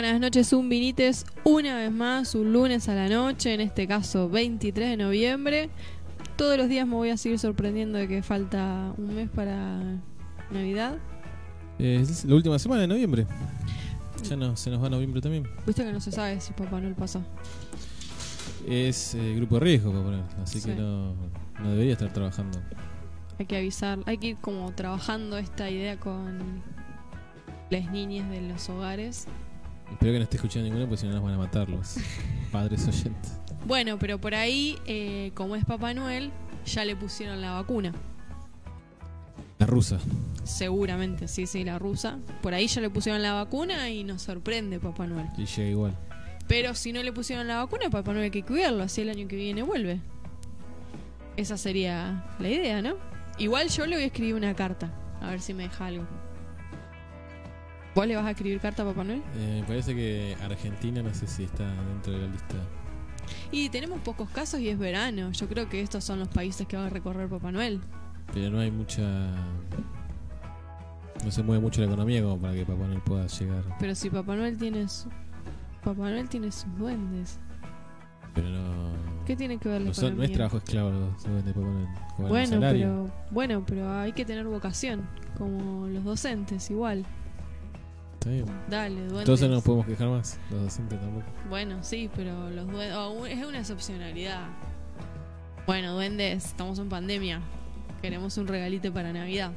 Buenas noches, Zumbinites. Una vez más, un lunes a la noche, en este caso 23 de noviembre. Todos los días me voy a seguir sorprendiendo de que falta un mes para Navidad. Eh, es la última semana de noviembre. Ya no, se nos va noviembre también. Viste que no se sabe si Papá Noel pasó. Es eh, grupo de riesgo, Papá Noel, así Sí. que no, no debería estar trabajando. Hay que avisar, hay que ir como trabajando esta idea con las niñas de los hogares. Espero que no esté escuchando ninguno, porque si no nos van a matar los padres oyentes. Bueno, pero por ahí, eh, como es Papá Noel, ya le pusieron la vacuna. La rusa. Seguramente, sí, sí, la rusa. Por ahí ya le pusieron la vacuna y nos sorprende Papá Noel. Y llega igual. Pero si no le pusieron la vacuna, Papá Noel hay que cuidarlo, así el año que viene vuelve. Esa sería la idea, ¿no? Igual yo le voy a escribir una carta, a ver si me deja algo. ¿Vos le vas a escribir carta a Papá Noel? Eh, me parece que Argentina no sé si está dentro de la lista. Y tenemos pocos casos y es verano. Yo creo que estos son los países que va a recorrer Papá Noel. Pero no hay mucha. No se mueve mucho la economía como para que Papá Noel pueda llegar. Pero si Papá Noel tiene su... Papá Noel tiene sus duendes. Pero no. ¿Qué tiene que ver la No, son- no economía? es trabajo esclavo los duendes de Papá Noel. Bueno, pero bueno, pero hay que tener vocación, como los docentes igual. Está bien. Dale, duendes. Entonces no nos podemos quejar más. Los docentes tampoco. Bueno, sí, pero los duendes oh, es una excepcionalidad. Bueno, duendes, estamos en pandemia. Queremos un regalito para Navidad.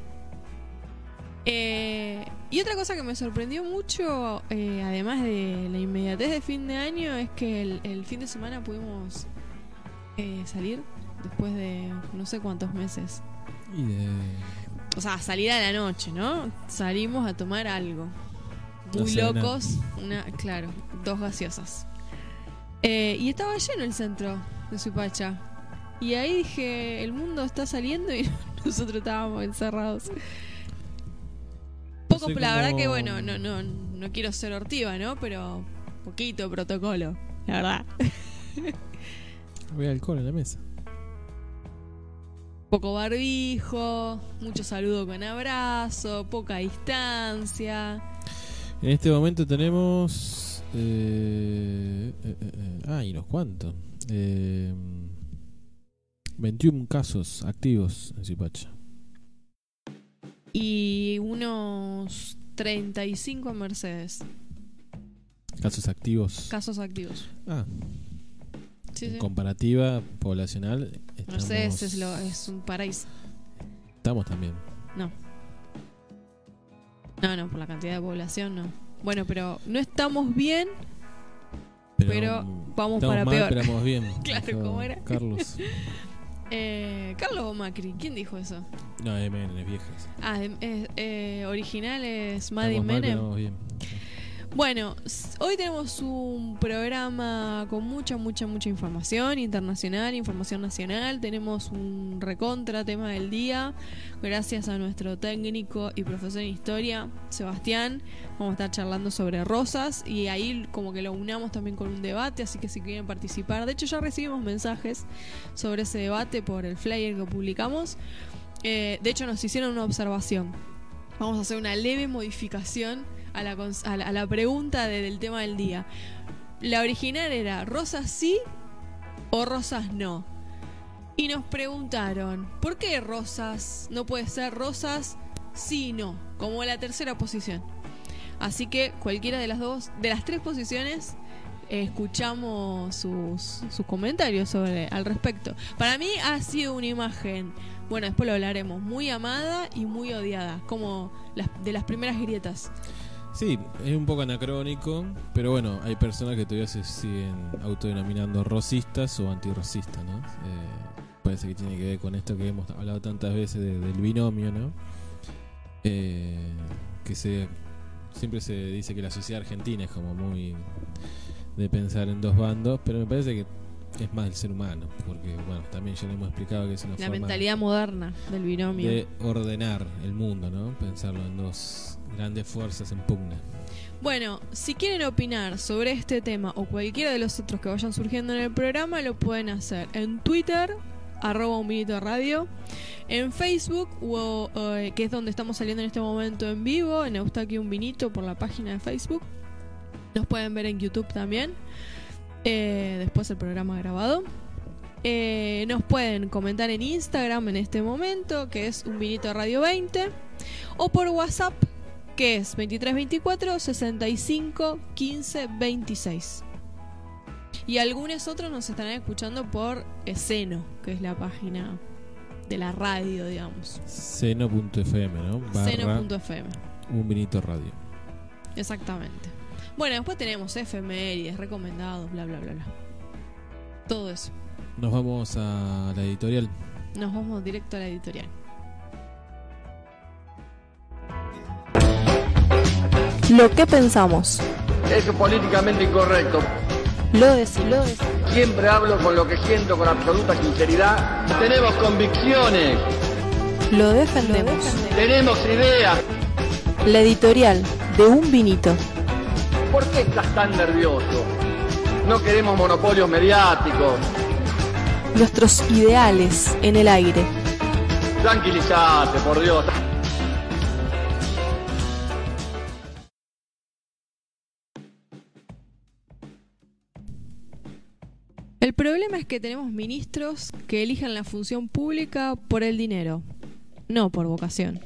Eh, y otra cosa que me sorprendió mucho, eh, además de la inmediatez de fin de año, es que el, el fin de semana pudimos eh, salir después de no sé cuántos meses. Y de. O sea, salir a la noche, ¿no? Salimos a tomar algo. Muy locos. Una, claro, dos gaseosas. Eh, y estaba lleno el centro de Suipacha. Y ahí dije, el mundo está saliendo y nosotros estábamos encerrados. Poco, la verdad que bueno, no, no, no quiero ser hortiva, ¿no? Pero poquito protocolo, la verdad. Había alcohol en la mesa. Poco barbijo, mucho saludo con abrazo, poca distancia. En este momento tenemos. Eh, eh, eh, eh, ah, y unos cuantos. Eh, 21 casos activos en Zipacha. y unos 35 en Mercedes. Casos activos. Casos activos. Ah, Sí, en sí. comparativa poblacional. Estamos, Mercedes es, lo, es un paraíso. Estamos también. No. No, no, por la cantidad de población no. Bueno, pero no estamos bien. Pero vamos para mal, peor. pero vamos bien. Claro, ¿cómo era? Carlos. Eh, Carlos o Macri, ¿quién dijo eso? No, Menem, es viejas. Ah, eh, original es mal, pero Menem. vamos bien. Bueno, hoy tenemos un programa con mucha, mucha, mucha información internacional, información nacional. Tenemos un recontra tema del día. Gracias a nuestro técnico y profesor en historia, Sebastián. Vamos a estar charlando sobre rosas y ahí como que lo unamos también con un debate, así que si quieren participar. De hecho, ya recibimos mensajes sobre ese debate por el flyer que publicamos. Eh, de hecho, nos hicieron una observación. Vamos a hacer una leve modificación a la, a la, a la pregunta de- del tema del día. La original era rosas sí o rosas no. Y nos preguntaron, ¿por qué rosas no puede ser rosas sí y no? Como la tercera posición. Así que cualquiera de las dos, de las tres posiciones, escuchamos sus, sus comentarios sobre al respecto. Para mí ha sido una imagen, bueno, después lo hablaremos, muy amada y muy odiada, como las, de las primeras grietas. Sí, es un poco anacrónico, pero bueno, hay personas que todavía se siguen autodenominando rosistas o antirrosistas, ¿no? Eh, parece que tiene que ver con esto que hemos hablado tantas veces de- del binomio, ¿no? Eh, que se siempre se dice que la sociedad argentina es como muy de pensar en dos bandos, pero me parece que es más del ser humano, porque bueno, también ya le hemos explicado que es una La forma mentalidad moderna del binomio. de ordenar el mundo, ¿no? Pensarlo en dos grandes fuerzas en pugna. Bueno, si quieren opinar sobre este tema o cualquiera de los otros que vayan surgiendo en el programa, lo pueden hacer en Twitter, arroba un radio, en Facebook, o, eh, que es donde estamos saliendo en este momento en vivo, en Eustaquio Un Vinito por la página de Facebook. Nos pueden ver en YouTube también. Eh, después el programa grabado. Eh, nos pueden comentar en Instagram en este momento, que es un vinito radio 20. O por WhatsApp, que es 2324 65 15 26. Y algunos otros nos estarán escuchando por Seno, que es la página de la radio, digamos. Seno.fm, ¿no? Seno.fm. Un vinito radio. Exactamente. Bueno, después tenemos efemérides, recomendados, bla, bla, bla, bla. Todo eso. Nos vamos a la editorial. Nos vamos directo a la editorial. Lo que pensamos. Es políticamente incorrecto. Lo decimos. Lo decimos. Siempre hablo con lo que siento con absoluta sinceridad. Tenemos convicciones. Lo defendemos. Tenemos ideas. La editorial de un vinito. ¿Por qué estás tan nervioso? No queremos monopolios mediáticos. Nuestros ideales en el aire. Tranquilízate, por Dios. El problema es que tenemos ministros que elijan la función pública por el dinero, no por vocación.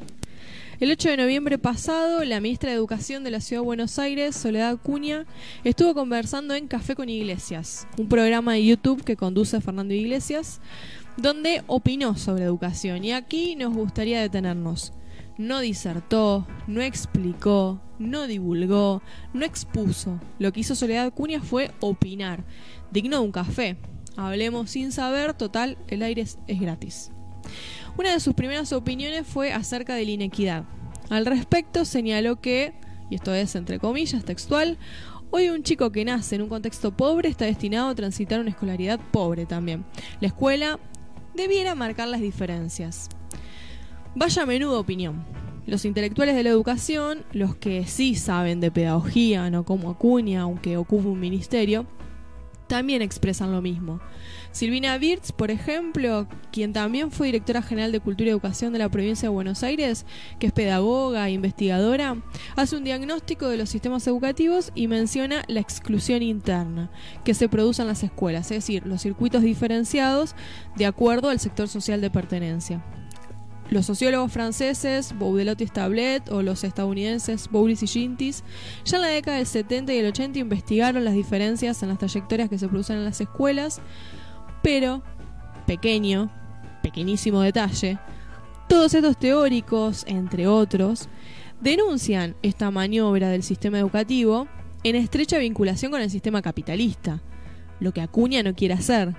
El 8 de noviembre pasado, la ministra de Educación de la Ciudad de Buenos Aires, Soledad Cuña, estuvo conversando en Café con Iglesias, un programa de YouTube que conduce Fernando Iglesias, donde opinó sobre educación. Y aquí nos gustaría detenernos. No disertó, no explicó, no divulgó, no expuso. Lo que hizo Soledad Cuña fue opinar digno de un café. Hablemos sin saber, total, el aire es, gratis. Una de sus primeras opiniones fue acerca de la inequidad. Al respecto señaló que, y esto es entre comillas textual, hoy un chico que nace en un contexto pobre está destinado a transitar una escolaridad pobre también. La escuela debiera marcar las diferencias. Vaya menuda opinión. Los intelectuales de la educación, los que sí saben de pedagogía, no como Acuña, aunque ocupe un ministerio, también expresan lo mismo. Silvina Wirtz, por ejemplo, quien también fue directora general de Cultura y Educación de la provincia de Buenos Aires, que es pedagoga e investigadora, hace un diagnóstico de los sistemas educativos y menciona la exclusión interna que se produce en las escuelas, es decir, los circuitos diferenciados de acuerdo al sector social de pertenencia. Los sociólogos franceses, Baudelot y Stablet, o los estadounidenses Bowles y Gintis, ya en la década del 70 y el 80 investigaron las diferencias en las trayectorias que se producen en las escuelas, pero, pequeño, pequeñísimo detalle, todos estos teóricos, entre otros, denuncian esta maniobra del sistema educativo en estrecha vinculación con el sistema capitalista, lo que Acuña no quiere hacer,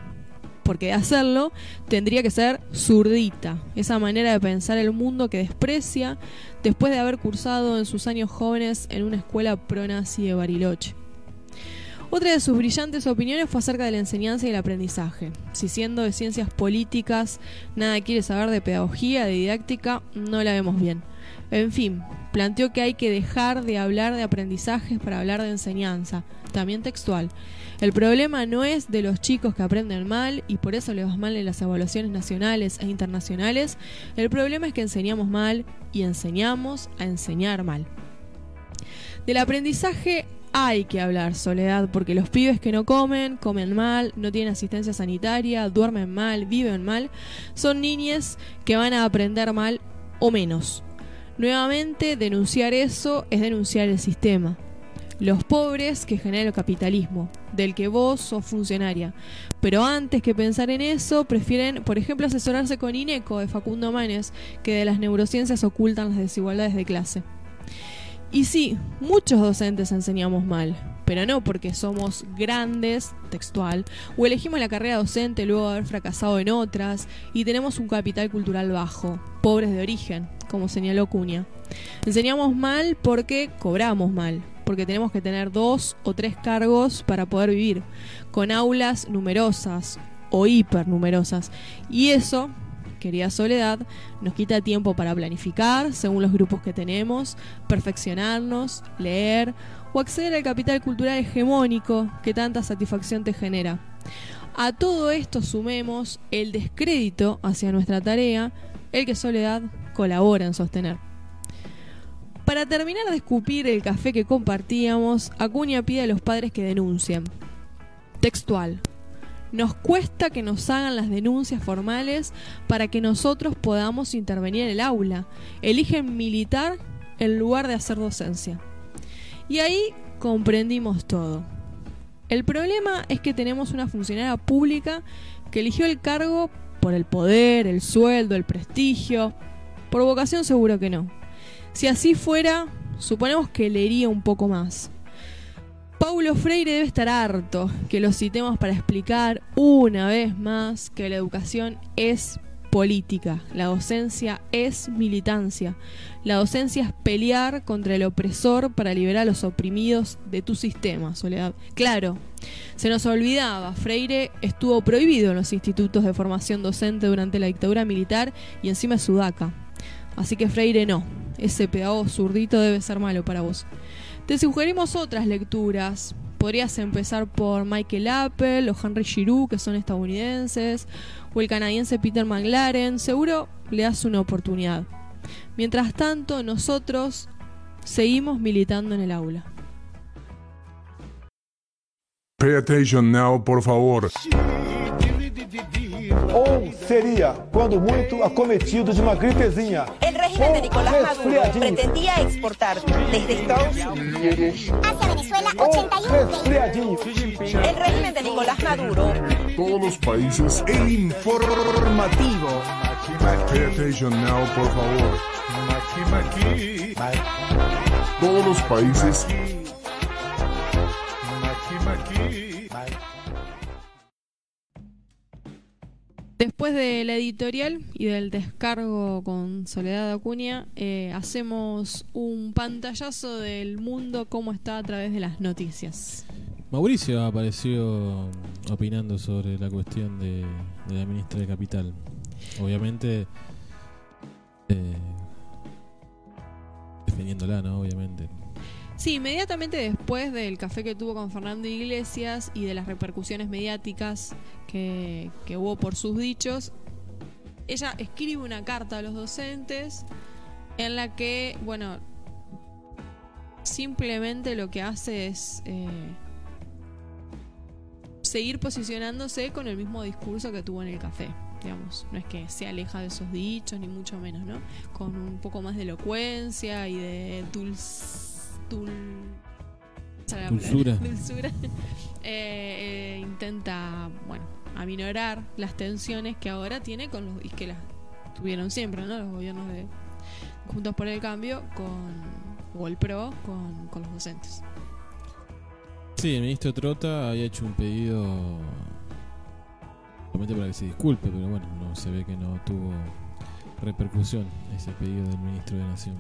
porque de hacerlo tendría que ser zurdita, esa manera de pensar el mundo que desprecia después de haber cursado en sus años jóvenes en una escuela pro-nazi de Bariloche. Otra de sus brillantes opiniones fue acerca de la enseñanza y el aprendizaje. Si siendo de ciencias políticas nada quiere saber de pedagogía, de didáctica, no la vemos bien. En fin, planteó que hay que dejar de hablar de aprendizajes para hablar de enseñanza, también textual. El problema no es de los chicos que aprenden mal y por eso les va mal en las evaluaciones nacionales e internacionales. El problema es que enseñamos mal y enseñamos a enseñar mal. Del aprendizaje hay que hablar, Soledad, porque los pibes que no comen, comen mal, no tienen asistencia sanitaria, duermen mal, viven mal, son niñas que van a aprender mal o menos. Nuevamente, denunciar eso es denunciar el sistema los pobres que genera el capitalismo, del que vos sos funcionaria. Pero antes que pensar en eso, prefieren, por ejemplo, asesorarse con INECO de Facundo Manes, que de las neurociencias ocultan las desigualdades de clase. Y sí, muchos docentes enseñamos mal, pero no porque somos grandes, textual, o elegimos la carrera docente luego de haber fracasado en otras, y tenemos un capital cultural bajo, pobres de origen, como señaló Cuña. Enseñamos mal porque cobramos mal, porque tenemos que tener dos o tres cargos para poder vivir, con aulas numerosas o hipernumerosas. Y eso, querida Soledad, nos quita tiempo para planificar según los grupos que tenemos, perfeccionarnos, leer o acceder al capital cultural hegemónico que tanta satisfacción te genera. A todo esto sumemos el descrédito hacia nuestra tarea, el que Soledad colabora en sostener. Para terminar de escupir el café que compartíamos, Acuña pide a los padres que denuncien. Textual. Nos cuesta que nos hagan las denuncias formales para que nosotros podamos intervenir en el aula. Eligen militar en lugar de hacer docencia. Y ahí comprendimos todo. El problema es que tenemos una funcionaria pública que eligió el cargo por el poder, el sueldo, el prestigio. Por vocación seguro que no. Si así fuera, suponemos que leería un poco más. Paulo Freire debe estar harto que lo citemos para explicar una vez más que la educación es política, la docencia es militancia, la docencia es pelear contra el opresor para liberar a los oprimidos de tu sistema, Soledad. Claro, se nos olvidaba, Freire estuvo prohibido en los institutos de formación docente durante la dictadura militar y encima es sudaca. Así que Freire no, ese pedagogo zurdito debe ser malo para vos. Te sugerimos otras lecturas. Podrías empezar por Michael Apple o Henry Giroux, que son estadounidenses, o el canadiense Peter McLaren. Seguro le das una oportunidad. Mientras tanto, nosotros seguimos militando en el aula. Pay attention now, por favor. Ou seria, quando muito, acometido de uma gripezinha. El régimen de Nicolás Maduro pretendía exportar desde Estados Unidos. Hacia Venezuela, Ou 81 resfriadinho. El régimen de Nicolás Maduro Todos los países. El informativo. Pay attention now, por favor. Todos los países. Después de la editorial y del descargo con Soledad Acuña, eh, hacemos un pantallazo del mundo cómo está a través de las noticias. Mauricio apareció opinando sobre la cuestión de, de la ministra de Capital. Obviamente, eh, defendiéndola, ¿no? Obviamente. Sí, inmediatamente después del café que tuvo con Fernando Iglesias y de las repercusiones mediáticas que, que hubo por sus dichos, ella escribe una carta a los docentes en la que, bueno, simplemente lo que hace es eh, seguir posicionándose con el mismo discurso que tuvo en el café. Digamos, no es que se aleja de esos dichos, ni mucho menos, ¿no? Con un poco más de elocuencia y de dul- dulzura. Eh, eh, intenta, bueno, aminorar las tensiones que ahora tiene con los y que las tuvieron siempre, ¿no? Los gobiernos de Juntos por el Cambio con o el PRO con, con los docentes. Sí, el ministro Trota había hecho un pedido. Obviamente para que se disculpe, pero bueno, no se ve que no tuvo repercusión ese pedido del ministro de Nación.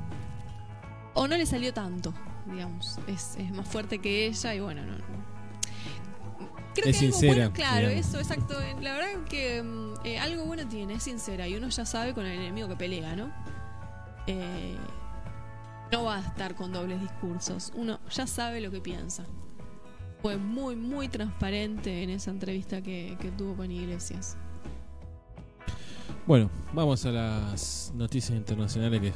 O no le salió tanto, digamos. Es, es más fuerte que ella y bueno, no. no. Creo Es que algo sincera, bueno, claro, digamos. eso, exacto. La verdad que mm, eh, algo bueno tiene, es sincera y uno ya sabe con el enemigo que pelea, ¿no? Eh, no va a estar con dobles discursos. Uno ya sabe lo que piensa. Fue muy, muy transparente en esa entrevista que, que tuvo con Iglesias. Bueno, vamos a las noticias internacionales que es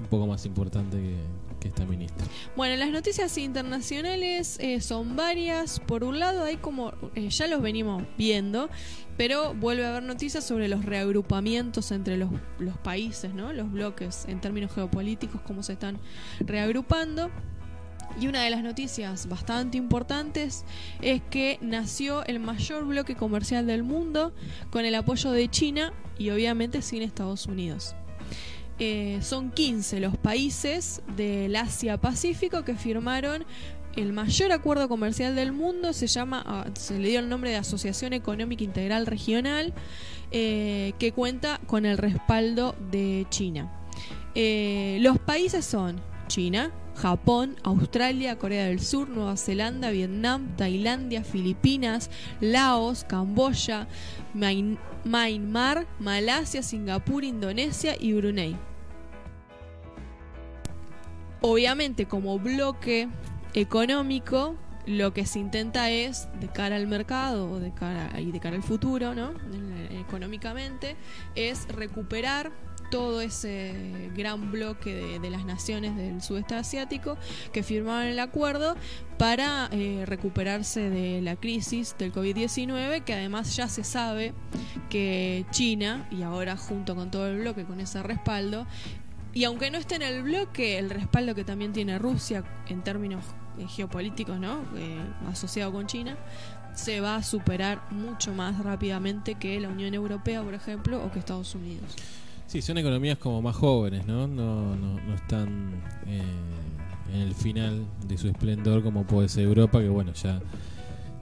un poco más importante que, Bueno, las noticias internacionales eh, son varias. Por un lado, hay como, eh, ya los venimos viendo, pero vuelve a haber noticias sobre los reagrupamientos entre los, los países, ¿no? Los bloques en términos geopolíticos, cómo se están reagrupando. Y una de las noticias bastante importantes es que nació el mayor bloque comercial del mundo con el apoyo de China y obviamente sin Estados Unidos. Eh, son 15 los países del Asia-Pacífico que firmaron el mayor acuerdo comercial del mundo. Se llama, ah, se le dio el nombre de Asociación Económica Integral Regional, eh, que cuenta con el respaldo de China. Eh, los países son China, Japón, Australia, Corea del Sur, Nueva Zelanda, Vietnam, Tailandia, Filipinas, Laos, Camboya, Myanmar, Malasia, Singapur, Indonesia y Brunei. Obviamente como bloque económico lo que se intenta es de cara al mercado de cara y de cara al futuro, ¿no? Económicamente es recuperar todo ese gran bloque de, las naciones del sudeste asiático que firmaron el acuerdo para eh, recuperarse de la crisis del COVID-19, que además ya se sabe que China, y ahora junto con todo el bloque, con ese respaldo, y aunque no esté en el bloque, el respaldo que también tiene Rusia en términos eh, geopolíticos, ¿no? Eh, asociado con China, se va a superar mucho más rápidamente que la Unión Europea, por ejemplo, o que Estados Unidos. Sí, son economías como más jóvenes, ¿no? No, no, están eh, en el final de su esplendor como puede ser Europa, que bueno, ya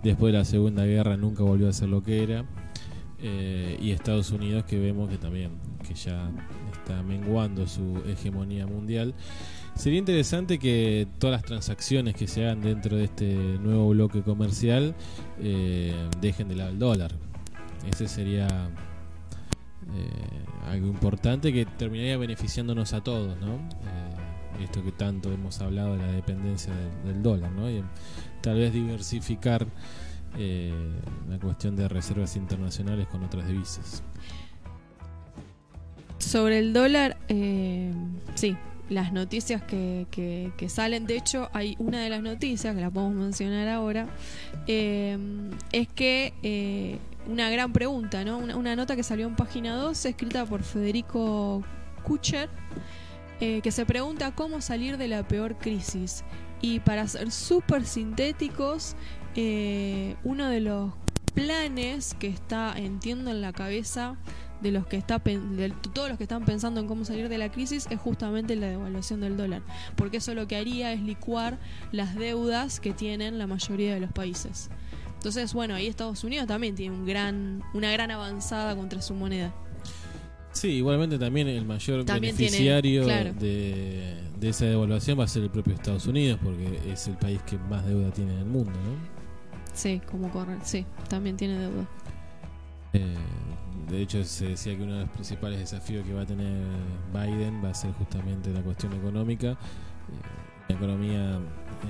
después de la Segunda Guerra nunca volvió a ser lo que era. Eh, y Estados Unidos que vemos que también, que ya está menguando su hegemonía mundial. Sería interesante que todas las transacciones que se hagan dentro de este nuevo bloque comercial eh, dejen de lado el dólar. Ese sería algo importante que terminaría beneficiándonos a todos, ¿no? Eh, esto que tanto hemos hablado de la dependencia del, dólar, ¿no? Y tal vez diversificar eh, la cuestión de reservas internacionales con otras divisas. Sobre el dólar, eh, sí, las noticias que, salen, de hecho hay una de las noticias, que la podemos mencionar ahora, es que una gran pregunta, ¿no? Una, nota que salió en página 2, escrita por Federico Kucher, eh, que se pregunta cómo salir de la peor crisis. Y para ser súper sintéticos, eh, uno de los planes que está, entiendo, en la cabeza de los que está de todos los que están pensando en cómo salir de la crisis es justamente la devaluación del dólar, porque eso lo que haría es licuar las deudas que tienen la mayoría de los países. Entonces, bueno, ahí Estados Unidos también tiene un gran, una gran avanzada contra su moneda. Sí, igualmente también el mayor También tiene- beneficiario claro. de, de esa devaluación va a ser el propio Estados Unidos, porque es el país que más deuda tiene en el mundo, ¿no? Sí, como corre, sí, también tiene deuda. Eh, de hecho, se decía que uno de los principales desafíos que va a tener Biden va a ser justamente la cuestión económica. eh, una economía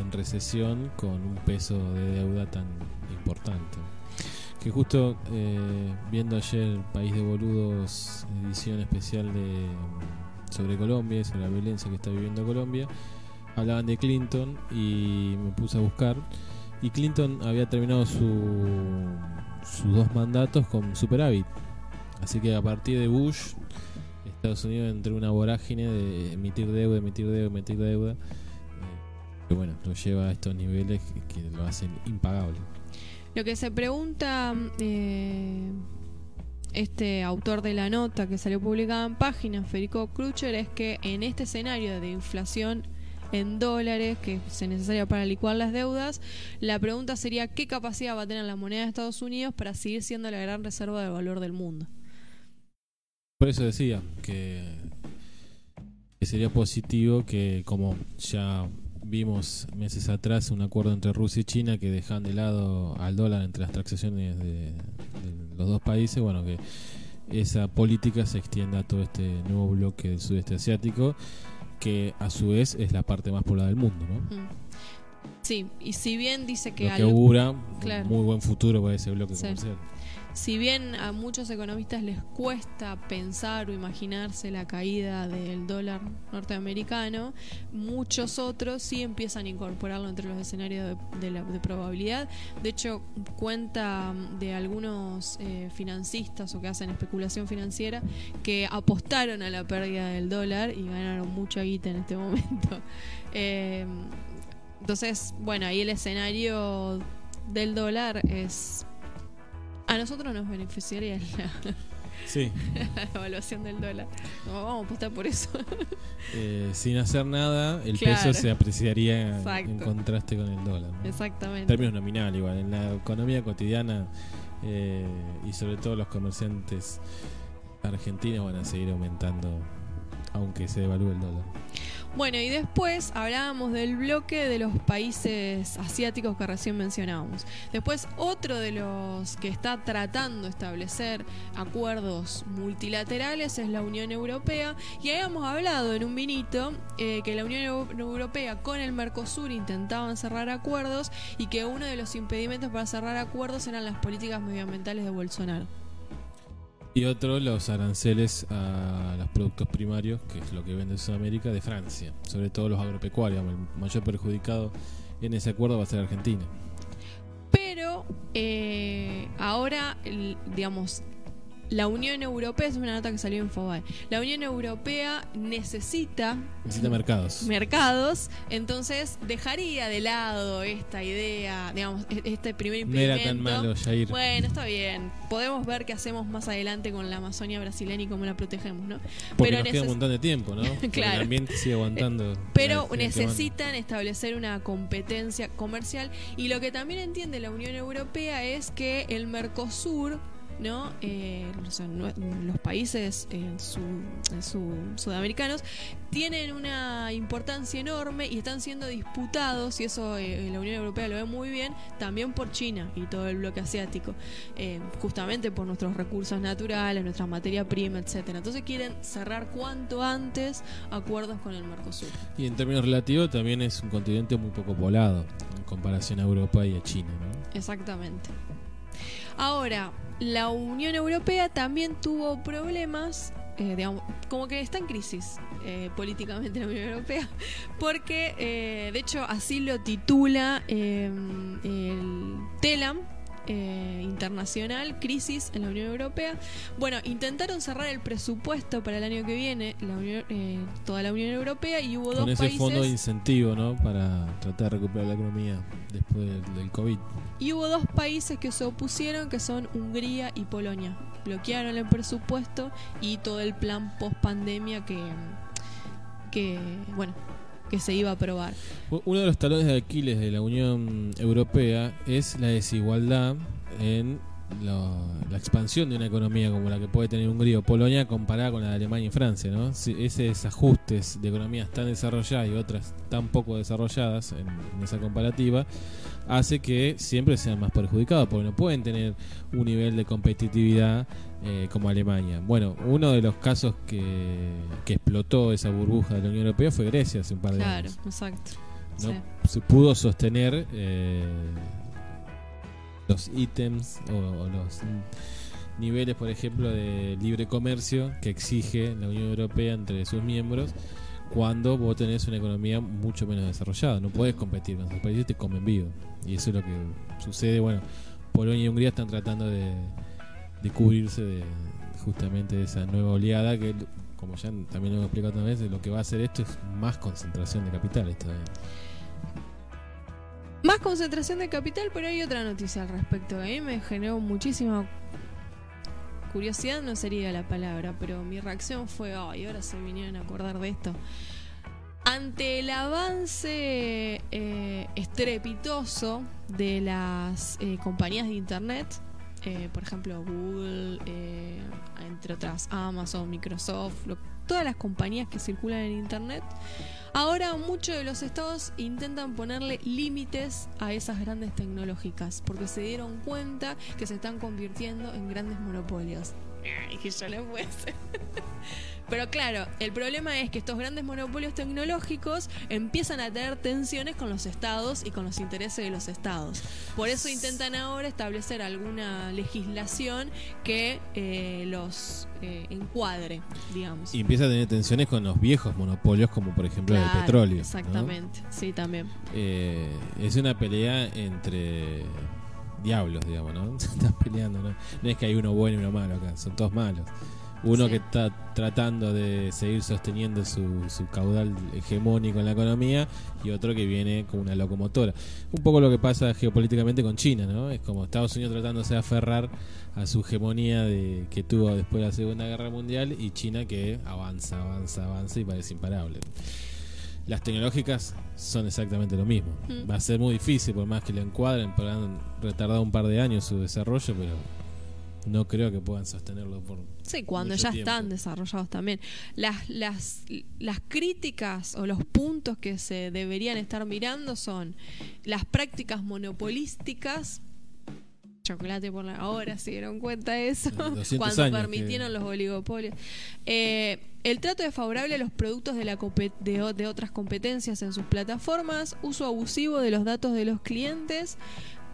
en recesión con un peso de deuda tan importante. Que justo eh, viendo ayer País de Boludos, edición especial de sobre Colombia, sobre la violencia que está viviendo Colombia, hablaban de Clinton y me puse a buscar. Y Clinton había terminado su, sus dos mandatos con superávit. Así que a partir de Bush, Estados Unidos entró en una vorágine de emitir deuda, emitir deuda, emitir deuda. eh, Que bueno, lo lleva a estos niveles que lo hacen impagable. Lo que se pregunta eh, este autor de la nota que salió publicada en página, Federico Krucher, es que en este escenario de inflación en dólares que es necesaria para licuar las deudas, la pregunta sería qué capacidad va a tener la moneda de Estados Unidos para seguir siendo la gran reserva de valor del mundo. Por eso decía que, que sería positivo que, como ya vimos meses atrás, un acuerdo entre Rusia y China que dejan de lado al dólar entre las transacciones de, de los dos países, bueno, que esa política se extienda a todo este nuevo bloque del sudeste asiático, que a su vez es la parte más poblada del mundo, ¿no? Mm. Sí, y si bien dice que Lo que augura Claro. un muy buen futuro para ese bloque Sí. comercial. Si bien a muchos economistas les cuesta pensar o imaginarse la caída del dólar norteamericano, muchos otros sí empiezan a incorporarlo entre los escenarios de, probabilidad. De hecho, cuenta de algunos eh, financistas o que hacen especulación financiera que apostaron a la pérdida del dólar y ganaron mucha guita en este momento. Eh, entonces, bueno, ahí el escenario del dólar es a nosotros nos beneficiaría la, Sí. la evaluación del dólar. No, vamos a apostar por eso. Eh, sin hacer nada, el Claro. peso se apreciaría en contraste con el dólar. ¿no? En Exactamente. términos nominal, igual. En la economía cotidiana eh, y sobre todo los comerciantes argentinos van a seguir aumentando, aunque se devalúe el dólar. Bueno, y después hablábamos del bloque de los países asiáticos que recién mencionábamos. Después, otro de los que está tratando de establecer acuerdos multilaterales es la Unión Europea. Y habíamos hablado en un vinito eh, que la Unión Eu- Europea con el Mercosur intentaban cerrar acuerdos y que uno de los impedimentos para cerrar acuerdos eran las políticas medioambientales de Bolsonaro. Y otro, los aranceles a los productos primarios, que es lo que vende Sudamérica, de Francia. Sobre todo los agropecuarios. El mayor perjudicado en ese acuerdo va a ser Argentina. Pero eh, ahora, digamos, la Unión Europea, es una nota que salió en Fobae, la Unión Europea necesita Necesita mercados. mercados, entonces dejaría de lado esta idea, digamos, e- este primer No era impedimento. tan malo, Jair. Bueno, está bien. Podemos ver qué hacemos más adelante con la Amazonia brasileña y cómo la protegemos, ¿no? Porque Pero nos queda un montón de tiempo, ¿no? Claro. El ambiente sigue aguantando. Pero la- la- necesitan establecer una competencia comercial y lo que también entiende la Unión Europea es que el Mercosur, ¿no? Eh, los países su- eh, su- sudamericanos tienen una importancia enorme y están siendo disputados y eso eh, la Unión Europea lo ve muy bien también por China y todo el bloque asiático eh, justamente por nuestros recursos naturales nuestra materia prima etcétera entonces quieren cerrar cuanto antes acuerdos con el Mercosur Y en términos relativos también es un continente muy poco poblado en comparación a Europa y a China, ¿no? Exactamente. Ahora, la Unión Europea también tuvo problemas, eh, digamos, como que está en crisis eh, políticamente la Unión Europea, porque eh, de hecho así lo titula eh, el TELAM. Eh, internacional, crisis en la Unión Europea. Bueno, intentaron cerrar el presupuesto para el año que viene, la Unión- eh, toda la Unión Europea, y hubo Con dos ese países. fondo de incentivo, ¿no? Para tratar de recuperar la economía después del, del COVID. Y hubo dos países que se opusieron, que son Hungría y Polonia. Bloquearon el presupuesto y todo el plan post pandemia que, que, bueno, que se iba a aprobar. Uno de los talones de Aquiles de la Unión Europea es la desigualdad en lo- la expansión de una economía como la que puede tener Hungría o Polonia comparada con la de Alemania y Francia, ¿no? Esos ajustes de economías tan desarrolladas y otras tan poco desarrolladas en esa comparativa hace que siempre sean más perjudicados porque no pueden tener un nivel de competitividad eh, como Alemania. Bueno, uno de los casos que, que explotó esa burbuja de la Unión Europea fue Grecia hace un par de Claro, años exacto. no Sí. se pudo sostener eh, los ítems o, o los niveles, por ejemplo, de libre comercio que exige la Unión Europea entre sus miembros cuando vos tenés una economía mucho menos desarrollada. No puedes competir con esos países, te comen vivo. Y eso es lo que sucede. Bueno, Polonia y Hungría están tratando de, de cubrirse de justamente de esa nueva oleada que, como ya también lo hemos explicado otra vez, lo que va a hacer esto es más concentración de capitales todavía. Más concentración de capital, pero hay otra noticia al respecto. A mí me generó muchísima curiosidad, no sería la palabra, pero mi reacción fue, ay, ahora se vinieron a acordar de esto. Ante el avance eh, estrepitoso de las eh, compañías de Internet, eh, por ejemplo Google, eh, entre otras Amazon, Microsoft, todas las compañías que circulan en Internet, ahora muchos de los estados intentan ponerle límites a esas grandes tecnológicas porque se dieron cuenta que se están convirtiendo en grandes monopolios. Ay, que yo no puede ser. Pero claro, el problema es que estos grandes monopolios tecnológicos empiezan a tener tensiones con los estados y con los intereses de los estados. Por eso intentan ahora establecer alguna legislación que eh, los eh, encuadre, digamos. Y empieza a tener tensiones con los viejos monopolios, como por ejemplo el petróleo. ¿no? Exactamente, sí, también. Eh, es una pelea entre diablos, digamos, ¿no? Se están peleando, ¿no? No es que hay uno bueno y uno malo acá, son todos malos. Uno Sí. que está tratando de seguir sosteniendo su, su caudal hegemónico en la economía y otro que viene como una locomotora. Un poco lo que pasa geopolíticamente con China, ¿no? Es como Estados Unidos tratándose de aferrar a su hegemonía de, que tuvo después de la Segunda Guerra Mundial y China que avanza, avanza, avanza y parece imparable. Las tecnológicas son exactamente lo mismo. Mm. Va a ser muy difícil, por más que lo encuadren, podrán retardar un par de años su desarrollo, pero no creo que puedan sostenerlo por Sí, cuando mucho ya tiempo. están desarrollados también. Las, las, las críticas o los puntos que se deberían estar mirando son las prácticas monopolísticas. Chocolate por la ahora se dieron cuenta de eso. 200 Cuando permitieron que- los oligopolios. Eh, el trato desfavorable a los productos de, la de otras competencias en sus plataformas, uso abusivo de los datos de los clientes,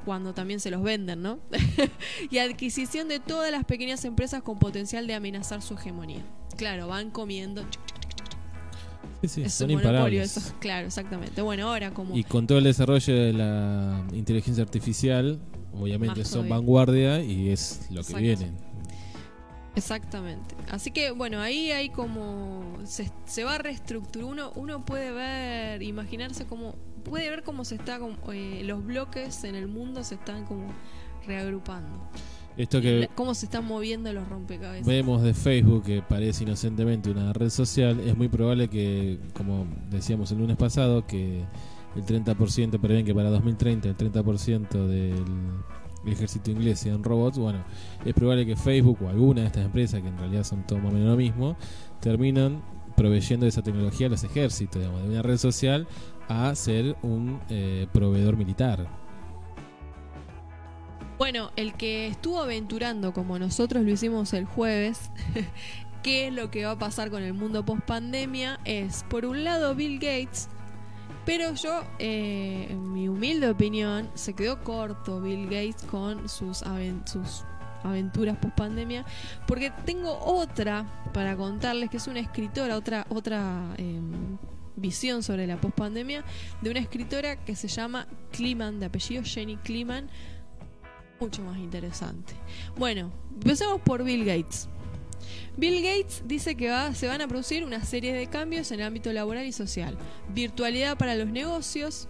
cuando también se los venden, ¿no? y adquisición de todas las pequeñas empresas con potencial de amenazar su hegemonía. Claro, van comiendo. Sí, sí, es son un monopolio imparables. eso. Claro, exactamente. Bueno, ahora como Y con todo el desarrollo de la inteligencia artificial, obviamente Más son todavía. vanguardia y es lo que viene. Exactamente. Así que bueno, ahí hay como se, se va a reestructurar. Uno, uno puede ver, imaginarse cómo puede ver cómo se está como, eh, los bloques en el mundo se están como reagrupando. Esto que cómo se están moviendo los rompecabezas. vemos de Facebook, que parece inocentemente una red social, es muy probable que, como decíamos el lunes pasado, que el 30% prevén que para 2030 el 30% del ejército inglés sean robots. Bueno, es probable que Facebook o alguna de estas empresas, que en realidad son todo más o menos lo mismo, terminan proveyendo esa tecnología a los ejércitos, digamos, de una red social a ser un eh, proveedor militar. Bueno, el que estuvo aventurando como nosotros lo hicimos el jueves, qué es lo que va a pasar con el mundo post pandemia es, por un lado, Bill Gates, pero yo, eh, en mi humilde opinión, se quedó corto Bill Gates con sus, aven- sus aventuras post pandemia, porque tengo otra para contarles, que es una escritora, otra, otra em, visión sobre la post pandemia, de una escritora que se llama Kliman, de apellido Jenny Kliman, mucho más interesante. Bueno, empecemos por Bill Gates. Bill Gates dice que va- se van a producir una serie de cambios en el ámbito laboral y social. Virtualidad para los negocios.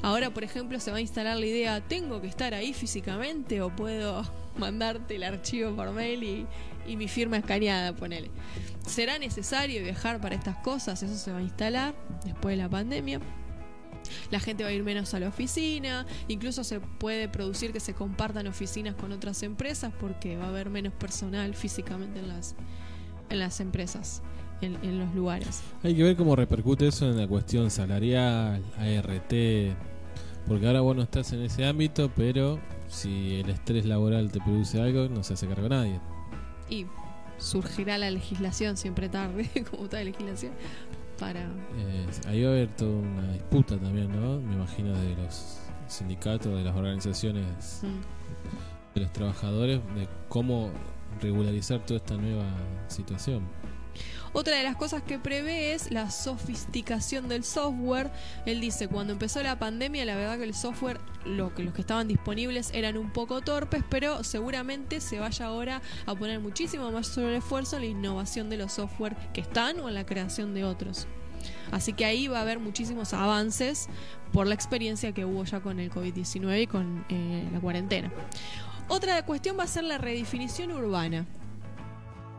Ahora, por ejemplo, se va a instalar la idea, ¿tengo que estar ahí físicamente o puedo mandarte el archivo por mail y, y mi firma escaneada, ponele? ¿Será necesario viajar para estas cosas? Eso se va a instalar después de la pandemia. La gente va a ir menos a la oficina, incluso se puede producir que se compartan oficinas con otras empresas porque va a haber menos personal físicamente en las, en las empresas, en, en los lugares. Hay que ver cómo repercute eso en la cuestión salarial, ART, porque ahora vos no estás en ese ámbito, pero si el estrés laboral te produce algo, no se hace cargo nadie. Y surgirá la legislación siempre tarde, como toda legislación, para... Eh, ahí va a haber toda una disputa también, ¿no? Me imagino de los sindicatos, de las organizaciones mm, de los trabajadores, de cómo regularizar toda esta nueva situación. Otra de las cosas que prevé es la sofisticación del software. Él dice, cuando empezó la pandemia, la verdad que el software, lo que los que estaban disponibles eran un poco torpes, pero seguramente se vaya ahora a poner muchísimo más esfuerzo en la innovación de los software que están o en la creación de otros. Así que ahí va a haber muchísimos avances por la experiencia que hubo ya con el COVID-19 y con eh, la cuarentena. Otra cuestión va a ser la redefinición urbana.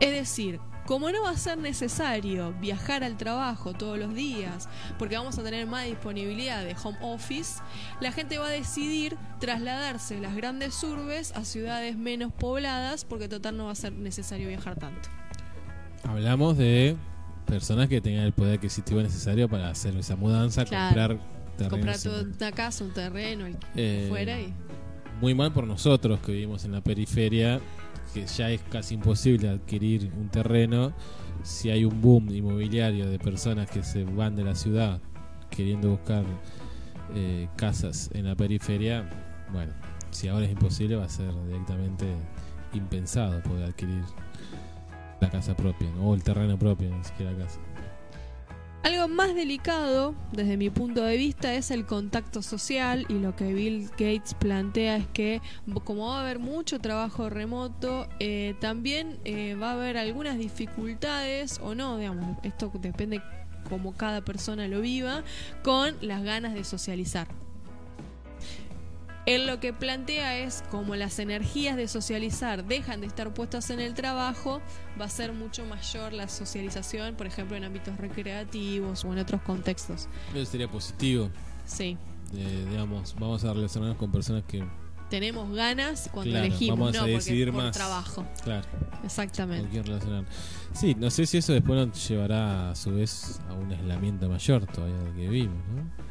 Es decir, como no va a ser necesario viajar al trabajo todos los días, porque vamos a tener más disponibilidad de home office, la gente va a decidir trasladarse de las grandes urbes a ciudades menos pobladas, porque total no va a ser necesario viajar tanto. Hablamos de personas que tengan el poder adquisitivo necesario para hacer esa mudanza, Claro. comprar. Comprar toda una casa, un terreno, el Eh, fuera y... Muy mal por nosotros que vivimos en la periferia, que ya es casi imposible adquirir un terreno si hay un boom inmobiliario de personas que se van de la ciudad queriendo buscar eh, casas en la periferia. Bueno, si ahora es imposible, va a ser directamente impensado poder adquirir la casa propia, o el terreno propio, ni siquiera casa. Algo más delicado, desde mi punto de vista, es el contacto social y lo que Bill Gates plantea es que como va a haber mucho trabajo remoto, eh, también eh, va a haber algunas dificultades o no, digamos, esto depende como cada persona lo viva, con las ganas de socializar. Él lo que plantea es como las energías de socializar dejan de estar puestas en el trabajo, va a ser mucho mayor la socialización, por ejemplo, en ámbitos recreativos o en otros contextos. Eso sería positivo. Sí, eh, digamos, vamos a relacionarnos con personas que, tenemos ganas cuando Claro, elegimos, vamos a no decidir porque por más. trabajo. claro, Exactamente. Sí, no sé si eso después nos llevará a su vez a un aislamiento mayor todavía del que vivimos, ¿no?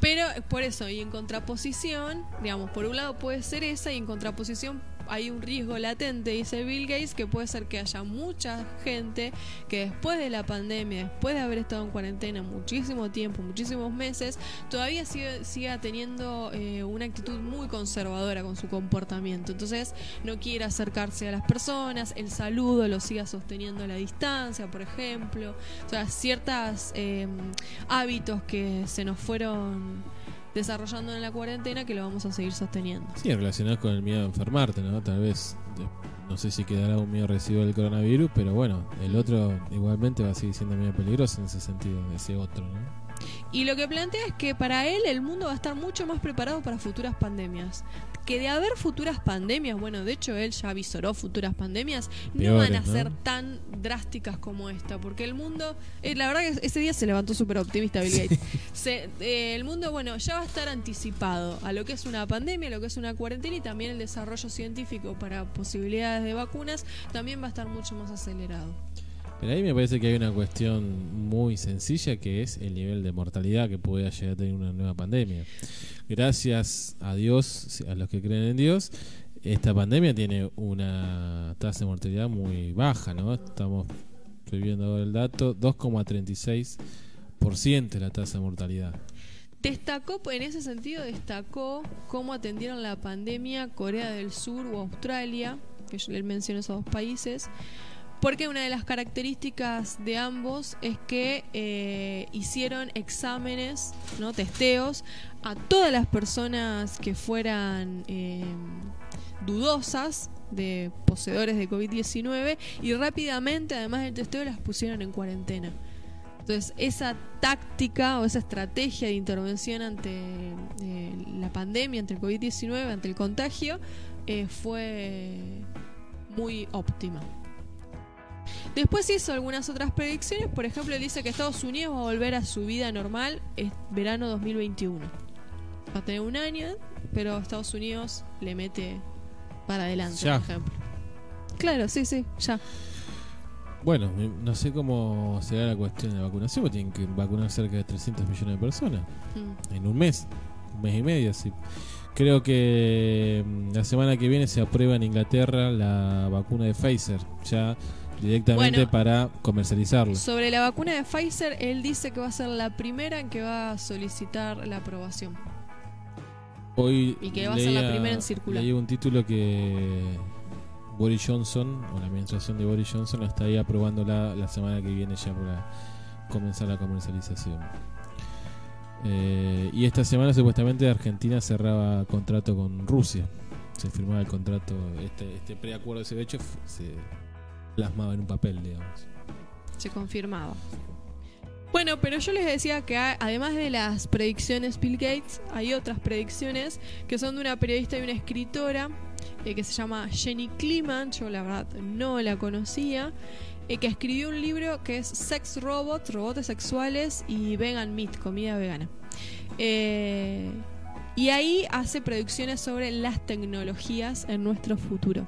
Pero por eso, y en contraposición, digamos, por un lado puede ser esa, y en contraposición hay un riesgo latente, dice Bill Gates, que puede ser que haya mucha gente que después de la pandemia, después de haber estado en cuarentena muchísimo tiempo, muchísimos meses, todavía sigue- siga teniendo eh, una actitud muy conservadora con su comportamiento. Entonces no quiere acercarse a las personas, el saludo lo siga sosteniendo a la distancia, por ejemplo. O sea, ciertos hábitos que se nos fueron desarrollando en la cuarentena que lo vamos a seguir sosteniendo. Sí, relacionado con el miedo a enfermarte, ¿no? Tal vez, no sé si quedará un miedo residual del coronavirus, pero bueno, el otro igualmente va a seguir siendo medio peligroso en ese sentido, ese otro, ¿no? Y lo que plantea es que para él el mundo va a estar mucho más preparado para futuras pandemias. Que de haber futuras pandemias, bueno, de hecho él ya avisoró futuras pandemias, no van a ¿no? ser tan drásticas como esta, porque el mundo, eh, la verdad que ese día se levantó súper optimista Bill Gates. Se- eh, el mundo, bueno, ya va a estar anticipado a lo que es una pandemia, a lo que es una cuarentena y también el desarrollo científico para posibilidades de vacunas también va a estar mucho más acelerado. Pero ahí me parece que hay una cuestión muy sencilla que es el nivel de mortalidad que puede llegar a tener una nueva pandemia. Gracias a Dios, a los que creen en Dios, esta pandemia tiene una tasa de mortalidad muy baja, ¿no? Estamos, estoy viendo ahora el dato, 2,36% la tasa de mortalidad. Destacó, en ese sentido, destacó cómo atendieron la pandemia Corea del Sur o Australia, que él menciona esos dos países, porque una de las características de ambos es que eh, hicieron exámenes, no testeos, a todas las personas que fueran eh, dudosas de poseedores de COVID-19 y rápidamente, además del testeo, las pusieron en cuarentena. Entonces, esa táctica o esa estrategia de intervención ante eh, la pandemia, ante el COVID-19, ante el contagio, fue muy óptima. Después hizo algunas otras predicciones, por ejemplo, él dice que Estados Unidos va a volver a su vida normal en verano 2021. Va a tener un año, pero Estados Unidos le mete para adelante, Ya. por ejemplo. Claro, sí, sí, ya. Bueno, me- no sé cómo será la cuestión de la vacunación, porque tienen que vacunar cerca de 300 millones de personas Mm. en un mes, un mes y medio. Así. Creo que mm, la semana que viene se aprueba en Inglaterra la vacuna de Pfizer, ya directamente Bueno. para comercializarla. Sobre la vacuna de Pfizer, él dice que va a ser la primera en que va a solicitar la aprobación. Hoy Y que va a ser la primera en circular. Leí un título que Boris Johnson, o la administración de Boris Johnson, está ahí aprobándola la semana que viene ya para comenzar la comercialización. Eh, y esta semana supuestamente Argentina cerraba contrato con Rusia. Se firmaba el contrato, este, este preacuerdo ese hecho fu- se plasmaba en un papel, digamos. Se confirmaba. Bueno, pero yo les decía que además de las predicciones Bill Gates, hay otras predicciones que son de una periodista y una escritora eh, que se llama Jenny Kliman, yo la verdad no la conocía, eh, que escribió un libro que es Sex Robots, robots sexuales y vegan meat, comida vegana. Eh, y ahí hace predicciones sobre las tecnologías en nuestro futuro.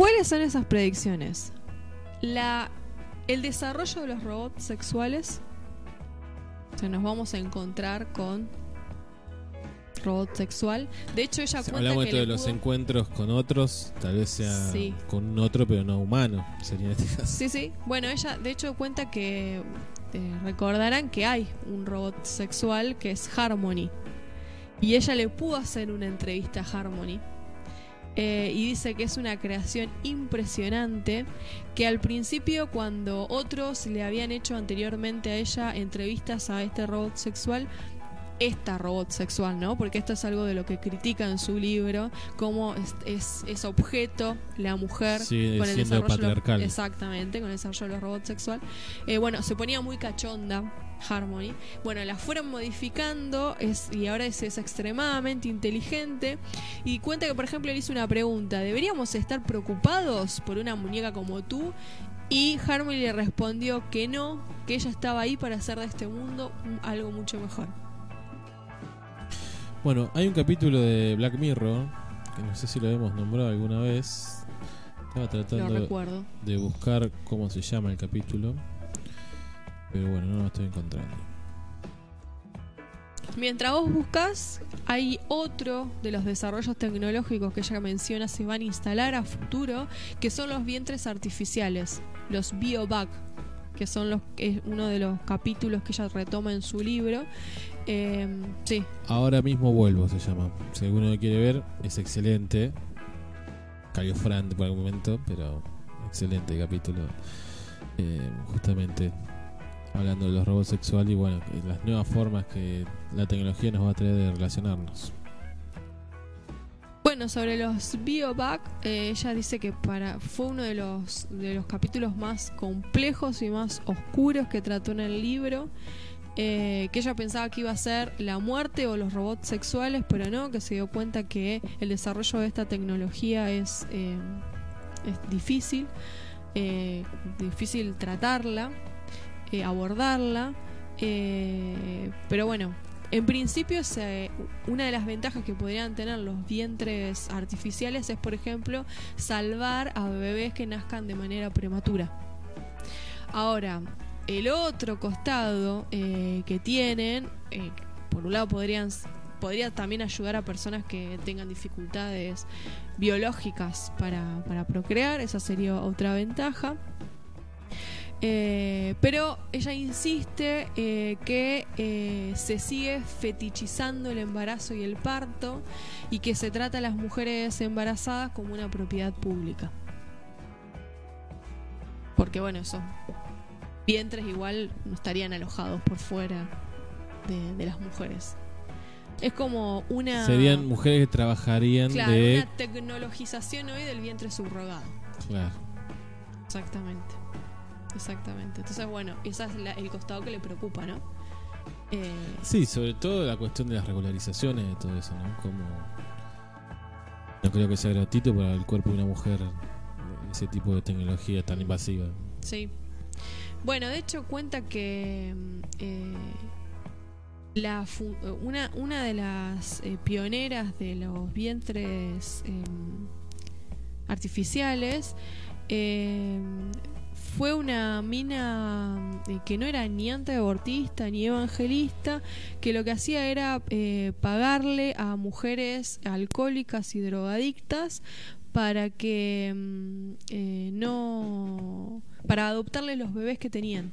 ¿Cuáles son esas predicciones? La, el desarrollo de los robots sexuales. O sea, nos vamos a encontrar con robot sexual. De hecho, ella Si cuenta hablamos que esto de le los encuentros con otros, tal vez sea Sí. con un otro, pero no humano, sería este caso. Sí, sí. Bueno, ella de hecho cuenta que eh, recordarán que hay un robot sexual que es Harmony. Y ella le pudo hacer una entrevista a Harmony. Eh, y dice que es una creación impresionante que al principio cuando otros le habían hecho anteriormente a ella entrevistas a este robot sexual esta robot sexual, ¿no? Porque esto es algo de lo que critica en su libro, cómo es, es, es objeto la mujer Sí, con el siendo desarrollo patriarcal. exactamente, con el desarrollo de los robots sexual. Eh, bueno, se ponía muy cachonda Harmony. Bueno, la fueron modificando es, y ahora es, es extremadamente inteligente. Y cuenta que, por ejemplo, le hizo una pregunta: ¿deberíamos estar preocupados por una muñeca como tú? Y Harmony le respondió que no, que ella estaba ahí para hacer de este mundo un- algo mucho mejor. Bueno, hay un capítulo de Black Mirror, que no sé si lo hemos nombrado alguna vez. Estaba tratando de buscar cómo se llama el capítulo. Pero bueno, no lo estoy encontrando. Mientras vos buscas, hay otro de los desarrollos tecnológicos que ella menciona se van a instalar a futuro, que son los vientres artificiales, los biovac, que son los es uno de los capítulos que ella retoma en su libro. Eh, sí, Ahora mismo vuelvo, se llama. Si alguno lo quiere ver, es excelente. Cayó Fran por algún momento, pero excelente capítulo. Eh, justamente hablando de los robots sexuales y bueno, las nuevas formas que la tecnología nos va a traer de relacionarnos. Bueno, sobre los biovac, eh, ella dice que para fue uno de los de los capítulos más complejos y más oscuros que trató en el libro. Eh, que ella pensaba que iba a ser la muerte o los robots sexuales, pero no, que se dio cuenta que el desarrollo de esta tecnología es, eh, difícil, eh, difícil tratarla, abordarla, pero bueno, en principio, una de las ventajas que podrían tener los vientres artificiales es, por ejemplo, salvar a bebés que nazcan de manera prematura. Ahora, el otro costado eh, que tienen, eh, por un lado podrían podría también ayudar a personas que tengan dificultades biológicas para, para procrear, esa sería otra ventaja. Eh, pero ella insiste que se sigue fetichizando el embarazo y el parto y que se trata a las mujeres embarazadas como una propiedad pública. Porque bueno, esos vientres igual no estarían alojados por fuera de, de las mujeres. Es como una... Serían mujeres que trabajarían Claro, de... una tecnologización hoy del vientre subrogado. Claro. Exactamente. Exactamente. Entonces, bueno, ese es la- el costado que le preocupa, ¿no? Eh, Sí, sobre todo la cuestión de las regularizaciones de todo eso, ¿no? Como... No creo que sea gratuito para el cuerpo de una mujer ese tipo de tecnología tan invasiva. sí. Bueno, de hecho cuenta que mm, eh, fu- una, una de las eh, pioneras de los vientres eh, artificiales eh, fue una mina eh, que no era ni antiabortista ni evangelista, que lo que hacía era eh, pagarle a mujeres alcohólicas y drogadictas para que mm, eh, no para adoptarle los bebés que tenían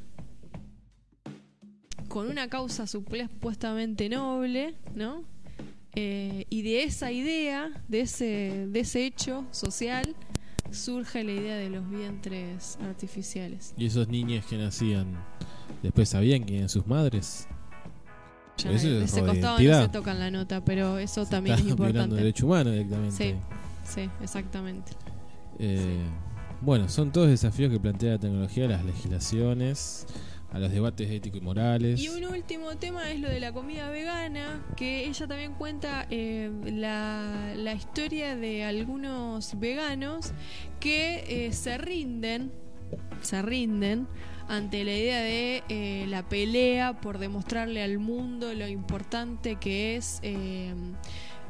con una causa supuestamente noble, ¿no? Eh, y de esa idea, de ese, de ese hecho social, surge la idea de los vientres artificiales. Y esos niños que nacían después sabían quién eran sus madres. Ya Eso de es ese de costado no se tocan la nota, pero eso también es Está importante. derecho humano directamente. Sí, sí, exactamente. Eh, Bueno, son todos desafíos que plantea la tecnología a las legislaciones, a los debates éticos y morales. Y un último tema es lo de la comida vegana, que ella también cuenta eh, la, la historia de algunos veganos que eh, se rinden, se rinden ante la idea de eh, la pelea por demostrarle al mundo lo importante que es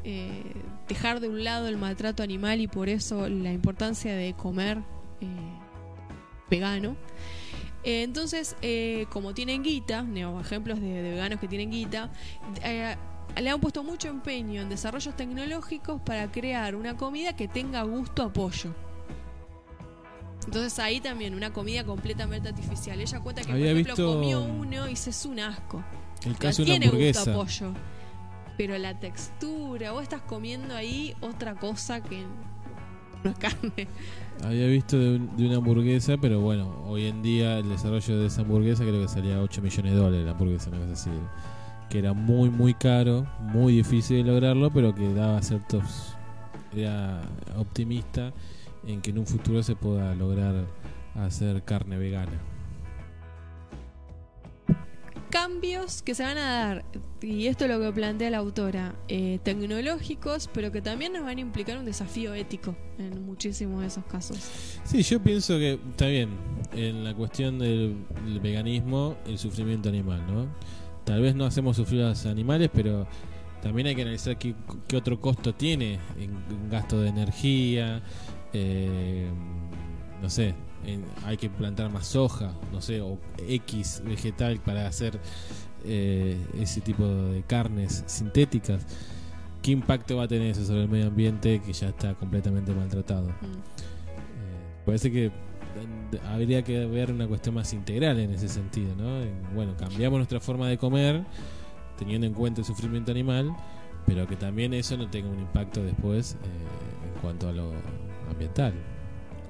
eh, dejar de un lado el maltrato animal y por eso la importancia de comer eh, vegano. Eh, entonces, como tienen guita, ejemplos de, de veganos que tienen guita, le han puesto mucho empeño en desarrollos tecnológicos para crear una comida que tenga gusto a pollo. Entonces ahí también una comida completamente artificial. Ella cuenta que Había por ejemplo visto- comió uno y dice es un asco. El caso de una tiene gusto hamburguesa. a pollo. Pero la textura, vos estás comiendo ahí otra cosa que no es carne. Había visto de, un- de una hamburguesa, pero bueno, hoy en día el desarrollo de esa hamburguesa creo que salía 8 millones de dólares la hamburguesa, una cosa así. Que era muy, muy caro, muy difícil de lograrlo, pero que daba ciertos. Era optimista en que en un futuro se pueda lograr hacer carne vegana. Cambios que se van a dar, y esto es lo que plantea la autora, eh, tecnológicos, pero que también nos van a implicar un desafío ético en muchísimos de esos casos. Sí, yo pienso que está bien en la cuestión del, veganismo, el sufrimiento animal, ¿no? Tal vez no hacemos sufrir a los animales, pero también hay que analizar qué, qué otro costo tiene en, en gasto de energía, eh, no sé, en- hay que plantar más soja, no sé, o X vegetal para hacer eh, ese tipo de carnes sintéticas, ¿qué impacto va a tener eso sobre el medio ambiente que ya está completamente maltratado? Mm. Eh, parece que eh, habría que ver una cuestión más integral en ese sentido, ¿no? En, bueno, cambiamos nuestra forma de comer teniendo en cuenta el sufrimiento animal, pero que también eso no tenga un impacto después eh, en cuanto a lo ambiental.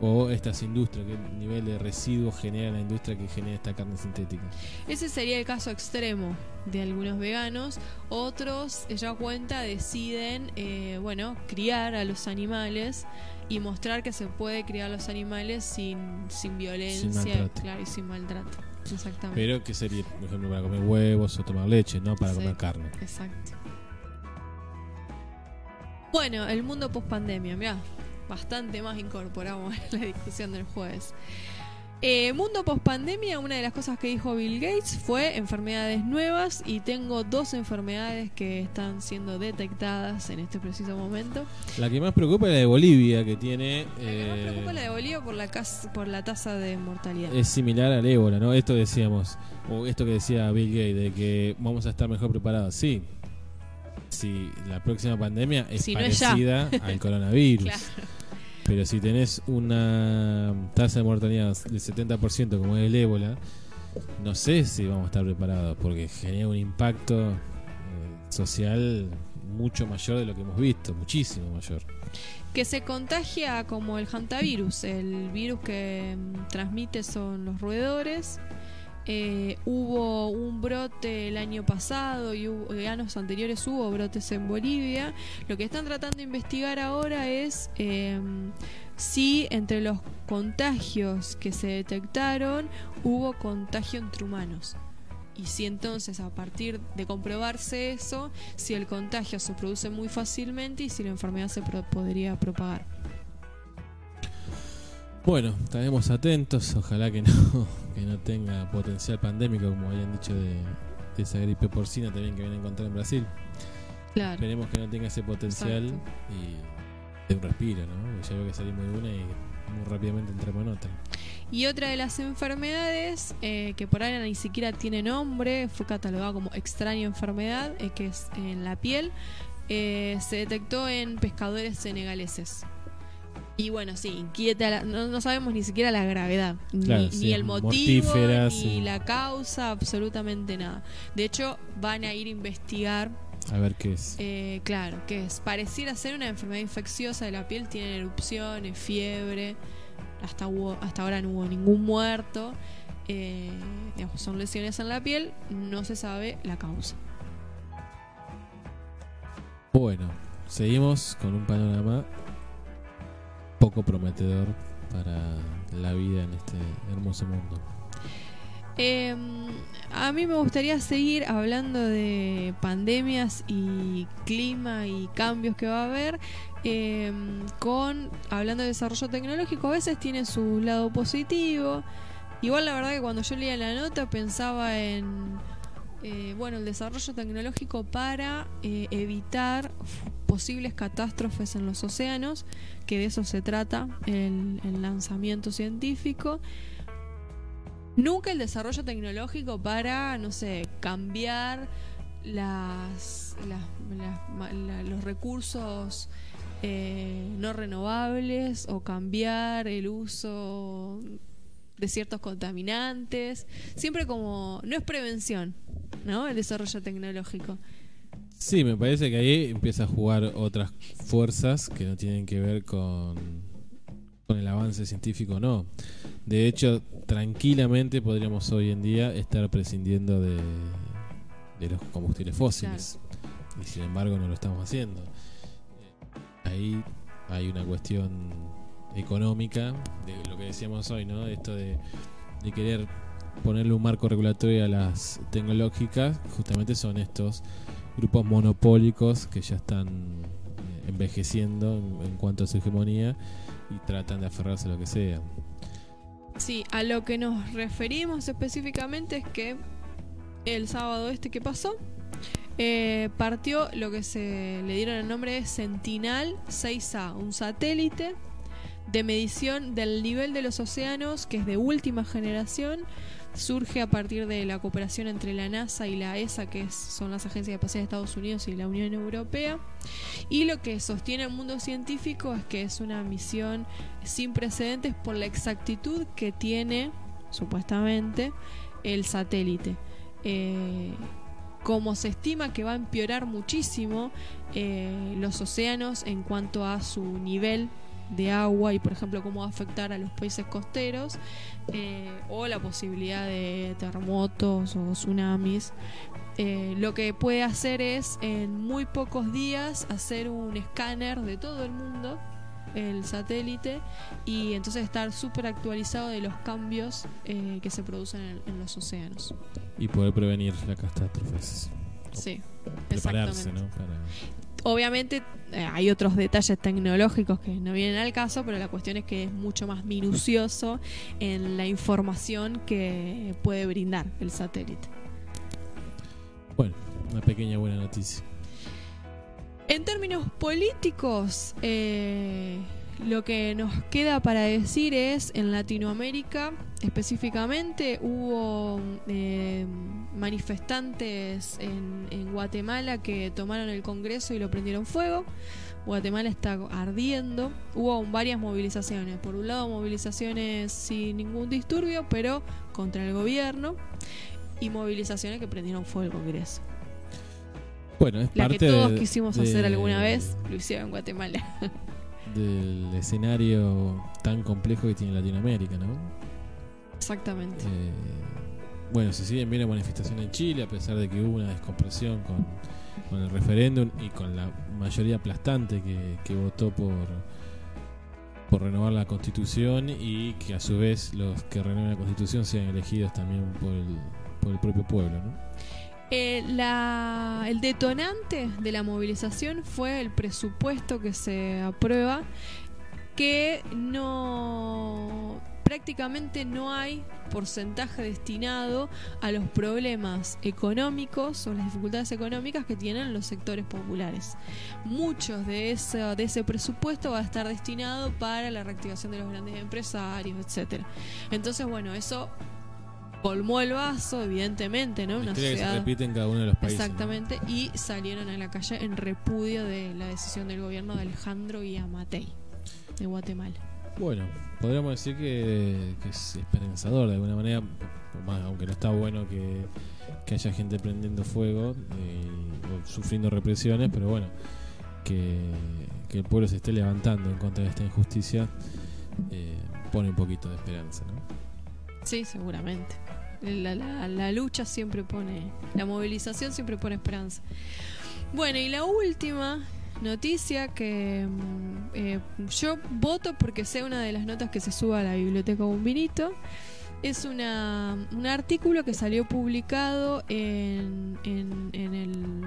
O estas industrias, qué nivel de residuos genera la industria que genera esta carne sintética. Ese sería el caso extremo de algunos veganos. Otros, ya cuenta, deciden, eh, bueno, criar a los animales y mostrar que se puede criar a los animales sin, sin violencia maltrato. claro, y sin maltrato. Exactamente. Pero que sería, por ejemplo, para comer huevos o tomar leche, no para Sí. comer carne. Exacto. Bueno, el mundo post pandemia, mirá, bastante más incorporamos en la discusión del jueves. Eh, mundo post pandemia, una de las cosas que dijo Bill Gates fue enfermedades nuevas y tengo dos enfermedades que están siendo detectadas en este preciso momento. La que más preocupa es la de Bolivia, que tiene. La que más eh, preocupa la de Bolivia por la, por la tasa de mortalidad. es similar al ébola, ¿no? Esto decíamos, o esto que decía Bill Gates, de que vamos a estar mejor preparados. Sí. Si la próxima pandemia es Si no es ya. parecida al coronavirus. Claro. Pero si tenés una tasa de mortalidad del 70% como es el ébola, no sé si vamos a estar preparados porque genera un impacto eh, social mucho mayor de lo que hemos visto, muchísimo mayor. que se contagia como el hantavirus, el virus que mm, transmite son los roedores. Eh, hubo un brote el año pasado y hubo, eh, años anteriores hubo brotes en Bolivia. Lo que están tratando de investigar ahora es eh, si entre los contagios que se detectaron hubo contagio entre humanos. Y si entonces a partir de comprobarse eso, si el contagio se produce muy fácilmente y si la enfermedad se pro- podría propagar. Bueno, estaremos atentos, ojalá que no, que no tenga potencial pandémico como habían dicho de, de esa gripe porcina también que viene a encontrar en Brasil. Claro. Esperemos que no tenga ese potencial Exacto. y de un respiro, ¿no? Porque ya veo que salimos de una y muy rápidamente entramos en otra. Y otra de las enfermedades eh, que por ahora ni siquiera tiene nombre, fue catalogada como extraña enfermedad, eh, que es en la piel, eh, se detectó en pescadores senegaleses. Y bueno, sí, inquieta, la- no, no sabemos ni siquiera la gravedad, ni, Claro, ni sí, el motivo, ni sí. la causa, absolutamente nada. De hecho, van a ir a investigar A ver qué es. Eh, claro, que es pareciera ser una enfermedad infecciosa de la piel, tienen erupciones, fiebre, hasta, hubo, hasta ahora no hubo ningún muerto, eh, digamos, son lesiones en la piel, no se sabe la causa. Bueno, seguimos con un panorama poco prometedor para la vida en este hermoso mundo. Eh, a mí me gustaría seguir hablando de pandemias y clima y cambios que va a haber. eh, con hablando de desarrollo tecnológico, a veces tiene su lado positivo. Igual la verdad que cuando yo leía la nota pensaba en eh, bueno el desarrollo tecnológico para eh, evitar posibles catástrofes en los océanos, que de eso se trata el, lanzamiento científico. Nunca el desarrollo tecnológico para, no sé, cambiar las, los recursos eh, no renovables o cambiar el uso de ciertos contaminantes. Siempre como, no es prevención, ¿no? El desarrollo tecnológico. Sí, me parece que ahí empieza a jugar otras fuerzas que no tienen que ver con, con el avance científico, no. De hecho, tranquilamente podríamos hoy en día estar prescindiendo de, de los combustibles fósiles. Y sin embargo no lo estamos haciendo. Ahí hay una cuestión económica, de lo que decíamos hoy, ¿no? Esto de, de querer ponerle un marco regulatorio a las tecnológicas, justamente son estos grupos monopólicos que ya están eh, envejeciendo en, en cuanto a su hegemonía y tratan de aferrarse a lo que sea. Sí, a lo que nos referimos específicamente es que el sábado este que pasó eh, partió lo que se le dieron el nombre de Sentinel 6A, un satélite de medición del nivel de los océanos que es de última generación, surge a partir de la cooperación entre la NASA y la ESA, que son las agencias de espacial de Estados Unidos y la Unión Europea. Y lo que sostiene el mundo científico es que es una misión sin precedentes por la exactitud que tiene, supuestamente, el satélite. Eh, como se estima que va a empeorar muchísimo eh, los océanos en cuanto a su nivel de agua y por ejemplo cómo va a afectar a los países costeros eh, o la posibilidad de terremotos o tsunamis eh, lo que puede hacer es en muy pocos días hacer un escáner de todo el mundo el satélite y entonces estar súper actualizado de los cambios eh, que se producen en, en los océanos Y poder prevenir las catástrofes. sí Prepararse, ¿no? Para... Obviamente eh, hay otros detalles tecnológicos que no vienen al caso, pero la cuestión es que es mucho más minucioso en la información que puede brindar el satélite. Bueno, una pequeña buena noticia. En términos políticos, eh, lo que nos queda para decir es, en Latinoamérica específicamente, hubo eh, manifestantes en, en Guatemala que tomaron el Congreso y lo prendieron fuego. Guatemala está ardiendo. Hubo varias movilizaciones. Por un lado, movilizaciones sin ningún disturbio, pero contra el gobierno. Y movilizaciones que prendieron fuego el Congreso. Bueno, es La parte que todos de- quisimos de- hacer alguna vez, lo hicieron en Guatemala. del escenario tan complejo que tiene Latinoamérica, ¿no? Exactamente. Eh, bueno, se siguen viendo manifestaciones en Chile, a pesar de que hubo una descompresión con, con el referéndum y con la mayoría aplastante que, que votó por, por renovar la constitución y que a su vez los que renueven la constitución sean elegidos también por el, por el propio pueblo, ¿no? Eh, el detonante de la movilización fue el presupuesto que se aprueba, que no prácticamente no hay porcentaje destinado a los problemas económicos o las dificultades económicas que tienen los sectores populares. Muchos de ese, de ese presupuesto va a estar destinado para la reactivación de los grandes empresarios, etcétera. Entonces, bueno, eso colmó el vaso, evidentemente, ¿no? Una historia que se sociedad repite en cada uno de los países. ¿no? Exactamente, y salieron a la calle en repudio de la decisión del gobierno de Alejandro Yamatei de Guatemala. Bueno, podríamos decir que, que es esperanzador de alguna manera, más- aunque no está bueno que, que haya gente prendiendo fuego eh, o sufriendo represiones, pero bueno, que, que el pueblo se esté levantando en contra de esta injusticia eh, pone un poquito de esperanza, ¿no? Sí, seguramente. La, lucha siempre pone, la movilización siempre pone esperanza. Bueno, y la última noticia que mm, eh, yo voto porque sea una de las notas que se suba a la biblioteca Bombinito. Es una, un artículo que salió publicado en, en, en el.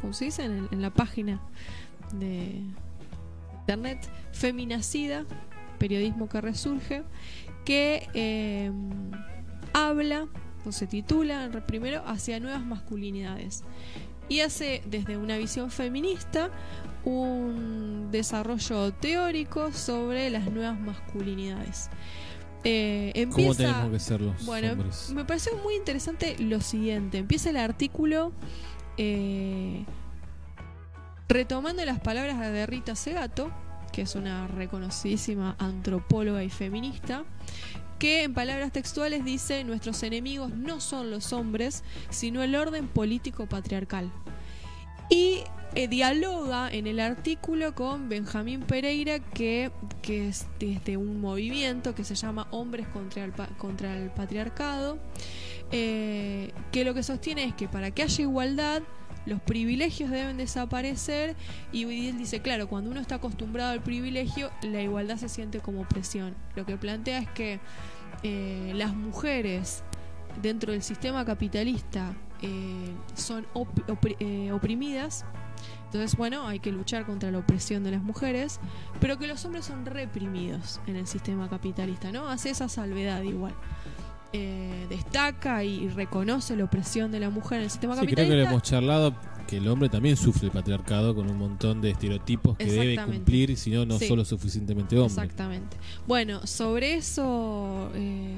¿Cómo se dice? En, el- en la página de internet Feminacida, periodismo que resurge, que eh, habla o se titula primero hacia nuevas masculinidades y hace desde una visión feminista un desarrollo teórico sobre las nuevas masculinidades. Eh, ¿Cómo tenemos que ser los bueno, hombres? me pareció muy interesante lo siguiente. Empieza el artículo eh, retomando las palabras de Rita Segato, que es una reconocidísima antropóloga y feminista, que en palabras textuales dice, nuestros enemigos no son los hombres, sino el orden político patriarcal. Y eh, dialoga en el artículo con Benjamín Pereira, que, que es desde un movimiento que se llama Hombres contra el, contra el Patriarcado, eh, que lo que sostiene es que para que haya igualdad, los privilegios deben desaparecer y él dice, claro, cuando uno está acostumbrado al privilegio, la igualdad se siente como opresión. Lo que plantea es que eh, las mujeres dentro del sistema capitalista eh, son op- opri- eh, oprimidas. Entonces, bueno, hay que luchar contra la opresión de las mujeres, pero que los hombres son reprimidos en el sistema capitalista, ¿no? Hace esa salvedad igual. Eh, destaca y reconoce la opresión de la mujer en el sistema Sí, creo que capitalista. lo hemos charlado que el hombre también sufre el patriarcado con un montón de estereotipos que debe cumplir, si no, no Sí. solo suficientemente hombre. Exactamente. Bueno, sobre eso eh,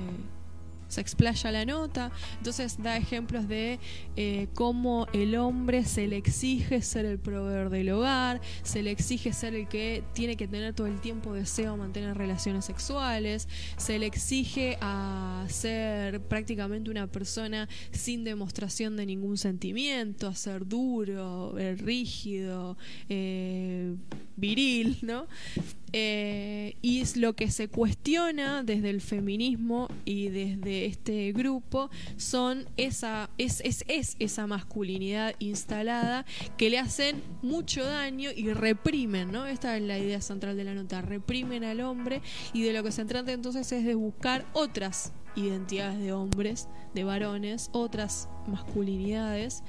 se explaya la nota. Entonces da ejemplos de eh, cómo el hombre se le exige ser el proveedor del hogar, se le exige ser el que tiene que tener todo el tiempo deseo de mantener relaciones sexuales, se le exige a ser prácticamente una persona sin demostración de ningún sentimiento, a ser duro, eh, rígido, eh, viril, ¿no? Eh, y es lo que se cuestiona desde el feminismo y desde este grupo son esa es, es, es esa masculinidad instalada que le hacen mucho daño y reprimen, ¿no? Esta es la idea central de la nota, reprimen al hombre y de lo que se trata entonces es de buscar otras identidades de hombres, de varones, otras masculinidades.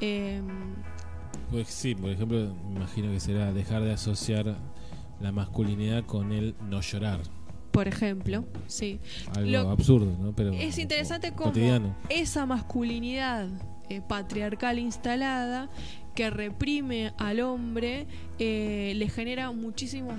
Eh, Pues sí, por ejemplo, me imagino que será dejar de asociar la masculinidad con el no llorar. por ejemplo, sí. Algo Lo- absurdo, ¿no? Pero Es interesante co- cómo cotidiano. esa masculinidad eh, patriarcal instalada que reprime al hombre eh, le genera muchísimos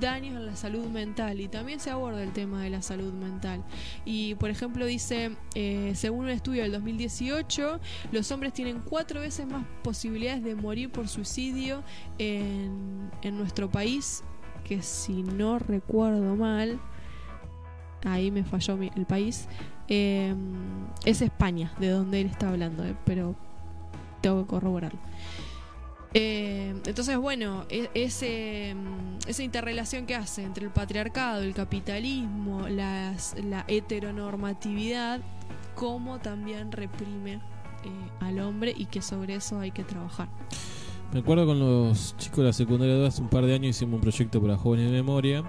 daños en la salud mental y también se aborda el tema de la salud mental y por ejemplo dice eh, según un estudio del 2018 los hombres tienen cuatro veces más posibilidades de morir por suicidio en, en nuestro país que si no recuerdo mal ahí me falló el país eh, es España, de donde él está hablando, eh, pero tengo que corroborarlo. Eh, entonces, bueno, e- mm, esa interrelación que hace entre el patriarcado, el capitalismo, la heteronormatividad, cómo también reprime eh, al hombre y que sobre eso hay que trabajar. Me acuerdo con los chicos de la secundaria 2 hace un par de años hicimos un proyecto para jóvenes de memoria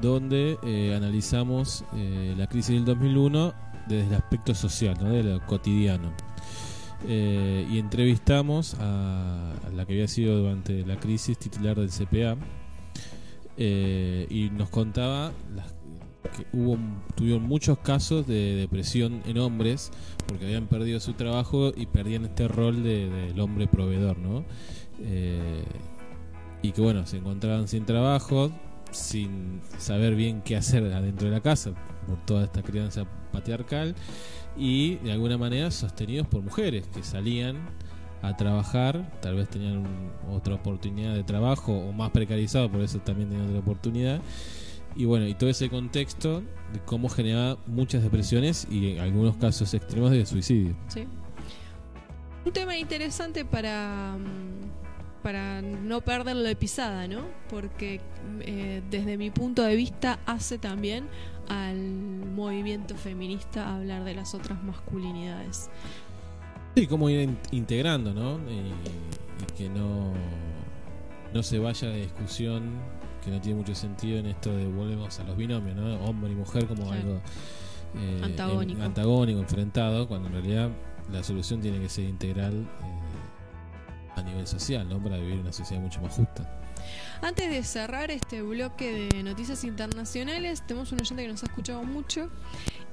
donde eh, analizamos eh, la crisis del 2001 desde el aspecto social, ¿no? de lo cotidiano. Eh, y entrevistamos a, a la que había sido durante la crisis titular del CPA eh, y nos contaba las- que hubo tuvieron muchos casos de depresión en hombres porque habían perdido su trabajo y perdían este rol de- del hombre proveedor, ¿no? Eh, y que bueno, se encontraban sin trabajo, sin saber bien qué hacer adentro de la casa por toda esta crianza patriarcal y de alguna manera sostenidos por mujeres que salían a trabajar, tal vez tenían un- otra oportunidad de trabajo o más precarizado, por eso también tenían otra oportunidad. Y bueno, y todo ese contexto de cómo generaba muchas depresiones y en algunos casos extremos de suicidio. ¿sí? Un tema interesante para, mm, para no perderlo de pisada, ¿no? Porque eh, desde mi punto de vista hace también al movimiento feminista hablar de las otras masculinidades. Sí, cómo ir in- integrando, ¿no? Y, y que no, no se vaya de discusión que no tiene mucho sentido en esto de volvemos a los binomios, ¿no? Hombre y mujer como Claro. algo eh, Antagónico. en- antagónico, enfrentado, cuando en realidad la solución tiene que ser integral eh, a nivel social, ¿no? Para vivir una sociedad mucho más justa. Antes de cerrar este bloque de noticias internacionales, tenemos un oyente que nos ha escuchado mucho.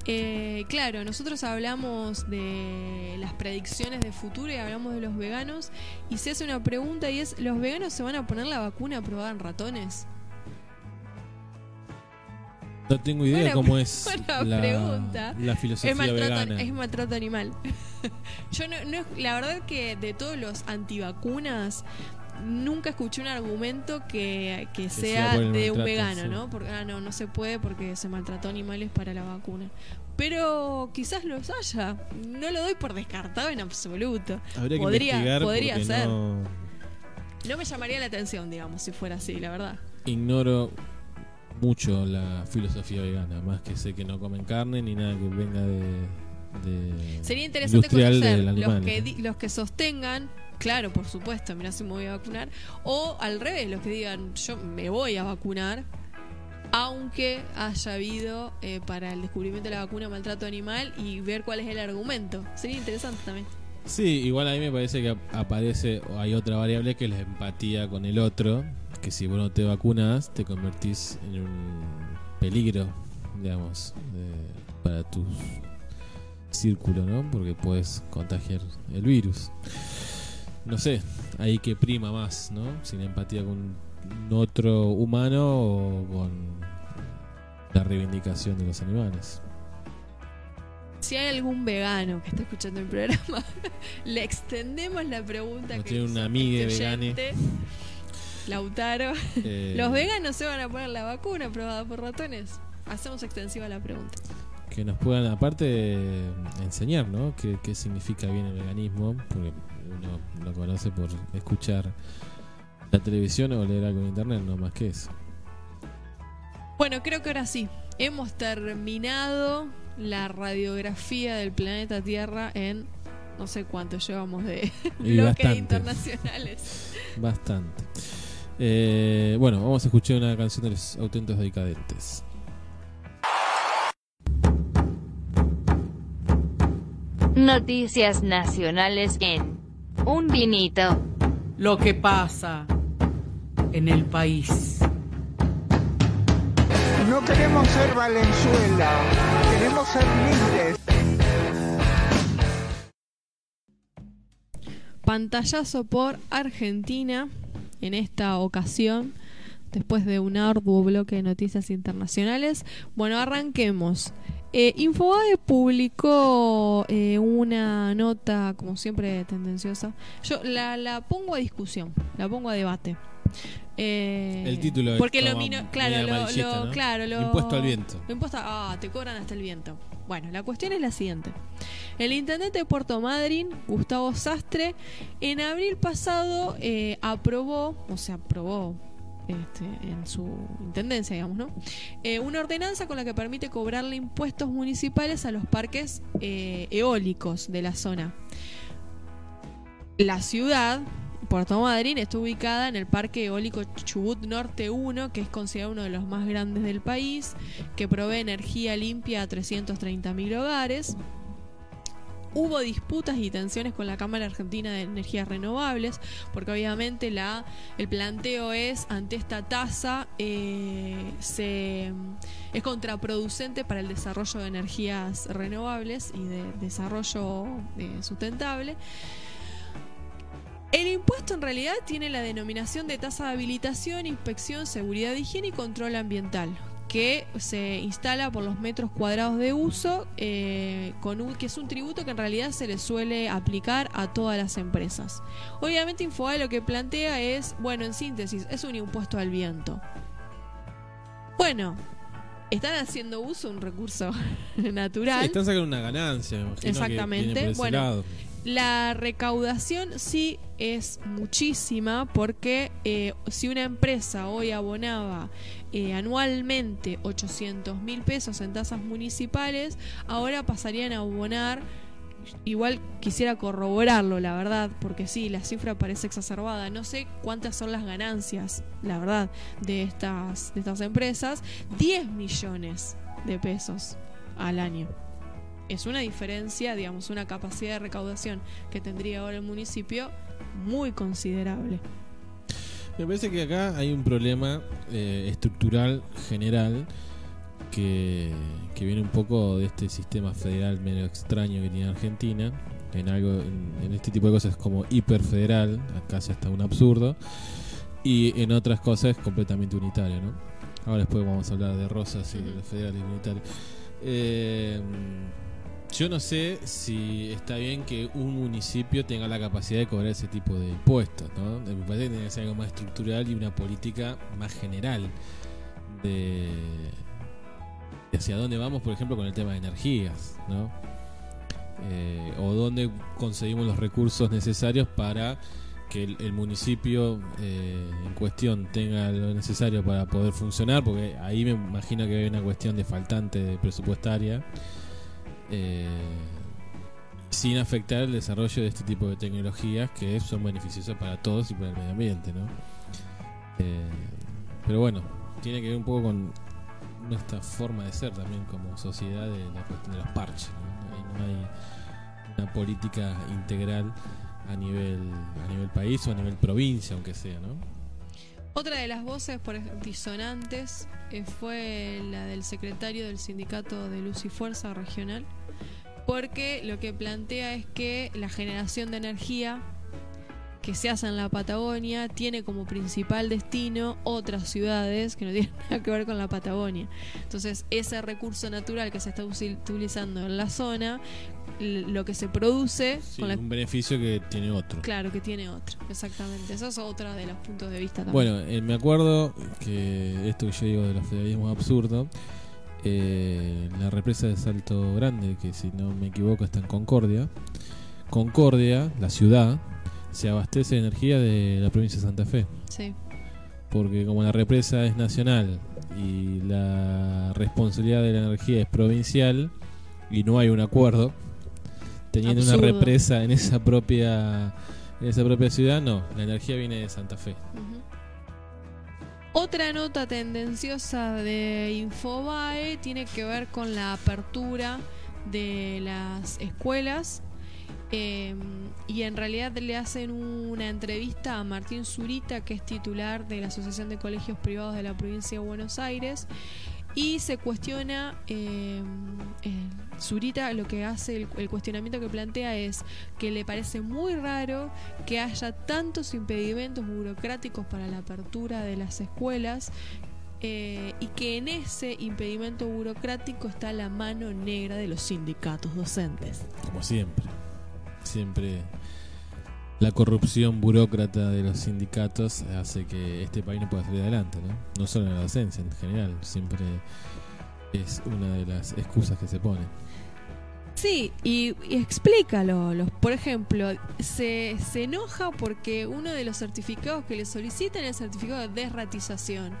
Eh, claro, nosotros hablamos de las predicciones de futuro y hablamos de los veganos. Y se hace una pregunta y es, ¿los veganos se van a poner la vacuna probada en ratones? No tengo idea Buena- cómo es la, pregunta. la filosofía Es maltrato, vegana. es maltrato animal. Yo no, no- la verdad que de todos los antivacunas nunca escuché un argumento que, que sea de un vegano, sí. ¿no? Porque ah, no, no se puede porque se maltrató animales para la vacuna. Pero quizás los haya. No lo doy por descartado en absoluto. Habría que podría- podría ser. no No me llamaría la atención, digamos, si fuera así, la verdad. ignoro mucho la filosofía vegana, más que sé que no comen carne ni nada que venga de, de Sería interesante conocer los que, di- los que sostengan, claro, por supuesto, mira si me voy a vacunar, o al revés, los que digan, yo me voy a vacunar, aunque haya habido eh, para el descubrimiento de la vacuna maltrato animal y ver cuál es el argumento. Sería interesante también. Sí, igual a mí me parece que ap- aparece, o hay otra variable que es la empatía con el otro, que si vos no te vacunas te convertís en un peligro, digamos, de- para tu círculo, ¿no? Porque puedes contagiar el virus. No sé, ahí que prima más, ¿no? Sin empatía con otro humano o con la reivindicación de los animales. Si hay algún vegano que está escuchando el programa, le extendemos la pregunta No que tiene una amiga oyente, Lautaro. Eh, ¿Los veganos se van a poner la vacuna probada por ratones? Hacemos extensiva la pregunta. que nos puedan aparte enseñar, ¿no? ¿Qué, qué significa bien el veganismo, porque uno lo conoce por escuchar la televisión o leer algo en internet, no más que eso. Bueno, creo que ahora sí. Hemos terminado la radiografía del planeta Tierra en no sé cuánto llevamos de bloques internacionales. Bastante. Eh, bueno, vamos a escuchar una canción de los auténticos decadentes. Noticias nacionales en Un vinito. Lo que pasa en el país. No queremos ser Valenzuela, queremos ser libres. Pantallazo por Argentina en esta ocasión, después de un arduo bloque de noticias internacionales. Bueno, arranquemos. Eh, Infobae publicó eh, una nota, como siempre, tendenciosa. Yo la, la pongo a discusión, la pongo a debate. Eh, El título es porque lo mino- claro, lo, lo- ¿no? claro, lo- Impuesto al viento. lo impuesto, ah, te cobran hasta el viento. Bueno, la cuestión es la siguiente. El intendente de Puerto Madryn, Gustavo Sastre, en abril pasado eh, aprobó, o sea, aprobó este, en su intendencia, digamos, ¿no? Eh, una ordenanza con la que permite cobrarle impuestos municipales a los parques eólicos de la zona. La ciudad, Puerto Madryn, está ubicada en el Parque Eólico Chubut Norte 1, que es considerado uno de los más grandes del país, que provee energía limpia a 330.000 hogares. Hubo disputas y tensiones con la Cámara Argentina de Energías Renovables, porque obviamente la, el planteo es, ante esta tasa, eh, es contraproducente para el desarrollo de energías renovables y de desarrollo eh, sustentable. El impuesto en realidad tiene la denominación de tasa de habilitación, inspección, seguridad, higiene y control ambiental, que se instala por los metros cuadrados de uso, eh, con un- que es un tributo que en realidad se le suele aplicar a todas las empresas. Obviamente Infobae lo que plantea es, bueno, en síntesis, es un impuesto al viento. Bueno, están haciendo uso de un recurso natural. Sí, están sacando una ganancia, que Exactamente. Bueno. La recaudación sí es muchísima porque eh, si una empresa hoy abonaba eh, anualmente 800 mil pesos en tasas municipales, ahora pasarían a abonar, igual quisiera corroborarlo, la verdad, porque sí, la cifra parece exacerbada. No sé cuántas son las ganancias, la verdad, de estas, de estas empresas. 10 millones de pesos al año es una diferencia, digamos, una capacidad de recaudación que tendría ahora el municipio muy considerable. Me parece que acá hay un problema eh, estructural general que, que viene un poco de este sistema federal medio extraño que tiene Argentina. En algo, en, en este tipo de cosas como hiperfederal, acá ya está un absurdo. Y en otras cosas completamente unitario, ¿no? Ahora después vamos a hablar de Rosas y de los federales unitarios. Eh, yo no sé si está bien que un municipio tenga la capacidad de cobrar ese tipo de impuestos, ¿no? Me parece que tiene que ser algo más estructural y una política más general de, hacia dónde vamos, por ejemplo, con el tema de energías, ¿no? Eh, o dónde conseguimos los recursos necesarios para que el, municipio eh, en cuestión tenga lo necesario para poder funcionar, porque ahí me imagino que hay una cuestión de faltante presupuestaria, eh, sin afectar el desarrollo de este tipo de tecnologías que son beneficiosas para todos y para el medio ambiente, ¿no? Eh, pero bueno, tiene que ver un poco con nuestra forma de ser también como sociedad de la cuestión de los parches, ¿no? Hay- una política integral a nivel a nivel país o a nivel provincia aunque sea no Otra de las voces por disonantes eh, fue la del secretario del sindicato de Luz y Fuerza Regional, porque lo que plantea es que la generación de energía que se hace en la Patagonia tiene como principal destino otras ciudades que no tienen nada que ver con la Patagonia. Entonces, ese recurso natural que se está utilizando en la zona, lo que se produce Sí, con la un beneficio que tiene otro. Claro, que tiene otro, exactamente. Eso es otro de los puntos de vista también. Bueno, eh, me acuerdo que esto que yo digo de los federalismos absurdo, eh, la represa de Salto Grande, que si no me equivoco está en Concordia, Concordia, la ciudad, se abastece de energía de la provincia de Santa Fe, Sí. porque como la represa es nacional y la responsabilidad de la energía es provincial y no hay un acuerdo, teniendo una represa en esa propia en esa propia ciudad, no, la energía viene de Santa Fe. Ujú. Otra nota tendenciosa de Infobae tiene que ver con la apertura de las escuelas eh, y en realidad le hacen una entrevista a Martín Zurita, que es titular de la Asociación de Colegios Privados de la provincia de Buenos Aires, y se cuestiona, eh, eh, Zurita lo que hace, el, el cuestionamiento que plantea es que le parece muy raro que haya tantos impedimentos burocráticos para la apertura de las escuelas eh, y que en ese impedimento burocrático está la mano negra de los sindicatos docentes. como siempre. Siempre la corrupción burócrata de los sindicatos hace que este país no pueda salir adelante, ¿no? No solo en la docencia, en general. Siempre es una de las excusas que se pone. Sí, y, y explícalo. Los, por ejemplo, se, se enoja porque uno de los certificados que le solicitan es el certificado de desratización.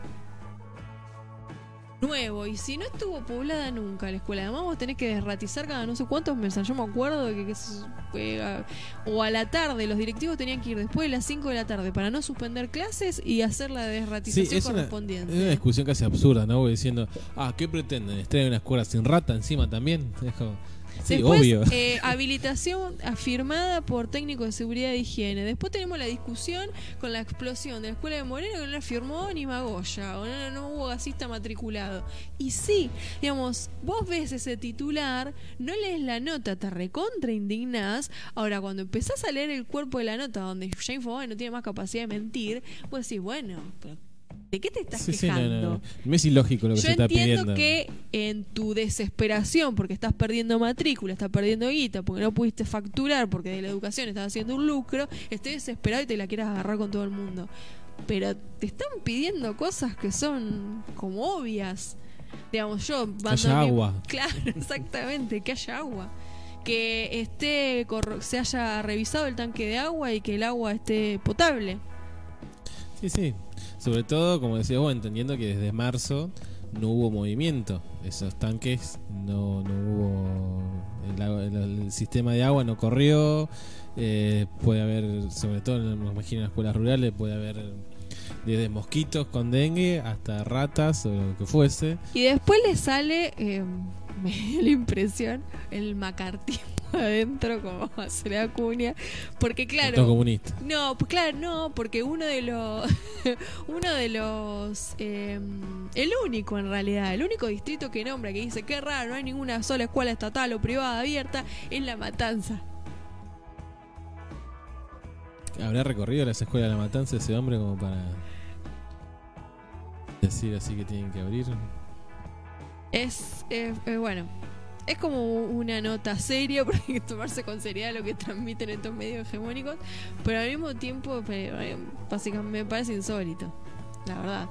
Nuevo, y si no estuvo poblada nunca la escuela, además vos tenés que desratizar cada no sé cuántos meses. Yo me acuerdo de que, que a- o a la tarde, los directivos tenían que ir después de las 5 de la tarde para no suspender clases y hacer la Sí, desratización es una, correspondiente. es una discusión casi absurda, ¿no? Voy diciendo, ah, ¿qué pretenden? ¿Estar en una escuela sin rata encima también? Es como, sí, Después, obvio. eh, habilitación afirmada por técnico de seguridad e higiene. Después tenemos la discusión con la explosión de la escuela de Moreno que no la firmó ni Magoya, o no, no hubo gasista matriculado. Y sí, digamos, vos ves ese titular, no lees la nota, te recontra indignás. Ahora, cuando empezás a leer el cuerpo de la nota, donde ya Infobae no tiene más capacidad de mentir, vos decís, bueno, pero ¿de qué te estás Sí, sí, no, quejando? no, no. Me es ilógico lo que Yo se está entiendo pidiendo. que en tu desesperación, porque estás perdiendo matrícula, estás perdiendo guita, porque no pudiste facturar, porque de la educación estás haciendo un lucro, estés desesperado y te la quieras agarrar con todo el mundo. Pero te están pidiendo cosas que son como obvias. Digamos, yo. mando haya agua. Claro, exactamente, que haya agua. Que esté se haya revisado el tanque de agua y que el agua esté potable. Sí, sí. Sobre todo, como decías vos, entendiendo que desde marzo no hubo movimiento. Esos tanques no, no hubo. El, el- el sistema de agua no corrió. eh, puede haber, sobre todo, me imagino en las escuelas rurales, puede haber desde mosquitos con dengue hasta ratas o lo que fuese. Y después le sale, eh, me dio la impresión, el macartismo adentro, como hacer Acuña. Porque Todo claro. comunista. No, pues claro, no, porque uno de los. uno de los. eh, el único en realidad, el único distrito que nombra que dice que raro, no hay ninguna sola escuela estatal o privada abierta, es La Matanza. ¿Habrá recorrido las escuelas de la matanza ese hombre como para decir así que tienen que abrir? Es, eh, eh, bueno, es como una nota seria, porque hay que tomarse con seriedad lo que transmiten estos medios hegemónicos, pero al mismo tiempo, eh, básicamente me parece insólito, la verdad.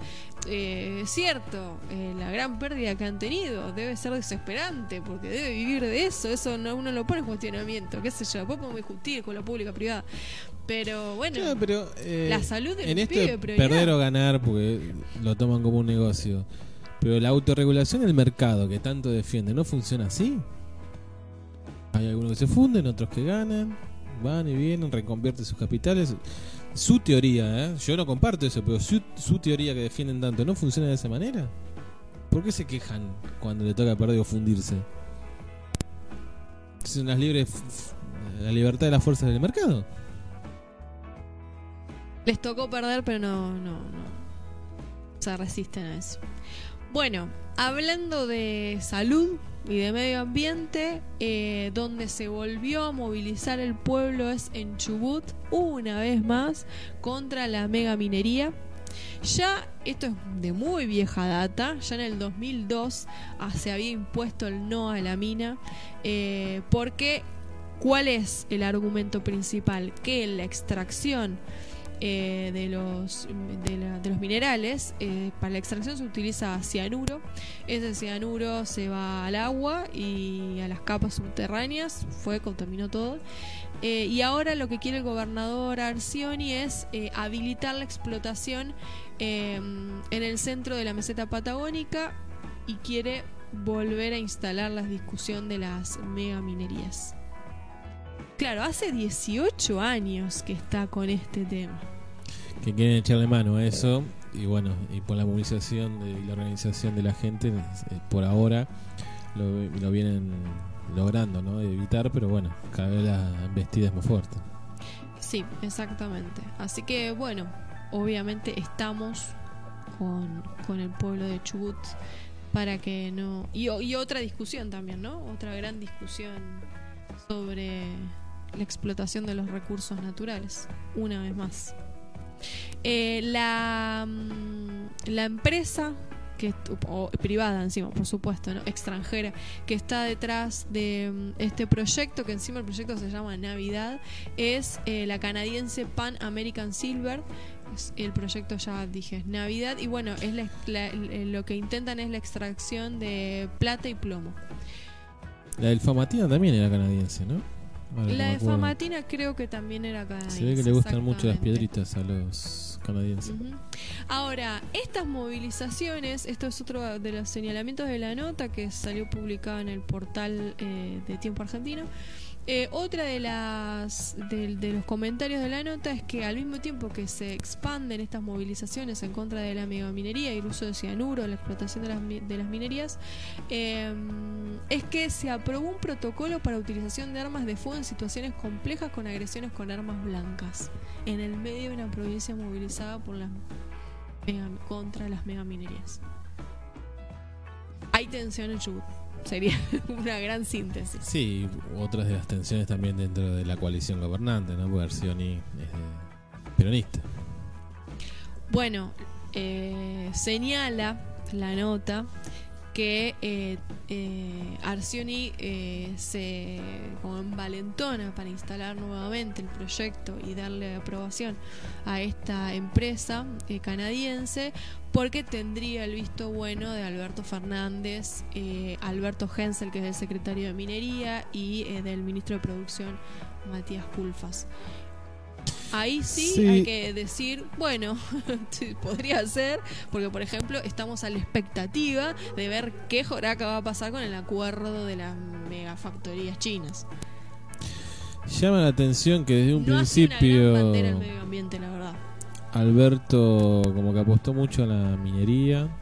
Eh, es cierto, eh, la gran pérdida que han tenido debe ser desesperante, porque debe vivir de eso, eso no, uno lo pone en cuestionamiento, qué sé yo, después podemos discutir con la pública privada, pero bueno, pero, eh, la salud del en esto pibe, perder o ganar porque lo toman como un negocio pero la autorregulación del mercado que tanto defiende no funciona así hay algunos que se funden otros que ganan van y vienen reconvierten sus capitales su teoría ¿eh? yo no comparto eso pero su, teoría que defienden tanto no funciona de esa manera ¿por qué se quejan cuando le toca perder o fundirse? son las libres la libertad de las fuerzas del mercado Les tocó perder, pero no, no, no. Se resisten a eso. Bueno, hablando de salud y de medio ambiente, eh, donde se volvió a movilizar el pueblo es en Chubut, una vez más, contra la megaminería. Ya, esto es de muy vieja data, ya en el 2002 ah, se había impuesto el no a la mina, eh, porque ¿cuál es el argumento principal? Que la extracción eh, de, los, de, los minerales, eh, para la extracción se utiliza cianuro. Ese cianuro se va al agua y a las capas subterráneas, fue, contaminó todo. Eh, y ahora lo que quiere el gobernador Arcioni es habilitar la explotación eh, en el centro de la meseta patagónica y quiere volver a instalar la discusión de las megaminerías. Claro, hace 18 años que está con este tema. Que quieren echarle mano a eso. Y bueno, y por la movilización de- y la organización de la gente, eh, por ahora lo, lo vienen logrando, ¿no? Evitar, pero bueno, cada vez la embestida es más fuerte. Sí, exactamente. Así que bueno, obviamente estamos con, con el pueblo de Chubut para que no... Y, otra discusión también, ¿no? Otra gran discusión sobre la explotación de los recursos naturales, una vez más. Eh, la, mm, la empresa que privada encima, por supuesto, ¿no? extranjera, que está detrás de mm, este proyecto, que encima el proyecto se llama Navidad, es eh, la canadiense Pan American Silver. El proyecto ya dije Navidad y bueno, es la- el- lo que intentan es la extracción de plata y plomo. La del Famatina también era canadiense, ¿no? La de. Famatina creo que también era canadiense. Se ve que le gustan mucho las piedritas a los canadienses. Ahora, estas movilizaciones, esto es otro de los señalamientos de la nota que salió publicada en el portal eh, de Tiempo Argentino. Eh, otra de las de, de los comentarios de la nota es que al mismo tiempo que se expanden estas movilizaciones en contra de la megaminería y el uso de cianuro, la explotación de las, de las minerías, eh, es que se aprobó un protocolo para utilización de armas de fuego en situaciones complejas con agresiones con armas blancas en el medio de una provincia movilizada por las contra las megaminerías. Hay tensión en Chubut. Sería una gran síntesis. Sí, otras de las tensiones también dentro de la coalición gobernante, ¿no? Porque Arcioni es peronista. Bueno, eh, señala la nota que eh, eh, Arcioni eh, se como envalentona para instalar nuevamente el proyecto y darle aprobación a esta empresa eh, canadiense porque tendría el visto bueno de Alberto Fernández, eh, Alberto Hensel, que es el secretario de Minería, y del ministro de Producción, Matías Culfas. Ahí sí, Sí. hay que decir, bueno, podría ser, porque por ejemplo estamos a la expectativa de ver qué joraca va a pasar con el acuerdo de las megafactorías chinas. Llama la atención que desde un no hace una gran principio bandera el medio ambiente, la verdad. Alberto como que apostó mucho a la minería,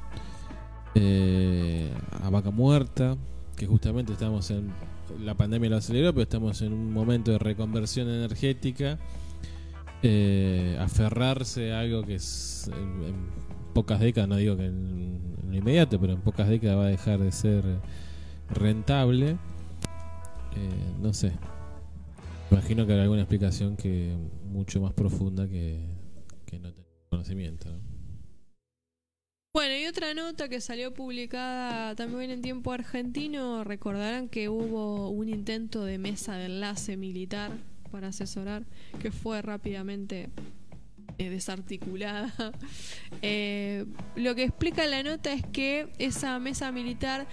eh, a vaca muerta, que justamente estamos en la pandemia lo aceleró, pero estamos en un momento de reconversión energética. Eh, aferrarse a algo que es en, pocas décadas, no digo que en, lo inmediato, pero en pocas décadas va a dejar de ser rentable. Eh, no sé. Imagino que habrá alguna explicación que mucho más profunda que, no tener conocimiento. ¿no? Bueno, y otra nota que salió publicada también en tiempo argentino, recordarán que hubo un intento de mesa de enlace militar para asesorar, que fue rápidamente eh, desarticulada. Eh, lo que explica la nota es que esa mesa militar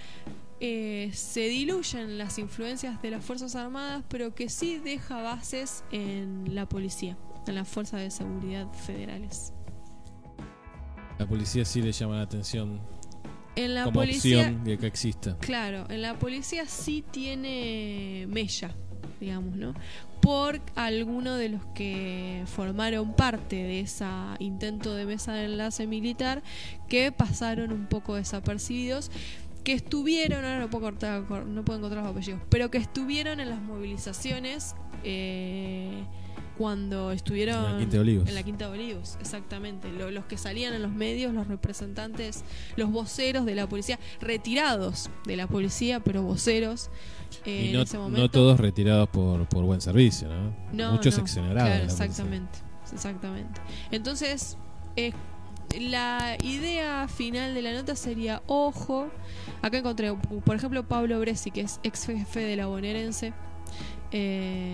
eh, se diluyen las influencias de las Fuerzas Armadas, pero que sí deja bases en la policía, en las Fuerzas de Seguridad Federales. La policía sí le llama la atención En la como policía, opción de que exista. Claro, en la policía sí tiene mella, digamos, ¿no? Por alguno de los que formaron parte de ese intento de mesa de enlace militar que pasaron un poco desapercibidos, que estuvieron, ahora no puedo, cortar, no puedo encontrar los apellidos, pero que estuvieron en las movilizaciones. eh, cuando estuvieron En la Quinta de Olivos. en la Quinta de Olivos, exactamente. Lo- los que salían en los medios, los representantes, los voceros de la policía, retirados de la policía, pero voceros eh, y en no, ese momento. no todos retirados por, por buen servicio, ¿no? No, Muchos no, exonerados. claro, exactamente, exactamente. Entonces, eh, la idea final de la nota sería, ojo, acá encontré, por ejemplo, Pablo Bresi, que es ex jefe de la bonaerense, eh,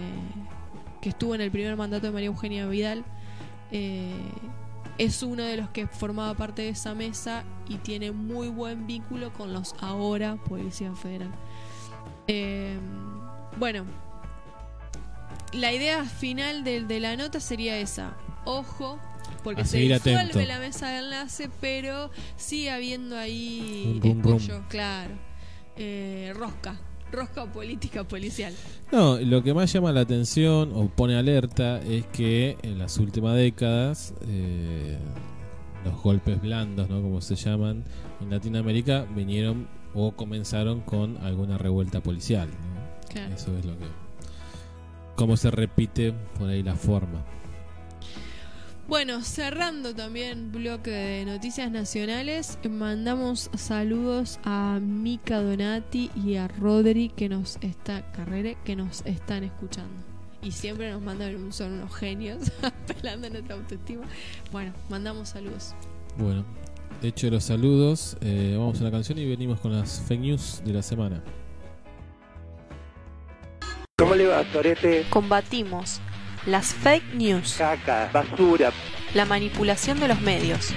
que estuvo en el primer mandato de María Eugenia Vidal, eh, es uno de los que formaba parte de esa mesa y tiene muy buen vínculo con los ahora Policía Federal. Eh, bueno, la idea final de, de la nota sería esa. Ojo, porque A se disuelve atento. la mesa de enlace, pero sigue habiendo ahí rum, claro. Eh, rosca, rosca política policial. No, lo que más llama la atención o pone alerta es que en las últimas décadas eh, los golpes blandos, ¿no? Como se llaman en Latinoamérica, vinieron o comenzaron con alguna revuelta policial. ¿no? Claro. Eso es lo que. Cómo se repite por ahí la forma. Bueno, cerrando también bloque de noticias nacionales, mandamos saludos a Mica Donati y a Rodri que nos está Carrere que nos están escuchando. Y siempre nos mandan son unos genios apelando a nuestra autoestima. Bueno, mandamos saludos. Bueno, hecho los saludos, eh, vamos a la canción y venimos con las fake news de la semana. ¿Cómo le va, Torete? Combatimos las fake news, Caca, basura, la manipulación de los medios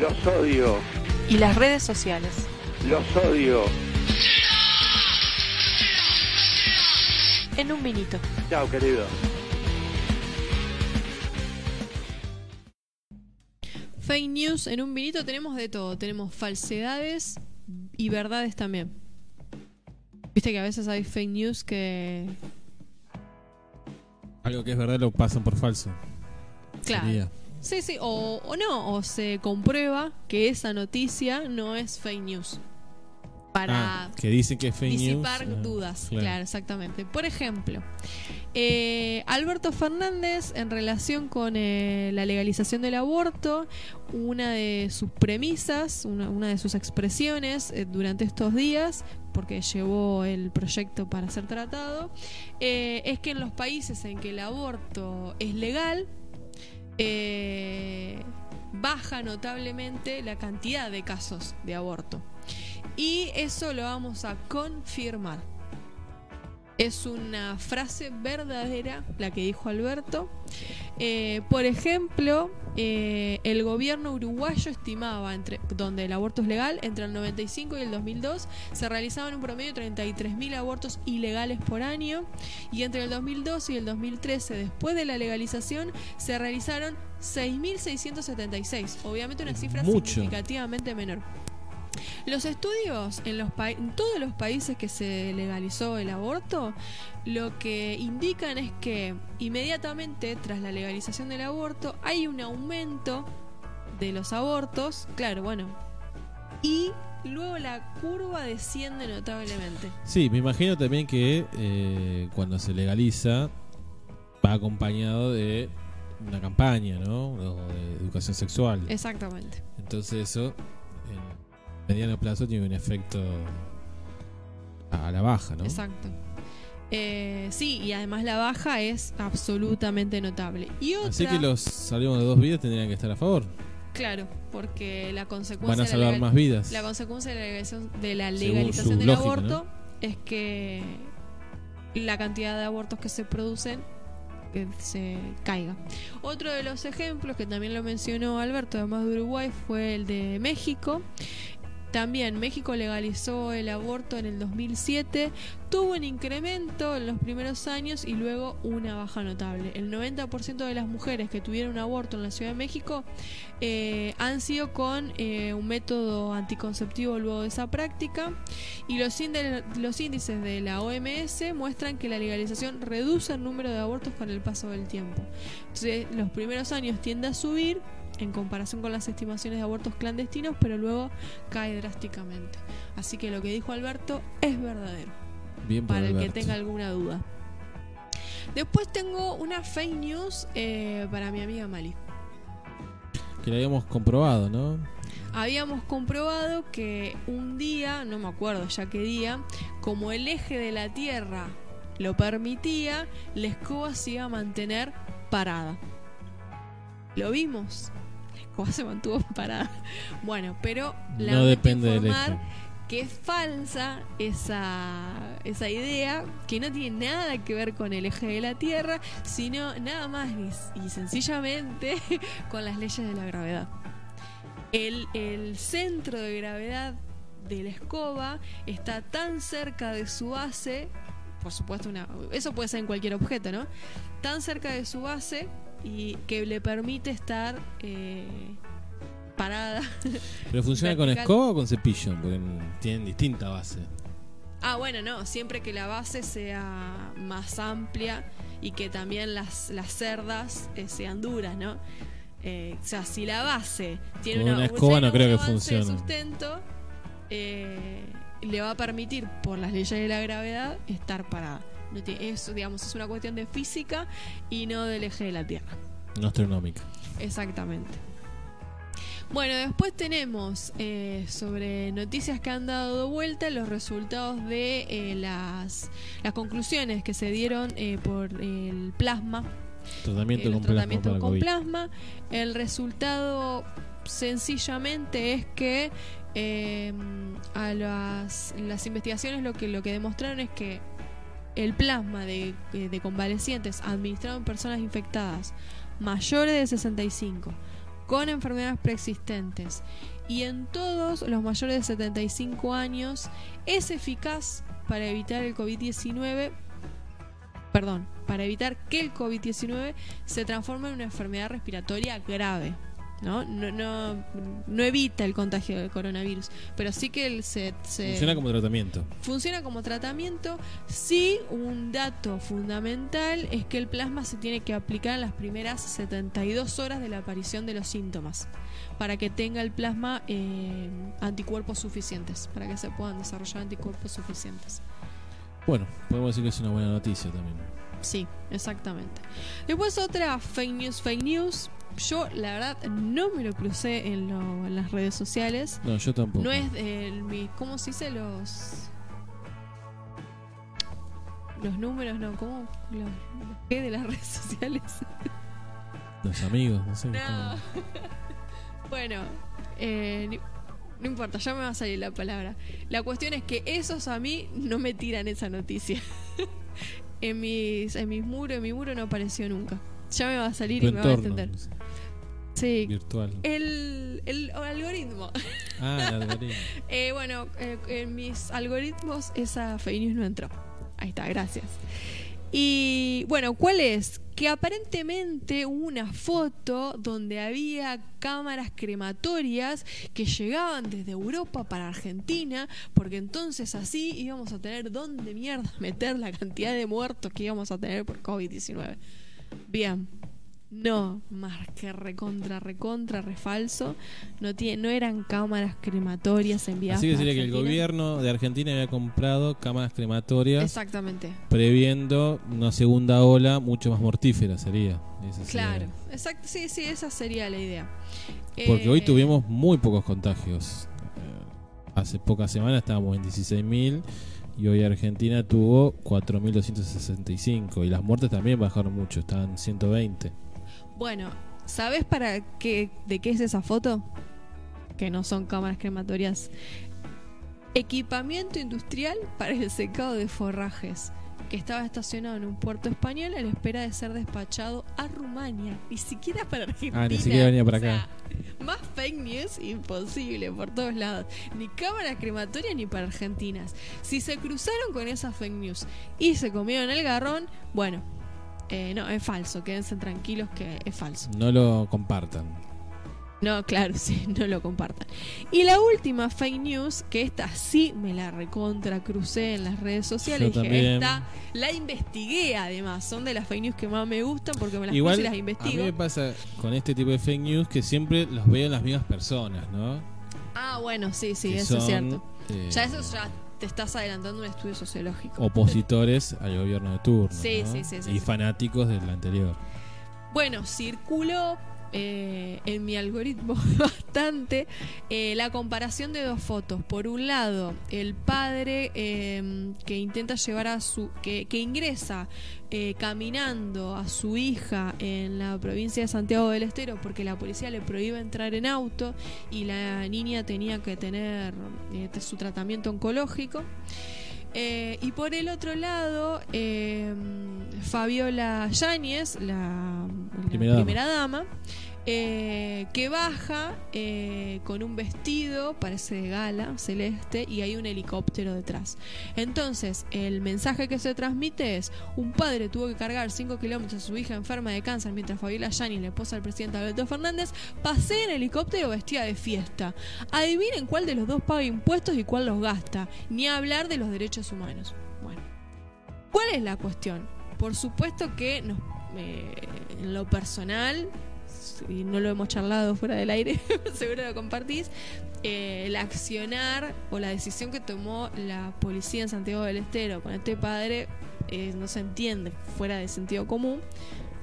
los odio, y las redes sociales. los odio. En un vinito. Chao, querido. Fake news en un vinito tenemos de todo. Tenemos falsedades y verdades también. Viste que a veces hay fake news que. Algo que es verdad lo pasan por falso. Claro. Sería. Sí, sí, o, o no, o se comprueba que esa noticia no es fake news. Para Ah, que dicen que es disipar news. ah, dudas. Claro. exactamente. Por ejemplo, eh, Alberto Fernández, en relación con eh, la legalización del aborto, una de sus premisas, una, una de sus expresiones eh, durante estos días, porque llevó el proyecto para ser tratado, eh, es que en los países en que el aborto es legal, eh, baja notablemente la cantidad de casos de aborto. Y eso lo vamos a confirmar. Es una frase verdadera la que dijo Alberto. Eh, por ejemplo, eh, el gobierno uruguayo estimaba, entre, donde el aborto es legal, entre el 95 y el 2002 se realizaban un promedio de 33.000 abortos ilegales por año y entre el 2002 y el 2013, después de la legalización, se realizaron 6.676. Obviamente una cifra Mucho. significativamente menor. Los estudios en, los pa- en todos los países que se legalizó el aborto lo que indican es que inmediatamente tras la legalización del aborto hay un aumento de los abortos, claro, bueno, y luego la curva desciende notablemente. Sí, me imagino también que eh, cuando se legaliza va acompañado de una campaña, ¿no? O de educación sexual. Exactamente. Entonces eso mediano plazo tiene un efecto a la baja, ¿no? Exacto. Eh, sí, y además la baja es absolutamente notable. Y otra, Así que los salimos de dos vidas tendrían que estar a favor. claro, porque la consecuencia Van a de la salvar más vidas. La consecuencia de la legalización, de la Según legalización su del lógica, aborto es que la cantidad de abortos que se producen que se caiga. Otro de los ejemplos que también lo mencionó Alberto, además de Uruguay, fue el de México. También México legalizó el aborto en el 2007, tuvo un incremento en los primeros años y luego una baja notable. El 90% de las mujeres que tuvieron un aborto en la Ciudad de México eh, han sido con eh, un método anticonceptivo luego de esa práctica y los, los índices de la OMS muestran que la legalización reduce el número de abortos con el paso del tiempo. Entonces, los primeros años tiende a subir en comparación con las estimaciones de abortos clandestinos, pero luego cae drásticamente. Así que lo que dijo Alberto es verdadero Bien para el que tenga alguna duda. Después tengo una fake news eh, para mi amiga Mali. Que lo habíamos comprobado, ¿no? Habíamos comprobado que un día, no me acuerdo ya qué día, como el eje de la Tierra lo permitía, la escoba se iba a mantener parada. ¿Lo vimos? La escoba se mantuvo parada. Bueno, pero la No depende del que es falsa esa, esa idea, que no tiene nada que ver con el eje de la Tierra, sino nada más y, y sencillamente con las leyes de la gravedad. El, el centro de gravedad de la escoba está tan cerca de su base, por supuesto, una, eso puede ser en cualquier objeto, ¿no? Tan cerca de su base y que le permite estar eh, parada. ¿Pero funciona con escoba o con cepillo? Porque tienen distinta base. Ah, bueno, no, siempre que la base sea más amplia y que también las, las cerdas eh, sean duras, ¿no? Eh, o sea, si la base tiene una, una escoba no creo que de sustento, eh, le va a permitir, por las leyes de la gravedad, estar parada. No tiene- es, digamos, es una cuestión de física y no del eje de la Tierra. No astronómica. Exactamente. Bueno, después tenemos eh, sobre noticias que han dado vuelta los resultados de eh, las, las conclusiones que se dieron eh, por el plasma, Tratamiento con plasma tratamiento para con plasma. El resultado sencillamente es que eh, a las, las investigaciones lo que, lo que demostraron es que el plasma de, eh, de convalecientes administrado en personas infectadas mayores de 65 con enfermedades preexistentes y en todos los mayores de 75 años es eficaz para evitar el COVID-19 perdón, para evitar que el COVID-19 se transforme en una enfermedad respiratoria grave. ¿No? No, no, no evita el contagio del coronavirus, pero sí que el se, se- Funciona como tratamiento. funciona como tratamiento. Sí, un dato fundamental es que el plasma se tiene que aplicar en las primeras 72 horas de la aparición de los síntomas, para que tenga el plasma eh, anticuerpos suficientes, para que se puedan desarrollar anticuerpos suficientes. Bueno, podemos decir que es una buena noticia también. Sí, exactamente. Después otra fake news, fake news. Yo, la verdad, no me lo crucé en, lo- en las redes sociales. No, yo tampoco. No es el, mi, ¿cómo se dice? Los los números, no, ¿cómo? Los, qué de las redes sociales. Los amigos, no sé. No. bueno, eh, ni- no importa, ya me va a salir la palabra. La cuestión es que esos a mí no me tiran esa noticia. en mis en mis muros, en mi muro no apareció nunca. Ya me va a salir Tu y me va a entender. Sí, virtual. el, el algoritmo. Ah, el algoritmo. Eh, bueno, eh, en mis algoritmos esa fake news no entró. Ahí está, gracias. Y bueno, ¿cuál es? Que aparentemente hubo una foto donde había cámaras crematorias que llegaban desde Europa para Argentina, porque entonces así íbamos a tener dónde mierda meter la cantidad de muertos que íbamos a tener por COVID-19. Bien. No, más que recontra, recontra, refalso. No, tiene, no eran cámaras crematorias enviadas Así que sería que el gobierno de Argentina había comprado cámaras crematorias Exactamente. previendo una segunda ola mucho más mortífera sería. Esa sería. Claro. Exacto. Sí, sí, esa sería la idea. Porque Eh, hoy tuvimos muy pocos contagios. Eh, Hace pocas semanas estábamos en 16.000 y hoy Argentina tuvo 4.265 y las muertes también bajaron mucho, estaban 120. Bueno, ¿sabes para qué, de qué es esa foto? Que no son cámaras crematorias. Equipamiento industrial para el secado de forrajes, que estaba estacionado en un puerto español a la espera de ser despachado a Rumania. Ni siquiera para Argentina. Ah, ni siquiera venía para O sea, acá. Más fake news imposible por todos lados. Ni cámaras crematorias ni para argentinas. Si se cruzaron con esas fake news y se comieron el garrón, bueno, eh, no, es falso. Quédense tranquilos que es falso. No lo compartan. No, claro, sí, no lo compartan. Y la última fake news, que esta sí me la recontra crucé en las redes sociales. Yo dije, esta la investigué además. Son de las fake news que más me gustan porque me las Igual y las a mí investigo. me pasa con este tipo de fake news que siempre los veo en las mismas personas, ¿no? Ah, bueno, sí, sí, Que eso es cierto. eh, Ya eso ya te estás adelantando un estudio sociológico. Opositores al gobierno de turno. Sí, ¿no? sí, sí, sí, Y sí. fanáticos del anterior. Bueno, circuló eh, en mi algoritmo bastante eh, la comparación de dos fotos. Por un lado, el padre eh, que intenta llevar a su. que, que ingresa eh, caminando a su hija en la provincia de Santiago del Estero porque la policía le prohíbe entrar en auto y la niña tenía que tener eh, su tratamiento oncológico. Eh, y por el otro lado, eh, Fabiola Yáñez, la, la Primera primera, dama. dama, eh, que baja eh, con un vestido, parece de gala, celeste, y hay un helicóptero detrás. Entonces, el mensaje que se transmite es, un padre tuvo que cargar 5 kilómetros a su hija enferma de cáncer mientras Fabiola Yáñez, la esposa del presidente Alberto Fernández, pasea en helicóptero vestida de fiesta. Adivinen cuál de los dos paga impuestos y cuál los gasta. Ni hablar de los derechos humanos. Bueno, ¿cuál es la cuestión? Por supuesto que nos, eh, en lo personal, y no lo hemos charlado fuera del aire, seguro lo compartís, eh, el accionar o la decisión que tomó la policía en Santiago del Estero con este padre eh, no se entiende fuera de sentido común.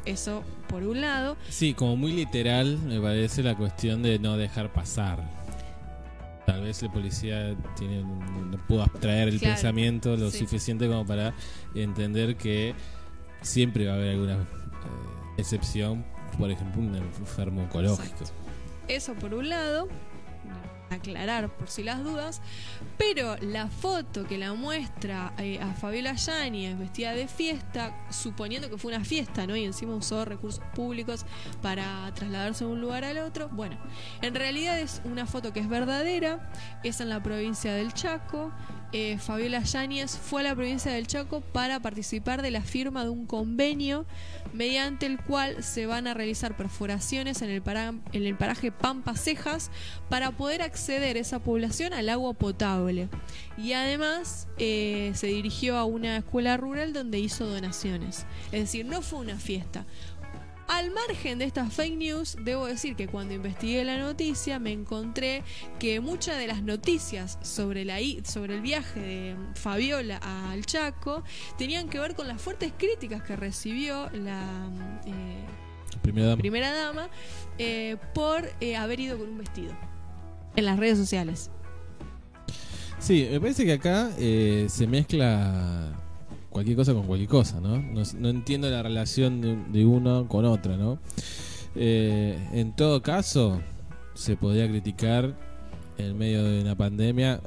Eso por un lado. Sí, como muy literal me parece la cuestión de no dejar pasar. Tal vez el policía tiene, no pudo abstraer el Claro, pensamiento lo sí. suficiente como para entender que siempre va a haber alguna eh, excepción, por ejemplo, un enfermo oncológico. Eso por un lado, aclarar por si las dudas, pero la foto que la muestra eh, a Fabiola Yáñez vestida de fiesta, suponiendo que fue una fiesta, ¿no? Y encima usó recursos públicos para trasladarse de un lugar al otro, bueno, en realidad es una foto que es verdadera, es en la provincia del Chaco. Eh, Fabiola Yáñez fue a la provincia del Chaco para participar de la firma de un convenio mediante el cual se van a realizar perforaciones en el, paraje Pampa Cejas para poder acceder esa población al agua potable. Y además eh, se dirigió a una escuela rural donde hizo donaciones. Es decir, no fue una fiesta. Al margen de estas fake news, debo decir que cuando investigué la noticia me encontré que muchas de las noticias sobre, la, sobre el viaje de Fabiola al Chaco tenían que ver con las fuertes críticas que recibió la eh, Primera dama. primera dama eh, por eh, haber ido con un vestido en las redes sociales. Sí, me parece que acá eh, se mezcla cualquier cosa con cualquier cosa, ¿no? No, no entiendo la relación de, de uno con otra, ¿no? Eh, en todo caso, se podría criticar en medio de una pandemia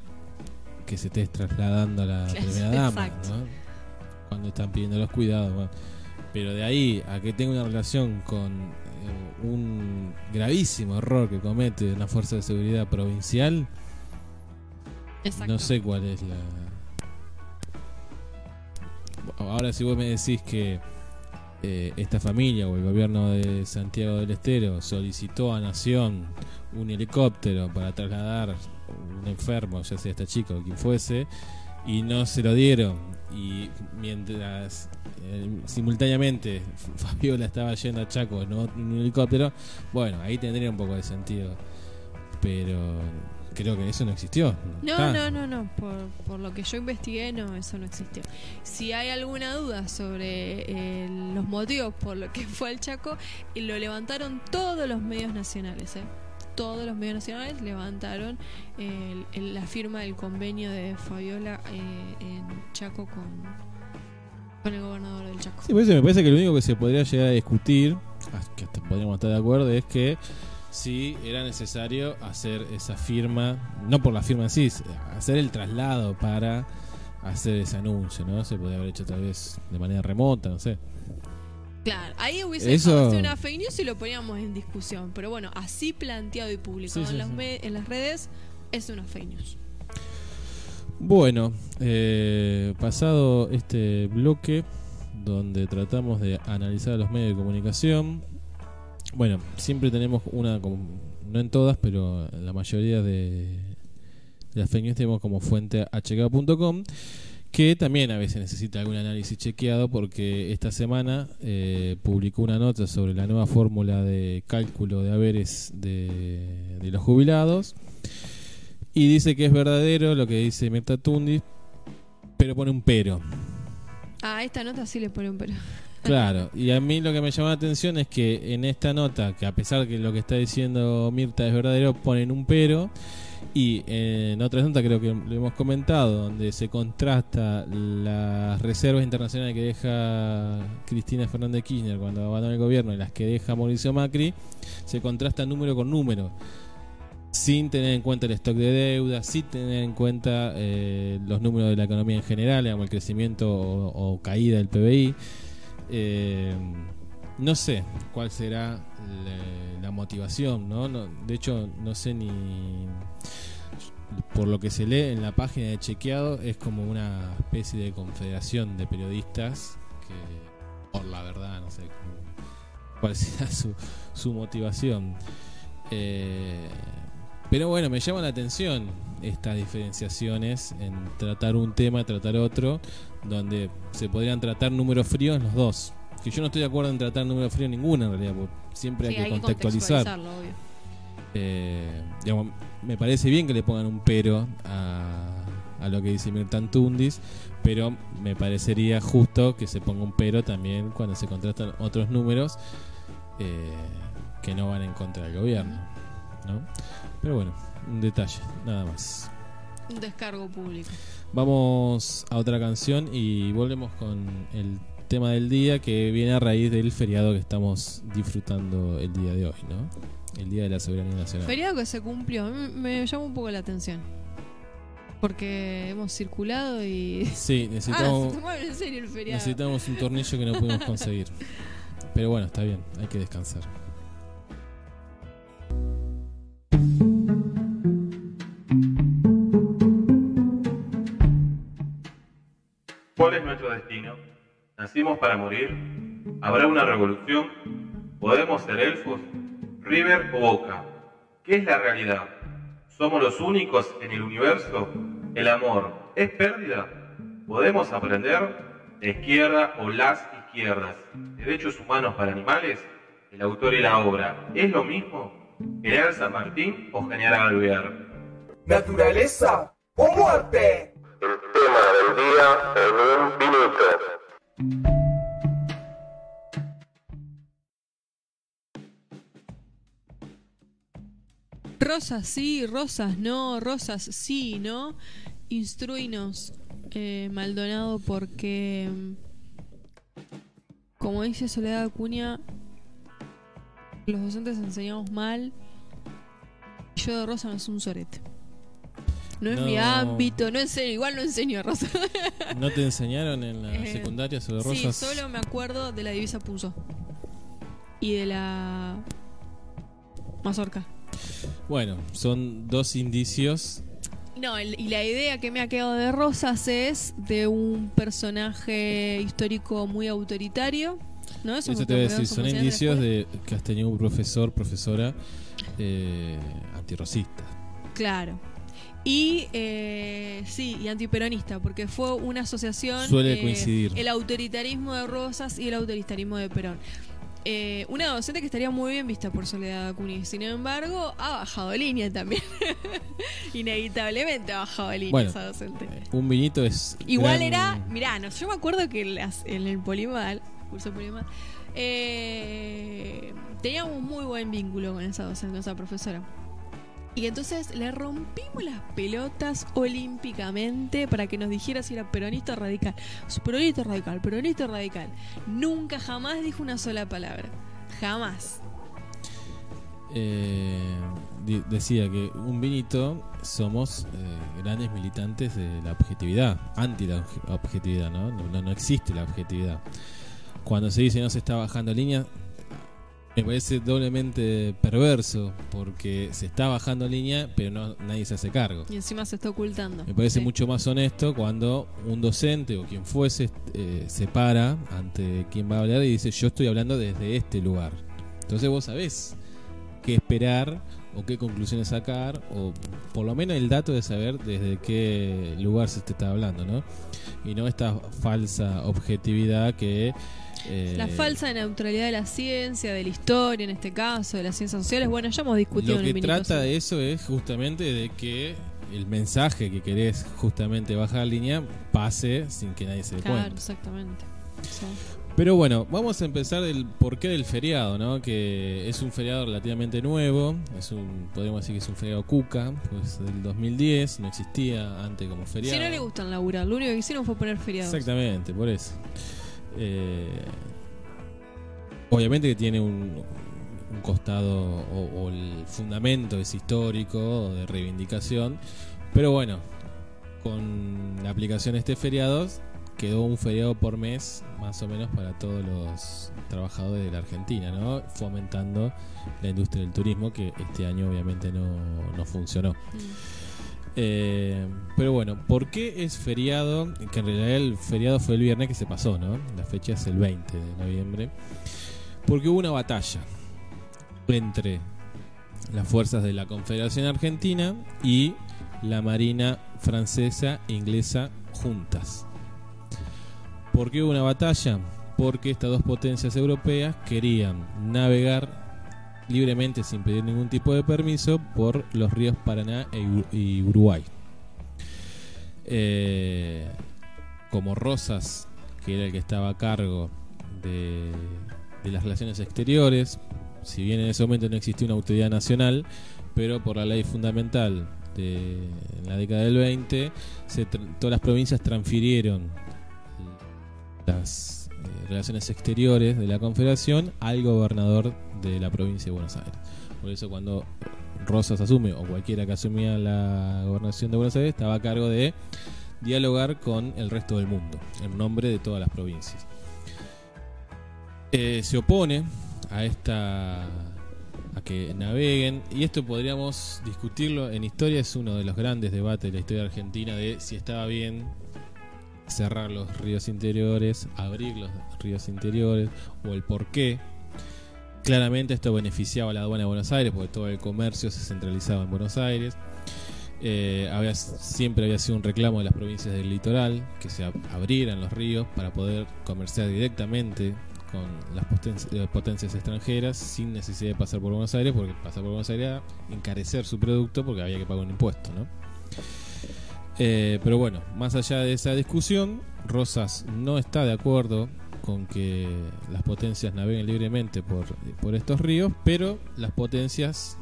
que se esté trasladando a la primera dama. ¿no? Cuando están pidiendo los cuidados, bueno. Pero de ahí a que tenga una relación con eh, un gravísimo error que comete una fuerza de seguridad provincial, Exacto. no sé cuál es la. Ahora, si vos me decís que eh, esta familia o el gobierno de Santiago del Estero solicitó a Nación un helicóptero para trasladar un enfermo, ya sea esta chica o quien fuese, y no se lo dieron, y mientras eh, simultáneamente Fabiola estaba yendo a Chaco en un helicóptero, bueno, ahí tendría un poco de sentido, pero creo que eso no existió. No, está. no, no, no. Por, por lo que yo investigué, no, eso no existió. Si hay alguna duda sobre eh, los motivos por los que fue al Chaco, eh, lo levantaron todos los medios nacionales, ¿eh? Todos los medios nacionales levantaron el- el- la firma del convenio de Fabiola eh, en Chaco con, con el gobernador del Chaco. Sí, me parece que lo único que se podría llegar a discutir, ah, que hasta podríamos estar de acuerdo, es que si era necesario hacer esa firma, no por la firma en sí, hacer el traslado para hacer ese anuncio, ¿no? Se podría haber hecho tal vez de manera remota, no sé. Claro, ahí hubiese Eso- una fake news y lo poníamos en discusión. Pero bueno, así planteado y publicado Sí, sí, en, sí. las redes, es una fake news. Bueno, eh, pasado este bloque donde tratamos de analizar los medios de comunicación, bueno, siempre tenemos una, como- no en todas, pero en la mayoría de, las fake news tenemos como fuente hk.com, que también a veces necesita algún análisis chequeado porque esta semana eh, publicó una nota sobre la nueva fórmula de cálculo de haberes de, los jubilados. Y dice que es verdadero lo que dice Mirta Tundi, pero pone un pero. A esta nota sí le pone un pero. Claro, y a mí lo que me llama la atención es que en esta nota, que a pesar que lo que está diciendo Mirta es verdadero, ponen un pero, y en otra nota creo que lo hemos comentado, donde se contrasta las reservas internacionales que deja Cristina Fernández Kirchner cuando abandona el gobierno y las que deja Mauricio Macri, se contrasta número con número sin tener en cuenta el stock de deuda, sin tener en cuenta eh, los números de la economía en general, digamos, el crecimiento o, o caída del PBI. Eh, no sé cuál será la, motivación, ¿no? ¿no? De hecho, no sé ni. Por lo que se lee en la página de chequeado, es como una especie de confederación de periodistas que, por la verdad, no sé cuál será su, su motivación. Eh, pero bueno, me llama la atención estas diferenciaciones en tratar un tema, tratar otro, donde se podrían tratar números fríos los dos. Que yo no estoy de acuerdo en tratar números fríos ninguna en realidad, porque siempre Sí, hay que hay contextualizar. contextualizarlo, obvio. Eh, digamos, me parece bien que le pongan un pero a, a lo que dice Mirta Tundis, pero me parecería justo que se ponga un pero también cuando se contrastan otros números eh, que no van en contra del gobierno. ¿no? Pero bueno, un detalle, nada más. Un descargo público. Vamos a otra canción y volvemos con el tema del día que viene a raíz del feriado que estamos disfrutando el día de hoy, ¿no? El Día de la Soberanía Nacional. Feriado que se cumplió. Mí Me llama un poco la atención. Porque hemos circulado y. Sí, Ah, necesitamos, tomaron en serio el feriado. necesitamos un tornillo que no pudimos conseguir. Pero bueno, está bien, hay que descansar. ¿Cuál es nuestro destino? ¿Nacimos para morir? ¿Habrá una revolución? ¿Podemos ser elfos? ¿River o Boca? ¿Qué es la realidad? ¿Somos los únicos en el universo? ¿El amor es pérdida? ¿Podemos aprender? ¿La izquierda o las izquierdas? ¿Derechos humanos para animales? ¿El autor y la obra es lo mismo? ¿General San Martín o General Alvear? ¿Naturaleza o muerte? El tema del día en un minuto. Rosas sí, rosas no, rosas sí, ¿no? Instruinos, eh, Maldonado, porque. mm, Como dice Soledad Acuña, los docentes enseñamos mal. Yo de rosa no soy un sorete. No es mi ámbito, no enseño, igual no enseño rosa. ¿No te enseñaron en la Eh, secundaria sobre Sí, rosas? solo me acuerdo de la divisa Punzo. Y de la. Mazorca. Bueno, son dos indicios. No, el- y la idea que me ha quedado de Rosas es de un personaje histórico muy autoritario. ¿No? Eso, Eso te voy a decir, son indicios de que has tenido un profesor, profesora eh, antirrosista. Claro. Y eh, sí, y antiperonista, porque fue una asociación. Suele eh, coincidir. El autoritarismo de Rosas y el autoritarismo de Perón. Eh, una docente que estaría muy bien vista por Soledad Acuña. Sin embargo, ha bajado línea también. Inevitablemente ha bajado línea Bueno, esa docente. Un vinito es. Igual gran- era, mirá, no, yo me acuerdo que en, las- en el Polimal, curso Polimal, eh, teníamos un muy buen vínculo con esa docente, con esa profesora. Y entonces le rompimos las pelotas olímpicamente para que nos dijera si era peronista o radical. Peronista radical, peronista radical. Nunca jamás dijo una sola palabra. Jamás. eh, decía que un vinito somos eh, grandes militantes de la objetividad, anti la obje- objetividad, no- no existe la objetividad. Cuando se dice no se está bajando línea, me parece doblemente perverso porque se está bajando línea, pero no, nadie se hace cargo. Y encima se está ocultando. Me parece Sí. mucho más honesto cuando un docente o quien fuese eh, se para ante quien va a hablar y dice yo estoy hablando desde este lugar. Entonces vos sabés qué esperar o qué conclusiones sacar o por lo menos el dato de saber desde qué lugar se te está hablando, ¿no? Y no esta falsa objetividad que... eh, La falsa neutralidad de la ciencia, de la historia en este caso, de las ciencias sociales. Bueno, ya hemos discutido Lo en que el trata de eso es justamente de que el mensaje que querés justamente bajar línea pase sin que nadie se dé Claro, cuenta. exactamente. Sí. Pero bueno, vamos a empezar el porqué del feriado, ¿no? Que es un feriado relativamente nuevo, es un, podríamos decir que es un feriado cuca, pues del 2010, no existía antes como feriado. Si no le gustan laburar, lo único que hicieron fue poner feriados. Exactamente, por eso. Eh, obviamente que tiene un, un costado o, o el fundamento es histórico de reivindicación, pero bueno, con la aplicación de este feriado quedó un feriado por mes más o menos para todos los trabajadores de la Argentina, ¿no? Fomentando la industria del turismo que este año obviamente no, no funcionó. Eh, pero bueno, ¿por qué es feriado? Que en realidad el feriado fue el viernes que se pasó, ¿no? La fecha es el 20 de noviembre. Porque hubo una batalla entre las fuerzas de la Confederación Argentina y la Marina francesa e inglesa juntas. ¿Por qué hubo una batalla? Porque estas dos potencias europeas querían navegar libremente sin pedir ningún tipo de permiso por los ríos Paraná e y Uruguay. Eh, como Rosas, que era el que estaba a cargo de, las relaciones exteriores, si bien en ese momento no existía una autoridad nacional, pero por la ley fundamental de la década del 20, se todas las provincias transfirieron las eh, relaciones exteriores de la Confederación al gobernador de la provincia de Buenos Aires. Por eso cuando Rosas asume, o cualquiera que asumía la gobernación de Buenos Aires, estaba a cargo de dialogar con el resto del mundo, en nombre de todas las provincias. Eh, se opone a esta a que naveguen y esto podríamos discutirlo en historia es uno de los grandes debates de la historia argentina de si estaba bien cerrar los ríos interiores, abrir los ríos interiores o el por qué. Claramente esto beneficiaba a la aduana de Buenos Aires porque todo el comercio se centralizaba en Buenos Aires. Eh, había, siempre había sido un reclamo de las provincias del litoral que se ab- abrieran los ríos para poder comerciar directamente con las potenci- eh, potencias extranjeras sin necesidad de pasar por Buenos Aires porque pasar por Buenos Aires era encarecer su producto porque había que pagar un impuesto, ¿no? Eh, pero bueno, más allá de esa discusión, Rosas no está de acuerdo con que las potencias naveguen libremente por, por estos ríos, pero las potencias,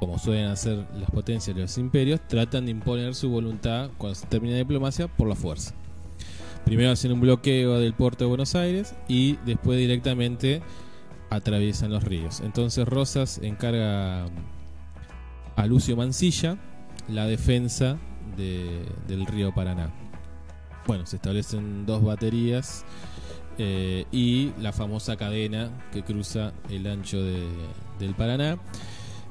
como suelen hacer las potencias de los imperios, tratan de imponer su voluntad cuando se termina la diplomacia por la fuerza. Primero hacen un bloqueo del puerto de Buenos Aires y después directamente atraviesan los ríos. Entonces Rosas encarga a Lucio Mansilla la defensa de- del río Paraná. Bueno, se establecen dos baterías eh, y la famosa cadena que cruza el ancho de- del Paraná.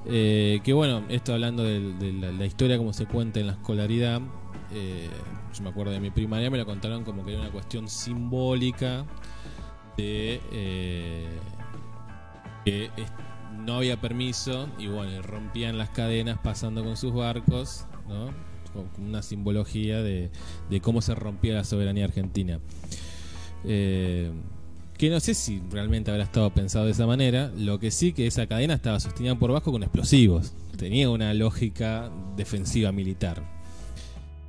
Eh, que bueno, esto hablando de, la, la historia como se cuenta en la escolaridad, eh, yo me acuerdo de mi primaria, me lo contaron como que era una cuestión simbólica de que no había permiso y bueno, rompían las cadenas pasando con sus barcos, ¿no? Una simbología de, cómo se rompía la soberanía argentina. Eh, que no sé si realmente habrá estado pensado de esa manera, lo que sí que esa cadena estaba sostenida por bajo con explosivos, tenía una lógica defensiva militar.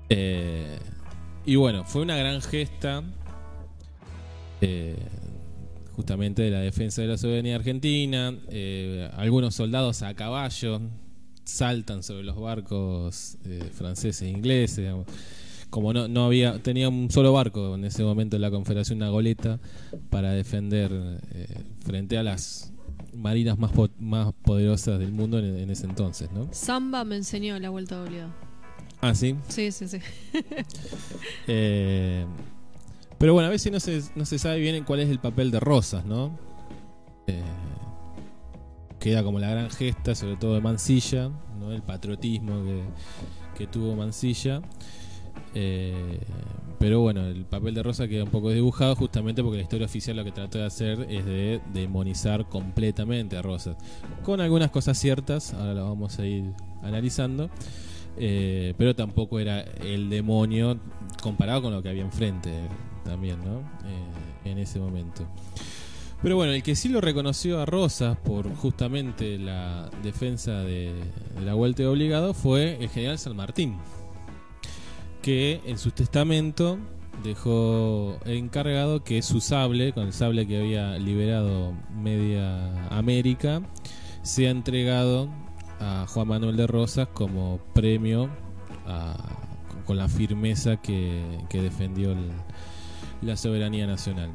Eh, y bueno, fue una gran gesta eh, justamente de la defensa de la soberanía argentina. Algunos soldados a caballo saltan sobre los barcos eh, franceses e ingleses. digamos. Como no, no había, tenía un solo barco en ese momento la Confederación, una goleta, para defender eh, frente a las marinas más, po- más poderosas del mundo en, en ese entonces, ¿no? Samba me enseñó la vuelta de oleado. Ah, sí. Sí, sí, sí. Eh, pero bueno, a veces no se, no se sabe bien cuál es el papel de Rosas, ¿no? Eh, queda como la gran gesta, sobre todo de Mansilla, ¿no? El patriotismo que, que tuvo Mansilla. Eh, pero bueno, el papel de Rosa queda un poco dibujado justamente porque la historia oficial lo que trató de hacer es de demonizar completamente a Rosas. Con algunas cosas ciertas, ahora lo vamos a ir analizando. Eh, pero tampoco era el demonio comparado con lo que había enfrente también, ¿no? Eh, en ese momento. Pero bueno, el que sí lo reconoció a Rosas por justamente la defensa de, la vuelta de obligado fue el general San Martín, que en su testamento dejó encargado que su sable, con el sable que había liberado media América, sea entregado a Juan Manuel de Rosas como premio con la firmeza que, que defendió el- la soberanía nacional.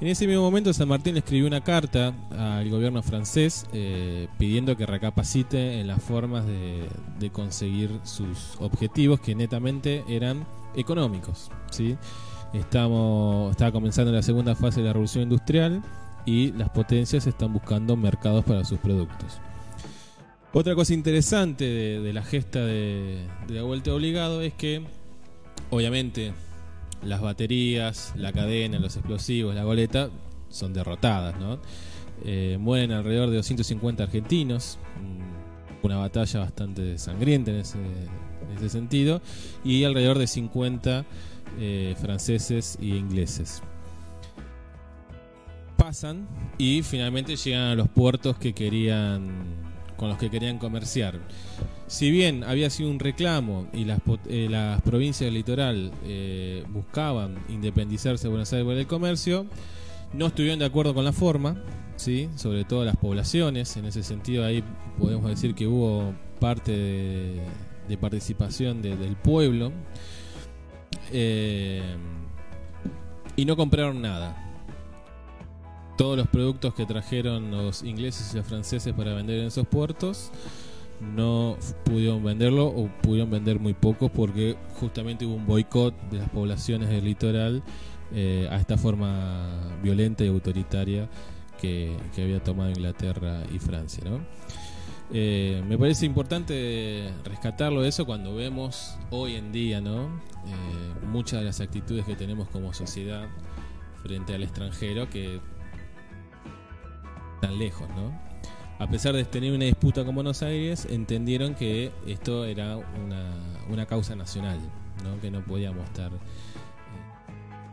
En ese mismo momento San Martín le escribió una carta al gobierno francés eh, pidiendo que recapacite en las formas de, conseguir sus objetivos que netamente eran económicos. ¿sí? Estamos, estaba comenzando la segunda fase de la revolución industrial y las potencias están buscando mercados para sus productos. Otra cosa interesante de, de la gesta de, de la vuelta obligado es que, obviamente, las baterías, la cadena, los explosivos, la goleta son derrotadas. Eh, mueren alrededor de 250 argentinos, mm, una batalla bastante sangrienta en ese, en ese sentido, y alrededor de 50 eh, franceses y ingleses. Pasan y finalmente llegan a los puertos que querían con los que querían comerciar. Si bien había sido un reclamo y las, eh, las provincias del litoral eh, buscaban independizarse de Buenos Aires por el comercio, no estuvieron de acuerdo con la forma, ¿sí? sobre todo las poblaciones. En ese sentido, ahí podemos decir que hubo parte de, participación de- del pueblo. Eh, y no compraron nada. Todos los productos que trajeron los ingleses y los franceses para vender en esos puertos no pudieron venderlo o pudieron vender muy poco porque justamente hubo un boicot de las poblaciones del litoral eh, a esta forma violenta y autoritaria que, había tomado Inglaterra y Francia. Eh, me parece importante rescatarlo eso cuando vemos hoy en día. Eh, muchas de las actitudes que tenemos como sociedad frente al extranjero que tan lejos, ¿no? A pesar de tener una disputa con Buenos Aires, entendieron que esto era una, causa nacional, ¿no? Que no podíamos estar eh,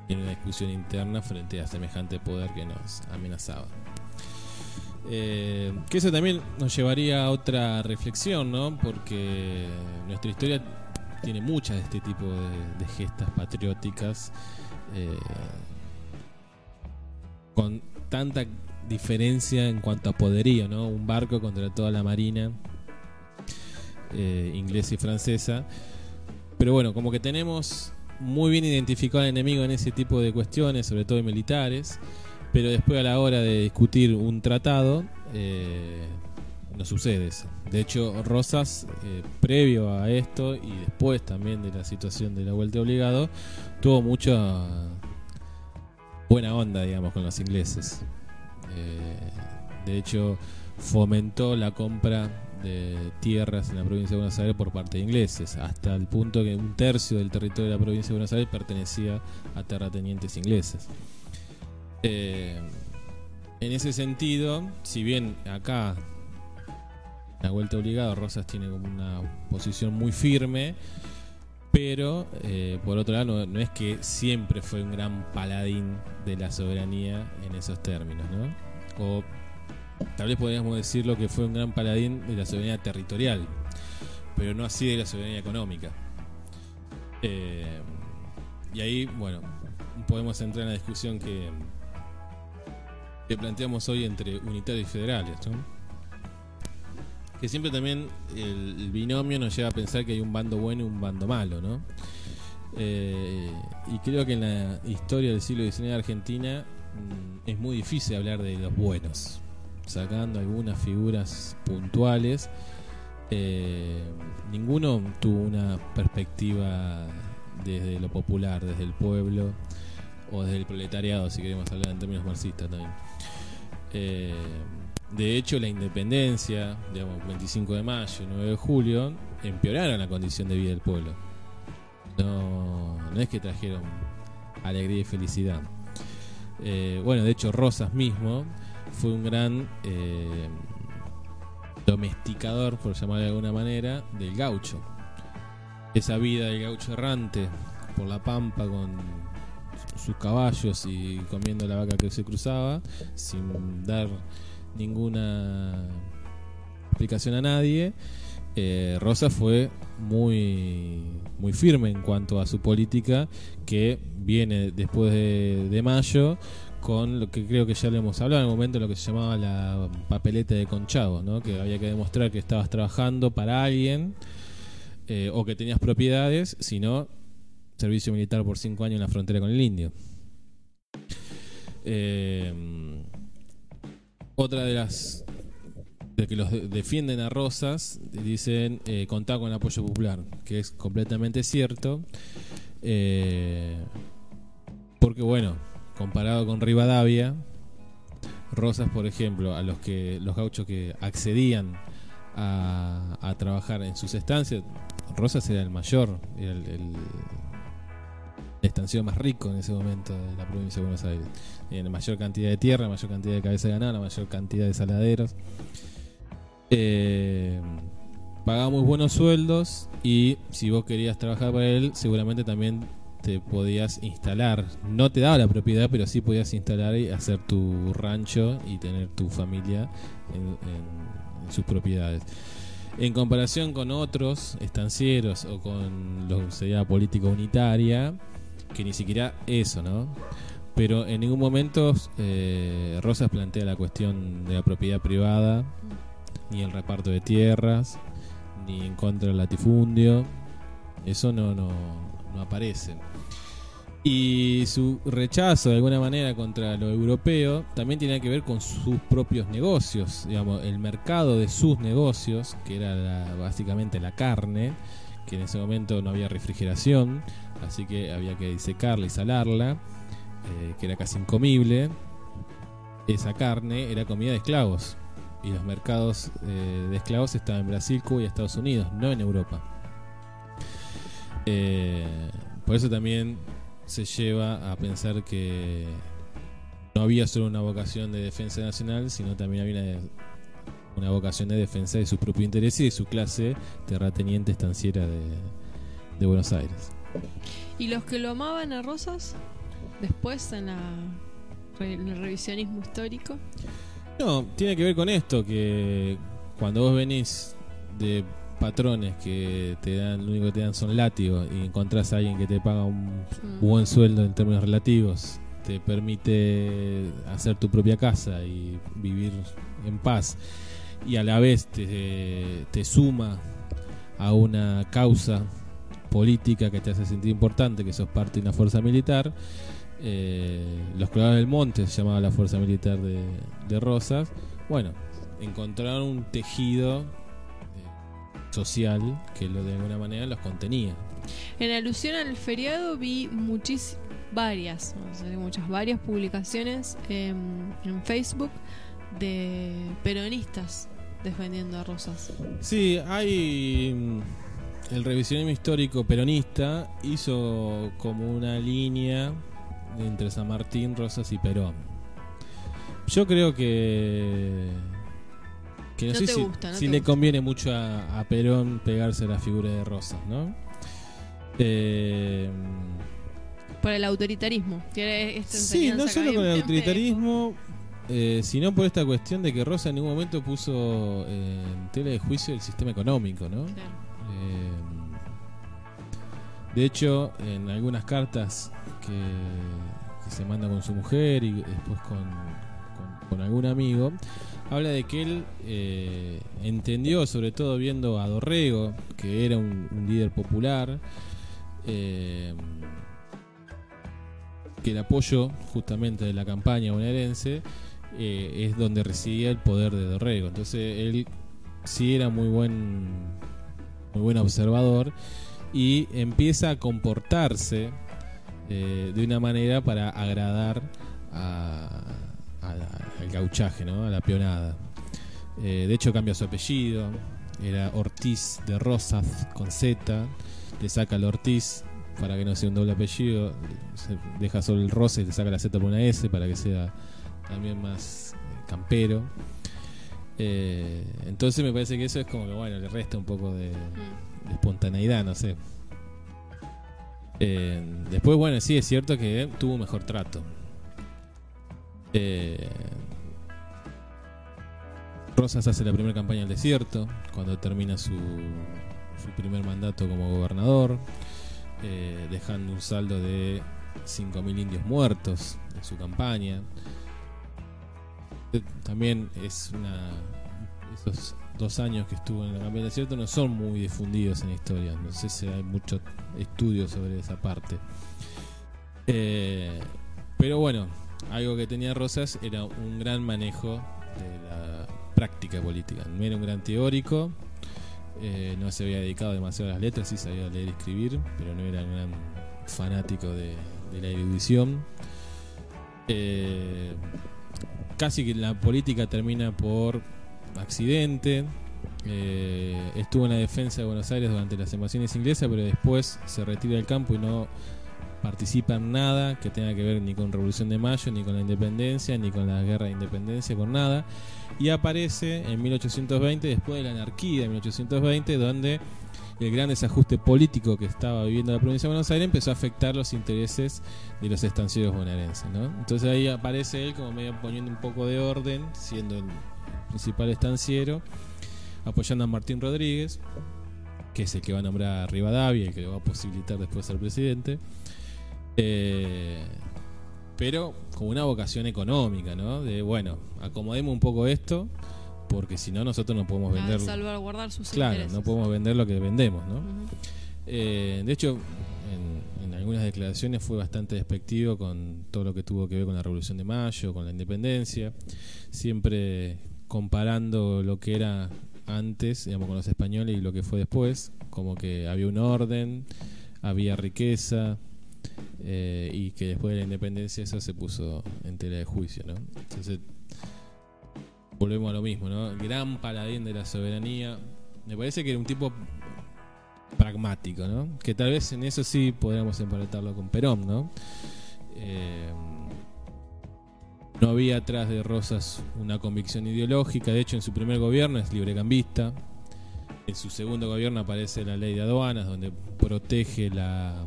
en una discusión interna frente a semejante poder que nos amenazaba. Eh, que eso también nos llevaría a otra reflexión, ¿no? Porque nuestra historia tiene muchas de este tipo de, de gestas patrióticas eh, con tanta diferencia en cuanto a poderío, ¿no? Un barco contra toda la marina eh, inglesa y francesa. Pero bueno, como que tenemos muy bien identificado al enemigo en ese tipo de cuestiones, sobre todo militares, pero después a la hora de discutir un tratado, eh, no sucede eso. De hecho, Rosas, eh, previo a esto y después también de la situación de la vuelta obligado, tuvo mucha buena onda, digamos, con los ingleses. Eh, de hecho, fomentó la compra de tierras en la provincia de Buenos Aires por parte de ingleses, hasta el punto que un tercio del territorio de la provincia de Buenos Aires pertenecía a terratenientes ingleses. Eh, en ese sentido, si bien acá la vuelta obligada, Rosas tiene como una posición muy firme, pero eh, por otro lado no, no es que siempre fue un gran paladín de la soberanía en esos términos, ¿no? O tal vez podríamos decirlo que fue un gran paladín de la soberanía territorial, pero no así de la soberanía económica. Eh, y ahí, bueno, podemos entrar en la discusión que, planteamos hoy entre unitarios y federales, que siempre también el, binomio nos lleva a pensar que hay un bando bueno y un bando malo, ¿no? Eh, y creo que en la historia del siglo XIX de Argentina es muy difícil hablar de los buenos, sacando algunas figuras puntuales. eh, ninguno tuvo una perspectiva desde lo popular, desde el pueblo o desde el proletariado, si queremos hablar en términos marxistas también. Eh, de hecho, la independencia, digamos, 25 de mayo, 9 de julio, empeoraron la condición de vida del pueblo. No, no es que trajeron alegría y felicidad. Eh, bueno, de hecho, Rosas mismo fue un gran eh, domesticador, por llamarlo de alguna manera, del gaucho. Esa vida del gaucho errante por la pampa con sus caballos y comiendo la vaca que se cruzaba, sin dar ninguna explicación a nadie. Eh, Rosa fue muy, muy firme en cuanto a su política, que viene después de, mayo con lo que creo que ya le hemos hablado en el momento, lo que se llamaba la papeleta de conchavo, ¿no? que había que demostrar que estabas trabajando para alguien eh, o que tenías propiedades, sino servicio militar por cinco años en la frontera con el indio. Eh, otra de las de que los de- defienden a Rosas dicen eh, contar con el apoyo popular, que es completamente cierto. Eh, porque bueno, comparado con Rivadavia, Rosas, por ejemplo, a los que los gauchos que accedían a, trabajar en sus estancias, Rosas era el mayor, era el, el más rico en ese momento de la provincia de Buenos Aires. La mayor cantidad de tierra, mayor cantidad de cabeza de ganado, mayor cantidad de saladeros. Eh, pagaba muy buenos sueldos y si vos querías trabajar para él, seguramente también te podías instalar. No te daba la propiedad, pero sí podías instalar y hacer tu rancho y tener tu familia en, en- sus propiedades. En comparación con otros estancieros o con lo que sería política unitaria, que ni siquiera eso, ¿no? Pero en ningún momento eh, Rosas plantea la cuestión de la propiedad privada, ni el reparto de tierras, ni en contra del latifundio. Eso no, no, no aparece. Y su rechazo de alguna manera contra lo europeo también tiene que ver con sus propios negocios, digamos, el mercado de sus negocios, que era la- básicamente la carne, que en ese momento no había refrigeración, así que había que disecarla y salarla, eh, que era casi incomible. Esa carne era comida de esclavos, y los mercados eh, de esclavos estaban en Brasil, Cuba y Estados Unidos, no en Europa. Eh, por eso también se lleva a pensar que no había solo una vocación de defensa nacional, sino también había una, vocación de defensa de su propio interés y de su clase terrateniente estanciera de, Buenos Aires. ¿Y los que lo amaban a Rosas? Después en, la, en el revisionismo histórico. No, tiene que ver con esto, que cuando vos venís de patrones que te dan, lo único que te dan son látigos y encontrás a alguien que te paga un buen sueldo en términos relativos, te permite hacer tu propia casa y vivir en paz y a la vez te, te suma a una causa política que te hace sentir importante, que sos parte de una fuerza militar. Eh, los Colorados del Monte se llamaba la fuerza militar de, de Rosas. Bueno, encontraron un tejido eh, social que lo de alguna manera los contenía. En alusión al feriado vi muchis, varias, no sé, muchas, varias publicaciones en, en Facebook de peronistas defendiendo a Rosas. Sí, hay. mm, El revisionismo histórico peronista hizo como una línea entre San Martín, Rosas y Perón. Yo creo que. que no, No sé si, gusta, no si te le gusta. conviene mucho a, a Perón pegarse a la figura de Rosas, ¿no? Eh, Por el autoritarismo. Esta Sí, no solo con el autoritarismo, eh, sino por esta cuestión de que Rosa en ningún momento puso eh, en tela de juicio el sistema económico, ¿no? Eh, de hecho, en algunas cartas que, se manda con su mujer y después con, algún amigo, habla de que él eh, entendió, sobre todo viendo a Dorrego, que era un, un líder popular, eh, que el apoyo justamente de la campaña bonaerense eh, es donde residía el poder de Dorrego. Entonces él sí era muy buen, muy buen observador y empieza a comportarse eh, de una manera para agradar a- a- al gauchaje, ¿no? a la peonada. Eh, de hecho cambia su apellido, era Ortiz de Rosas con Z, le saca el Ortiz para que no sea un doble apellido, se deja solo el Rosa y le saca la Z por una S para que sea también más eh, campero. Eh, entonces me parece que eso es como que bueno, le resta un poco de, de espontaneidad, no sé. Eh, después, bueno, sí es cierto que tuvo mejor trato. Eh, Rosas hace la primera campaña al desierto, cuando termina su, su primer mandato como gobernador, eh, dejando un saldo de 5.000 indios muertos en su campaña. Eh, También es una. Dos años que estuvo en la campaña del no son muy difundidos en la historia. No sé si hay mucho estudio sobre esa parte. Eh, pero bueno, algo que tenía Rosas era un gran manejo de la práctica política. No era un gran teórico, eh, no se había dedicado demasiado a las letras, sí sabía leer y escribir, pero no era un gran fanático de, de la erudición. Eh, casi que la política termina por accidente. Eh, estuvo en la defensa de Buenos Aires durante las invasiones inglesas, pero después se retira del campo y no participa en nada que tenga que ver ni con Revolución de Mayo, ni con la independencia, ni con la guerra de independencia, con nada. Y aparece en 1820, después de la anarquía de 1820, donde el gran desajuste político que estaba viviendo la provincia de Buenos Aires empezó a afectar los intereses de los estancieros bonaerenses. ¿no? Entonces ahí aparece él como medio poniendo un poco de orden, siendo principal estanciero, apoyando a Martín Rodríguez, que es el que va a nombrar a Rivadavia y que le va a posibilitar después ser presidente. Eh, pero con una vocación económica, ¿no? De bueno, acomodemos un poco esto, porque si no nosotros no podemos vender. salvaguardar sus Claro, intereses. no podemos vender lo que vendemos, ¿no? Eh, de hecho, en, en algunas declaraciones fue bastante despectivo con todo lo que tuvo que ver con la Revolución de Mayo, con la independencia, siempre comparando lo que era antes, digamos, con los españoles y lo que fue después, como que había un orden, había riqueza, eh, y que después de la independencia eso se puso en tela de juicio, ¿no? Entonces, volvemos a lo mismo, ¿no? Gran paladín de la soberanía. Me parece que era un tipo pragmático, ¿no? Que tal vez en eso sí podríamos emparentarlo con Perón, ¿no? Eh, no había atrás de Rosas una convicción ideológica, de hecho en su primer gobierno es librecambista, en su segundo gobierno aparece la ley de aduanas donde protege la,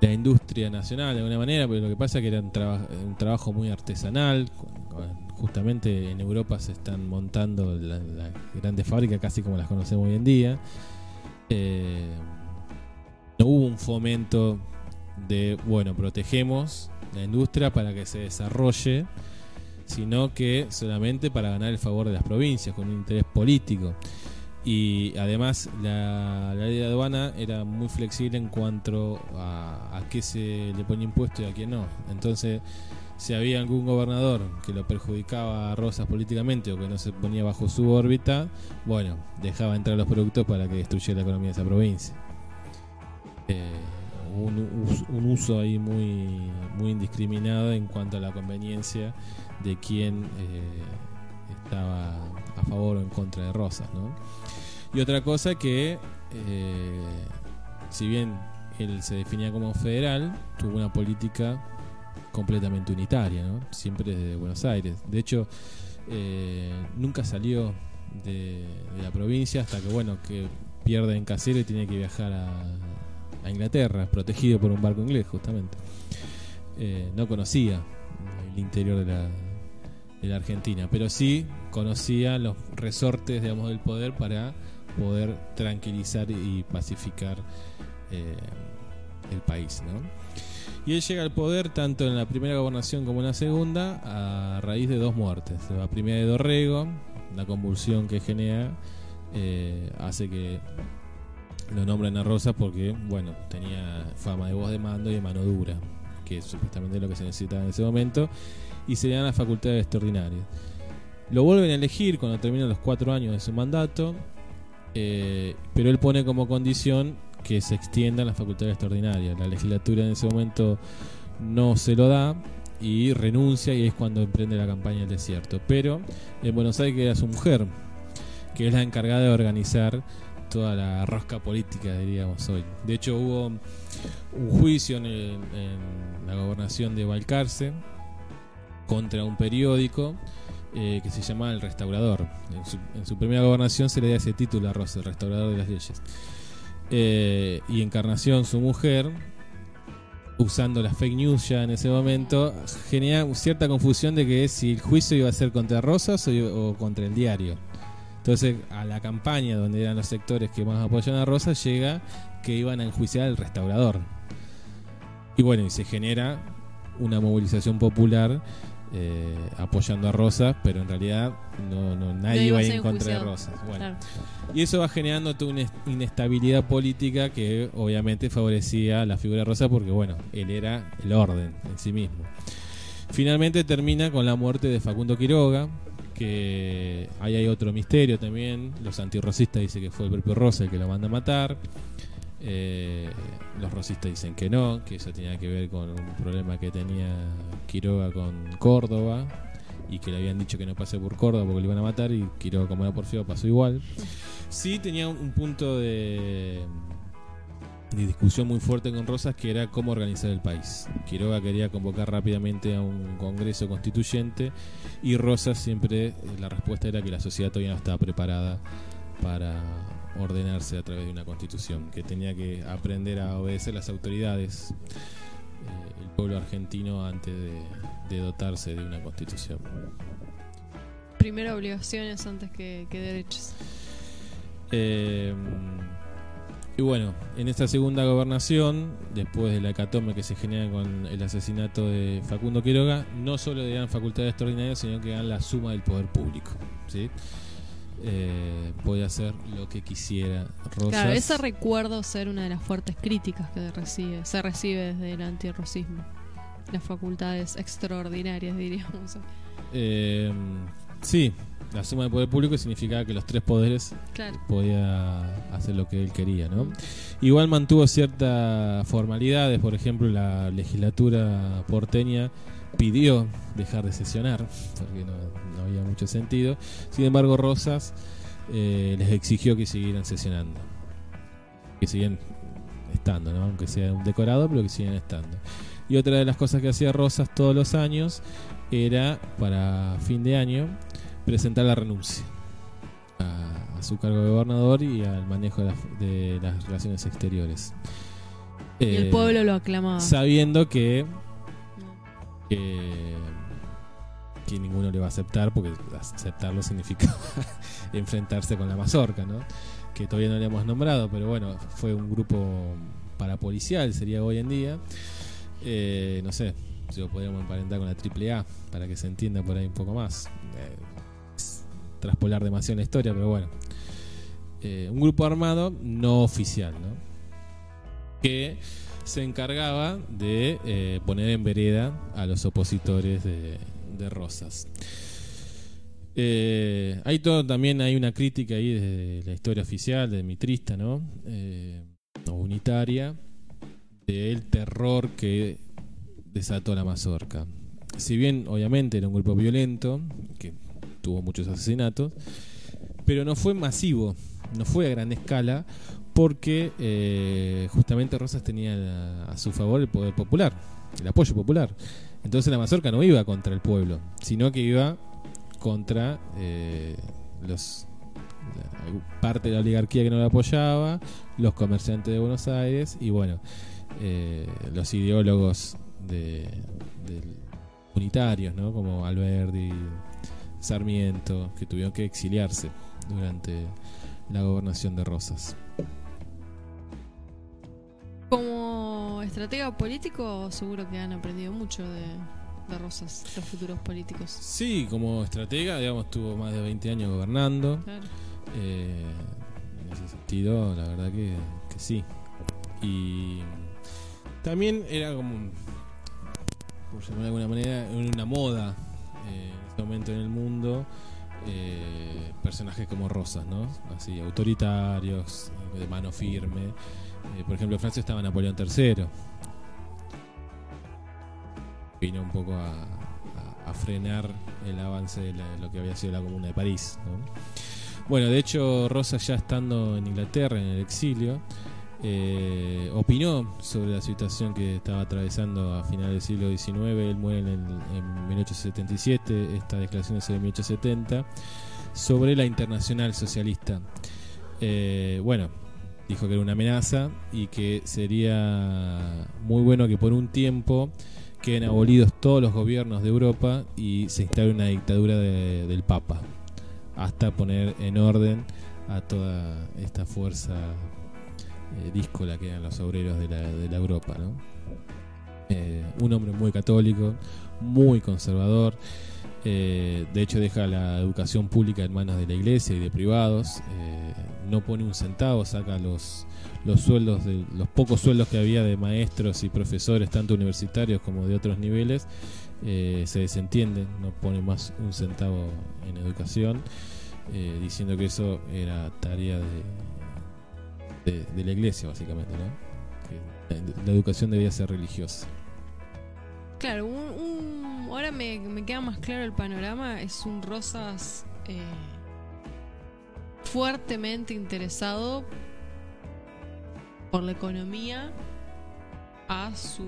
la industria nacional de alguna manera, pero lo que pasa es que era un, traba- un trabajo muy artesanal, justamente en Europa se están montando la- las grandes fábricas casi como las conocemos hoy en día. Eh, no hubo un fomento de, bueno, protegemos la industria para que se desarrolle, sino que solamente para ganar el favor de las provincias, con un interés político. Y además la, la ley de aduana era muy flexible en cuanto a, qué se le ponía impuesto y a qué no. Entonces, si había algún gobernador que lo perjudicaba a Rosas políticamente o que no se ponía bajo su órbita, bueno, dejaba entrar los productos para que destruyera la economía de esa provincia. Eh, un, us- un uso ahí muy, muy indiscriminado en cuanto a la conveniencia de quién eh, estaba a favor o en contra de Rosas, ¿no? Y otra cosa que, eh, si bien él se definía como federal, tuvo una política completamente unitaria, ¿no? Siempre desde Buenos Aires. De hecho, eh, nunca salió de, de la provincia hasta que, bueno, que pierde en casero y tiene que viajar a, Inglaterra, protegido por un barco inglés, justamente. Eh, no conocía el interior de la, de la Argentina, pero sí conocía los resortes, digamos, del poder para poder tranquilizar y pacificar eh, el país, ¿no? Y él llega al poder tanto en la primera gobernación como en la segunda a raíz de dos muertes. La primera de Dorrego, la convulsión que genera eh, hace que lo nombren a Rosa porque, bueno, tenía fama de voz de mando y de mano dura, que es supuestamente lo que se necesitaba en ese momento, y se le dan las facultades extraordinarias. Lo vuelven a elegir cuando terminan los cuatro años de su mandato, eh, pero él pone como condición que se extiendan las facultades extraordinarias. La legislatura en ese momento no se lo da y renuncia y es cuando emprende la campaña del desierto. Pero en Buenos Aires queda su mujer, que es la encargada de organizar toda la rosca política, diríamos hoy. De hecho hubo un juicio en, la gobernación de Balcarce contra un periódico eh, que se llamaba El Restaurador. En su, primera gobernación se le da ese título a Rosa, El Restaurador de las Leyes. Eh, y Encarnación, su mujer, usando las fake news ya en ese momento, genera cierta confusión de que si el juicio iba a ser contra Rosas o contra el diario. Entonces, a la campaña donde eran los sectores que más apoyan a Rosas, llega que iban a enjuiciar al restaurador. Y bueno, y se genera una movilización popular eh, apoyando a Rosas, pero en realidad no, no- nadie va a ir en contra de. Rosas. Bueno, Claro. y eso va generando toda una est- inestabilidad política que obviamente favorecía a la figura de Rosa porque, bueno, él era el orden en sí mismo. Finalmente termina con la muerte de Facundo Quiroga, que ahí hay otro misterio también. Los antirrosistas dicen que fue el propio Rosa el que lo manda a matar. Eh, los rosistas dicen que no, que eso tenía que ver con un problema que tenía Quiroga con Córdoba y que le habían dicho que no pase por Córdoba porque lo iban a matar y Quiroga como era porfiado pasó igual. Sí tenía un punto de, de discusión muy fuerte con Rosas que era cómo organizar el país. Quiroga quería convocar rápidamente a un congreso constituyente y Rosas siempre eh, la respuesta era que la sociedad todavía no estaba preparada para ordenarse a través de una constitución, que tenía que aprender a obedecer las autoridades, eh, el pueblo argentino antes de, de dotarse de una constitución. Primero obligaciones antes que, que derechos. Eh, y bueno, en esta segunda gobernación, después de la hecatombe que se genera con el asesinato de Facundo Quiroga, no solo le dan facultades extraordinarias, sino que dan la suma del poder público. ¿sí? Eh, puede hacer lo que quisiera Rosas. Claro, ese recuerdo ser una de las fuertes críticas que recibe, se recibe desde el antirrocismo. Las facultades extraordinarias, diríamos. Eh, sí, la suma del poder público significaba que los tres poderes Claro. podía hacer lo que él quería, ¿no? Igual mantuvo ciertas formalidades, por ejemplo, la legislatura porteña pidió dejar de sesionar, porque no, no había mucho sentido. Sin embargo, Rosas eh, les exigió que siguieran sesionando, que siguen estando, ¿no? aunque sea un decorado, pero que sigan estando. Y otra de las cosas que hacía Rosas todos los años era, para fin de año, presentar la renuncia a, a su cargo de gobernador y al manejo de, las- de las relaciones exteriores. Y el Eh, pueblo lo aclamaba. Sabiendo que, que, que ninguno le va a aceptar, porque aceptarlo significa enfrentarse con la mazorca, ¿no? Que todavía no le hemos nombrado, pero bueno, fue un grupo parapolicial, sería hoy en día. Eh, no sé, si lo podríamos emparentar con la AAA, para que se entienda por ahí un poco más. Eh, traspolar demasiado la historia, pero bueno. Eh, un grupo armado no oficial, ¿no? Que se encargaba de eh, poner en vereda a los opositores de, Rosas. Eh, hay todo, también hay una crítica ahí de la historia oficial, de Mitrista, ¿no? O unitaria, del terror que desató la mazorca. Si bien, obviamente, era un grupo violento, que tuvo muchos asesinatos, pero no fue masivo, no fue a gran escala, porque eh, justamente Rosas tenía a su favor el poder popular, el apoyo popular. Entonces la mazorca no iba contra el pueblo, sino que iba contra eh, los parte de la oligarquía que no la apoyaba, los comerciantes de Buenos Aires y bueno, eh, los ideólogos de, unitarios, ¿no? como Alberti, Sarmiento, que tuvieron que exiliarse durante la gobernación de Rosas. Como estratega político, seguro que han aprendido mucho de, de Rosas, los futuros políticos. Sí, como estratega, digamos, tuvo más de 20 años gobernando. Claro. Eh, en ese sentido, la verdad que, que sí. Y también era como, por llamarlo de alguna manera, una moda eh, este momento en el mundo. eh, personajes como Rosas, ¿no? Así, autoritarios, eh, de mano firme. Eh, por ejemplo, en Francia estaba Napoleón III. Vino un poco a, a- frenar el avance de lo que había sido la Comuna de París. ¿no? Bueno, de hecho, Rosas ya estando en Inglaterra, en el exilio, eh, opinó sobre la situación que estaba atravesando a finales del siglo XIX. Él muere en, el- en 1877, esta declaración es de 1870, sobre la internacional socialista. Eh, bueno, dijo que era una amenaza y que sería muy bueno que por un tiempo queden abolidos todos los gobiernos de Europa y se instale una dictadura de- del Papa, hasta poner en orden a toda esta fuerza eh, díscola que eran los obreros de la, de la Europa. ¿no? Eh, un hombre muy católico, muy conservador. eh, de hecho, deja la educación pública en manos de la iglesia y de privados. eh, no pone un centavo, saca los, los sueldos, de, los pocos sueldos que había de maestros y profesores, tanto universitarios como de otros niveles. se desentiende, no pone más un centavo en educación, diciendo que eso era tarea de, de, de la iglesia, básicamente. ¿no? Que la- la educación debía ser religiosa. Claro, un, un- ahora me, me queda más claro el panorama. Es un Rosas eh, fuertemente interesado por la economía a su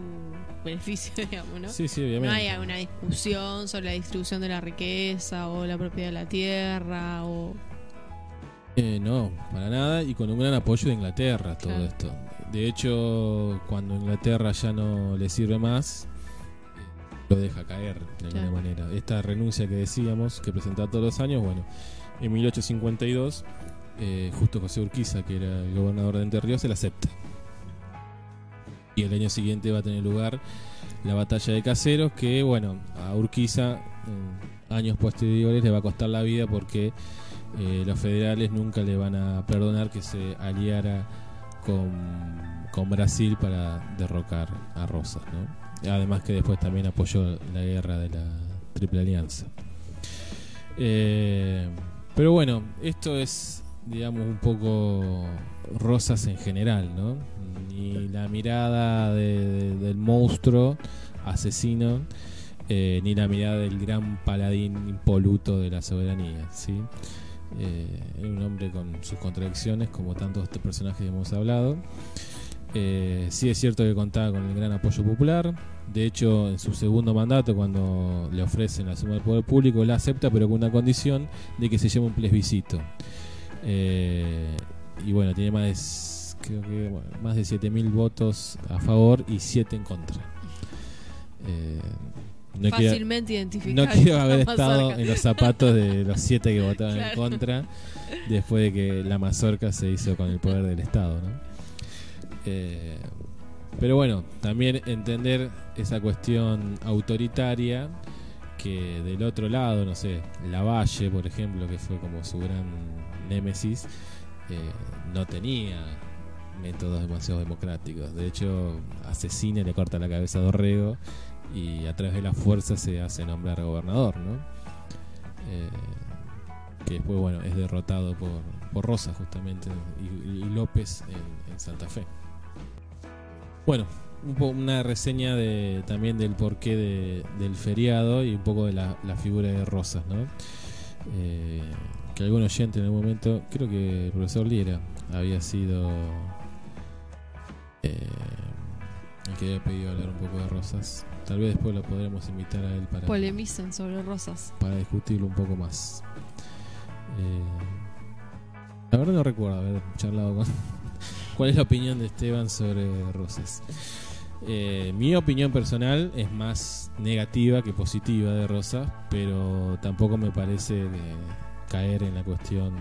beneficio, digamos, ¿no? Sí, sí, No obviamente. hay una discusión sobre la distribución de la riqueza o la propiedad de la tierra o... Eh, no, para nada, y con un gran apoyo de Inglaterra todo Claro. esto. De hecho, cuando Inglaterra ya no le sirve más, eh, lo deja caer de alguna Claro. manera. Esta renuncia que decíamos, que presentaba todos los años, bueno, en 1852, eh, justo José Urquiza, que era el gobernador de Entre Ríos, se la acepta. Y el año siguiente va a tener lugar la batalla de Caseros, que bueno, a Urquiza en años posteriores le va a costar la vida porque eh, los federales nunca le van a perdonar que se aliara con, con Brasil para derrocar a Rosas, ¿no? Además que después también apoyó la guerra de la Triple Alianza. Eh, pero bueno, esto es, digamos, un poco Rosas en general, ¿no? Ni la mirada de- de- del monstruo asesino, eh, ni la mirada del gran paladín impoluto de la soberanía, ¿sí? Eh, era un hombre con sus contradicciones, como tantos personajes que hemos hablado. Eh, sí es cierto que contaba con el gran apoyo popular. De hecho, en su segundo mandato, cuando le ofrecen la suma del poder público, la acepta, pero con una condición de que se lleve un plebiscito. Eh, y bueno, tiene más de, creo que, más de 7.000 votos a favor y 7 en contra. Eh, no quiero- Fácilmente identificable No quiero haber estado mazorca. en los zapatos de los 7 que votaban en contra después de que la mazorca se hizo con el poder del Estado. ¿no? Eh, pero bueno, también entender esa cuestión autoritaria que del otro lado, no sé, Lavalle, por ejemplo, que fue como su gran némesis, eh, no tenía métodos demasiado democráticos. De hecho, asesina y le corta la cabeza a Dorrego y a través de la fuerza se hace nombrar gobernador, ¿no? Eh, que después, bueno, es derrotado por, por Rosa justamente y, López en, en Santa Fe. Bueno, una reseña de, también del porqué de- del feriado y un poco de la, la figura de Rosas, ¿no? Eh, que algún oyente en algún momento, creo que el profesor Liera había sido eh, el que había pedido hablar un poco de Rosas. Tal vez después lo podremos invitar a él para, Polemicen sobre Rosas. para discutirlo un poco más. Eh, la verdad no recuerdo haber charlado con... ¿Cuál es la opinión de Esteban sobre Rosas? Eh, mi opinión personal es más negativa que positiva de Rosas, pero tampoco me parece de caer en la cuestión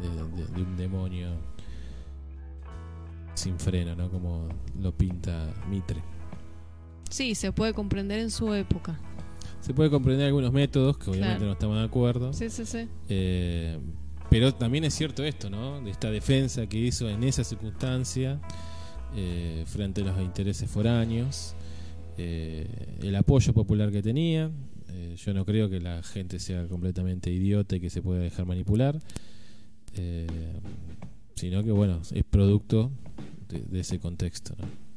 de, de- de- de un demonio sin freno, ¿no? Como lo pinta Mitre. Sí, se puede comprender en su época. Se puede comprender algunos métodos que obviamente Claro. no estamos de acuerdo. Sí, sí, sí. Eh, pero también es cierto esto, ¿no? De esta defensa que hizo en esa circunstancia eh, frente a los intereses foráneos, eh, el apoyo popular que tenía. Eh, yo no creo que la gente sea completamente idiota y que se pueda dejar manipular, eh, sino que, bueno, es producto de, de ese contexto, ¿no?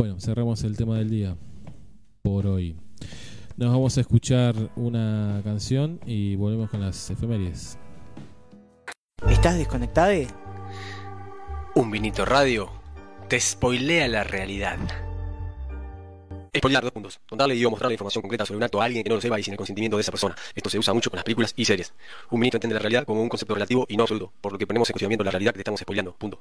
Bueno, cerramos el tema del día por hoy. Nos vamos a escuchar una canción y volvemos con las efemérides. ¿Estás desconectado? Un vinito radio te spoilea la realidad. Expoliar dos puntos. Contarle y o mostrar la información concreta sobre un acto a alguien que no lo sepa y sin el consentimiento de esa persona. Esto se usa mucho con las películas y series. Un ministro entiende la realidad como un concepto relativo y no absoluto, por lo que ponemos en cuestionamiento la realidad que te estamos expoliando. Punto.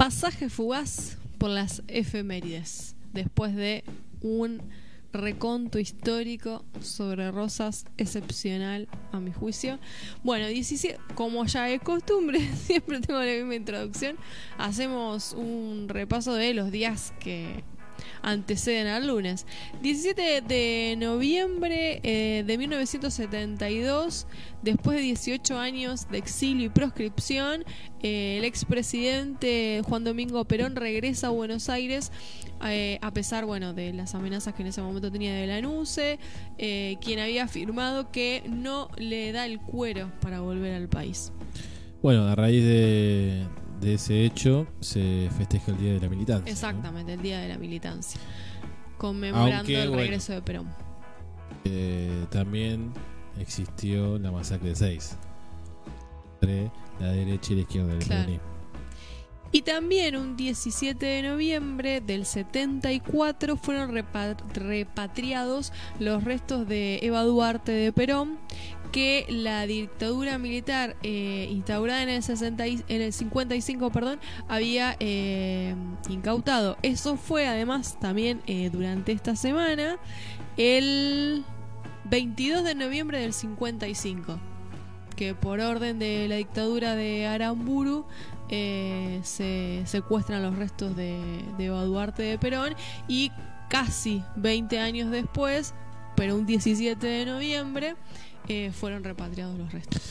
Pasaje fugaz por las efemérides. Después de un reconto histórico sobre Rosas excepcional a mi juicio. Bueno, 17, como ya es costumbre, siempre tengo la misma introducción. Hacemos un repaso de los días que anteceden al lunes. 17 de noviembre eh, de 1972, después de 18 años de exilio y proscripción, eh, el expresidente Juan Domingo Perón regresa a Buenos Aires eh, a pesar bueno de las amenazas que en ese momento tenía de la NUCE, eh, quien había afirmado que no le da el cuero para volver al país. Bueno, a raíz de, de ese hecho se festeja el Día de la Militancia. Exactamente, el Día de la Militancia, conmemorando Aunque, el bueno, regreso de Perón. Eh, también existió la masacre de 6 entre la derecha y la izquierda del Claro. peronismo. Y también un 17 de noviembre del 74 fueron repa- repatriados los restos de Eva Duarte de Perón, que la dictadura militar eh, instaurada en el, 60 y- en el 55 perdón, había eh, incautado. Eso fue además también eh, durante esta semana, el 22 de noviembre del 55 que por orden de la dictadura de Aramburu se secuestran los restos de, de Duarte de Perón y casi 20 años después, pero un 17 de noviembre, eh, fueron repatriados los restos.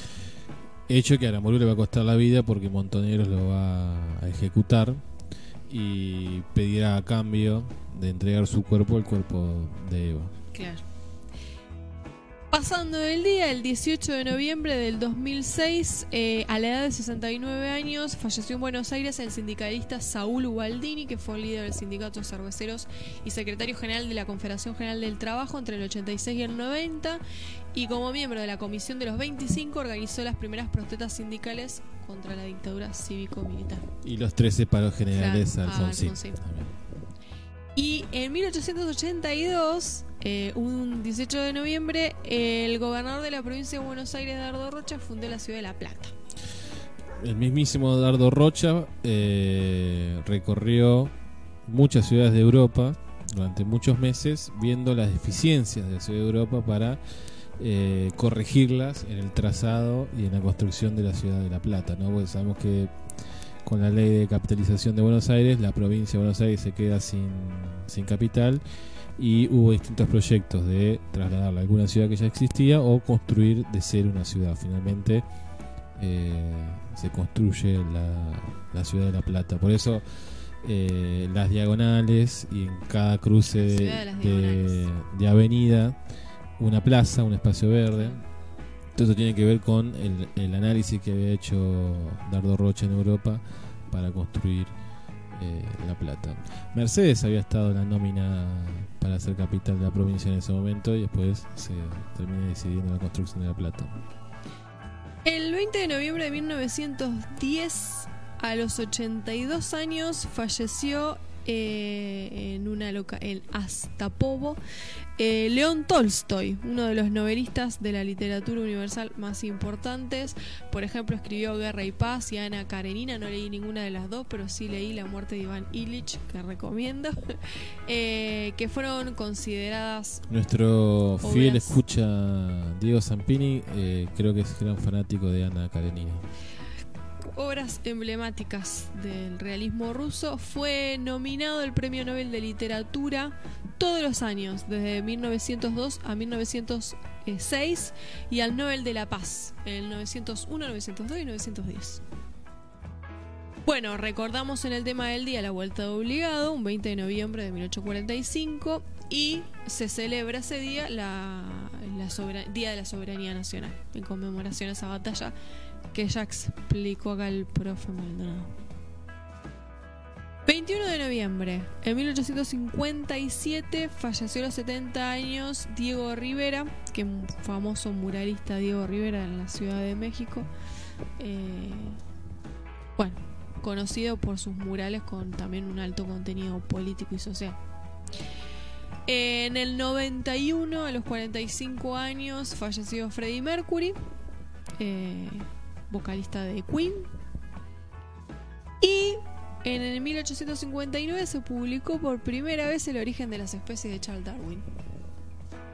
Hecho que a Aramburú le va a costar la vida porque Montoneros lo va a ejecutar y pedirá a cambio de entregar su cuerpo el cuerpo de Eva. Claro. Pasando el día, el 18 de noviembre del 2006, eh, a la edad de 69 años, falleció en Buenos Aires el sindicalista Saúl Ubaldini, que fue líder del sindicato de cerveceros y secretario general de la Confederación General del Trabajo entre el 86 y el 90, y como miembro de la Comisión de los 25 organizó las primeras protestas sindicales contra la dictadura cívico-militar. Y los 13 paros generales Claro, a a Alfonsín. Alfonsín. Y en 1882, eh, un 18 de noviembre, el gobernador de la provincia de Buenos Aires, Dardo Rocha, fundó la ciudad de La Plata. El mismísimo Dardo Rocha eh, recorrió muchas ciudades de Europa durante muchos meses viendo las deficiencias de la ciudad de Europa para eh, corregirlas en el trazado y en la construcción de la ciudad de La Plata. ¿no? Porque sabemos que con la ley de capitalización de Buenos Aires, la provincia de Buenos Aires se queda sin, sin capital y hubo distintos proyectos de trasladarla a alguna ciudad que ya existía o construir de cero una ciudad. Finalmente eh, se construye la, la ciudad de La Plata. Por eso eh, las diagonales y en cada cruce de avenida una plaza, un espacio verde. Todo eso tiene que ver con el, el análisis que había hecho Dardo Rocha en Europa para construir eh, La Plata. Mercedes había estado en la nómina para ser capital de la provincia en ese momento y después se termina decidiendo la construcción de La Plata. El 20 de noviembre de 1910, a los 82 años, falleció eh, en una loca en Astapovo eh, León Tolstoy, uno de los novelistas de la literatura universal más importantes. Por ejemplo, escribió Guerra y Paz y Ana Karenina. No leí ninguna de las dos, pero sí leí La muerte de Iván Illich, que recomiendo. eh, que fueron consideradas Nuestro fiel escucha Diego Zampini eh, creo que es gran fanático de Ana Karenina. Obras emblemáticas del realismo ruso, fue nominado al Premio Nobel de Literatura todos los años, desde 1902 a 1906, y al Nobel de la Paz, en el 901, 902 y 910. Bueno, recordamos en el tema del día la vuelta de obligado, un 20 de noviembre de 1845, y se celebra ese día la, Día de la Soberanía Nacional, en conmemoración a esa batalla que ya explicó acá el profe Maldonado. 21 de noviembre, en 1857 falleció a los 70 años Diego Rivera, que un famoso muralista Diego Rivera en la Ciudad de México. Eh, bueno, conocido por sus murales con también un alto contenido político y social. En el 91, a los 45 años, falleció Freddie Mercury, eh, vocalista de Queen. Y en el 1859 se publicó por primera vez El origen de las especies de Charles Darwin.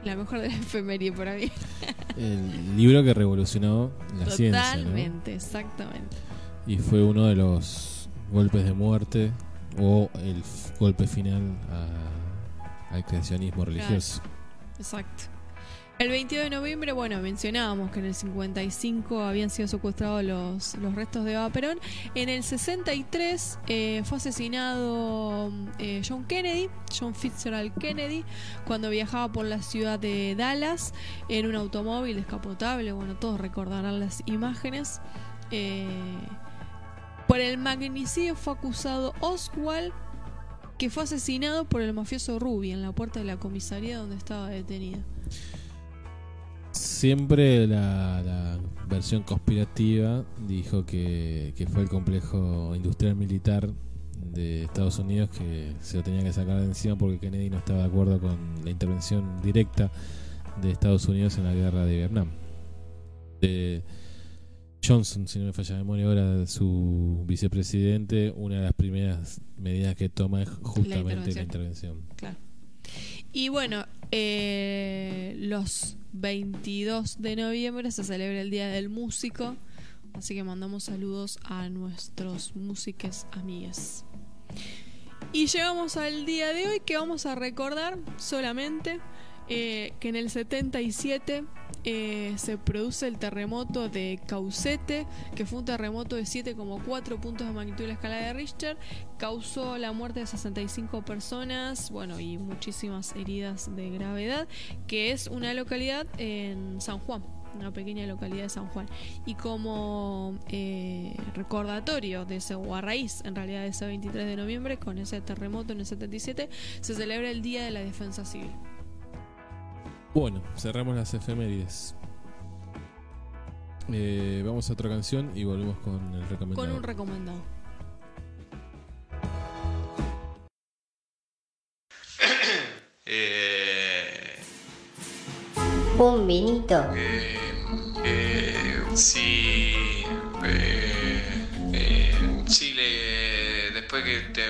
La mejor de la efeméride para mí. El libro que revolucionó la ciencia. ¿no? Totalmente, exactamente. Y fue uno de los golpes de muerte o el golpe final a- al creacionismo religioso. Exacto. El 22 de noviembre, bueno, mencionábamos que en el 55 habían sido secuestrados los, los restos de Eva Perón. En el 63 eh, fue asesinado eh, John Kennedy, John Fitzgerald Kennedy, cuando viajaba por la ciudad de Dallas en un automóvil descapotable. Bueno, todos recordarán las imágenes. Eh, por el magnicidio fue acusado Oswald, que fue asesinado por el mafioso Ruby en la puerta de la comisaría donde estaba detenido. Siempre la, la versión conspirativa dijo que, que fue el complejo industrial militar de Estados Unidos que se lo tenía que sacar de encima porque Kennedy no estaba de acuerdo con la intervención directa de Estados Unidos en la guerra de Vietnam. De Johnson, si no me falla la memoria, ahora su vicepresidente, una de las primeras medidas que toma es justamente la intervención. intervención. Claro. Y bueno, eh, los 22 de noviembre se celebra el Día del Músico, así que mandamos saludos a nuestros músiques amigues. Y llegamos al día de hoy que vamos a recordar solamente eh, que en el 77 eh, se produce el terremoto de Caucete, que fue un terremoto de 7,4 puntos de magnitud en la escala de Richter, causó la muerte de 65 personas, bueno, y muchísimas heridas de gravedad, que es una localidad en San Juan. Una pequeña localidad de San Juan. Y como eh, recordatorio de ese, o a raíz en realidad de ese 23 de noviembre, con ese terremoto en el 77, se celebra el Día de la Defensa Civil. Bueno, cerramos las efemérides. Eh, vamos a otra canción y volvemos con el recomendado. Con un recomendado. Eh, Un vinito. eh, eh, sí. eh, eh, en Chile, después que te.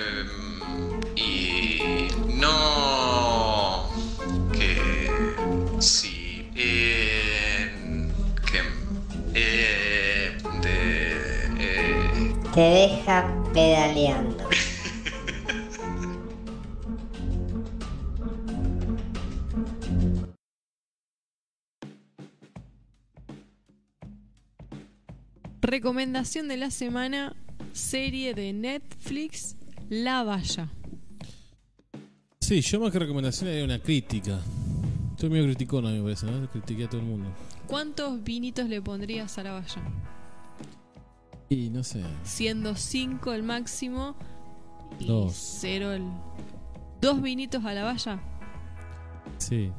Y. No. Te deja pedaleando. Recomendación de la semana, serie de Netflix, La Valla. Sí, yo más que recomendación era una crítica. Estoy medio criticón a mí me parece, ¿no? Critiqué a todo el mundo. ¿Cuántos vinitos le pondrías a La Valla? Y no sé. Siendo 5 el máximo y Dos. 0 el... ¿Dos vinitos a La Valla? Sí.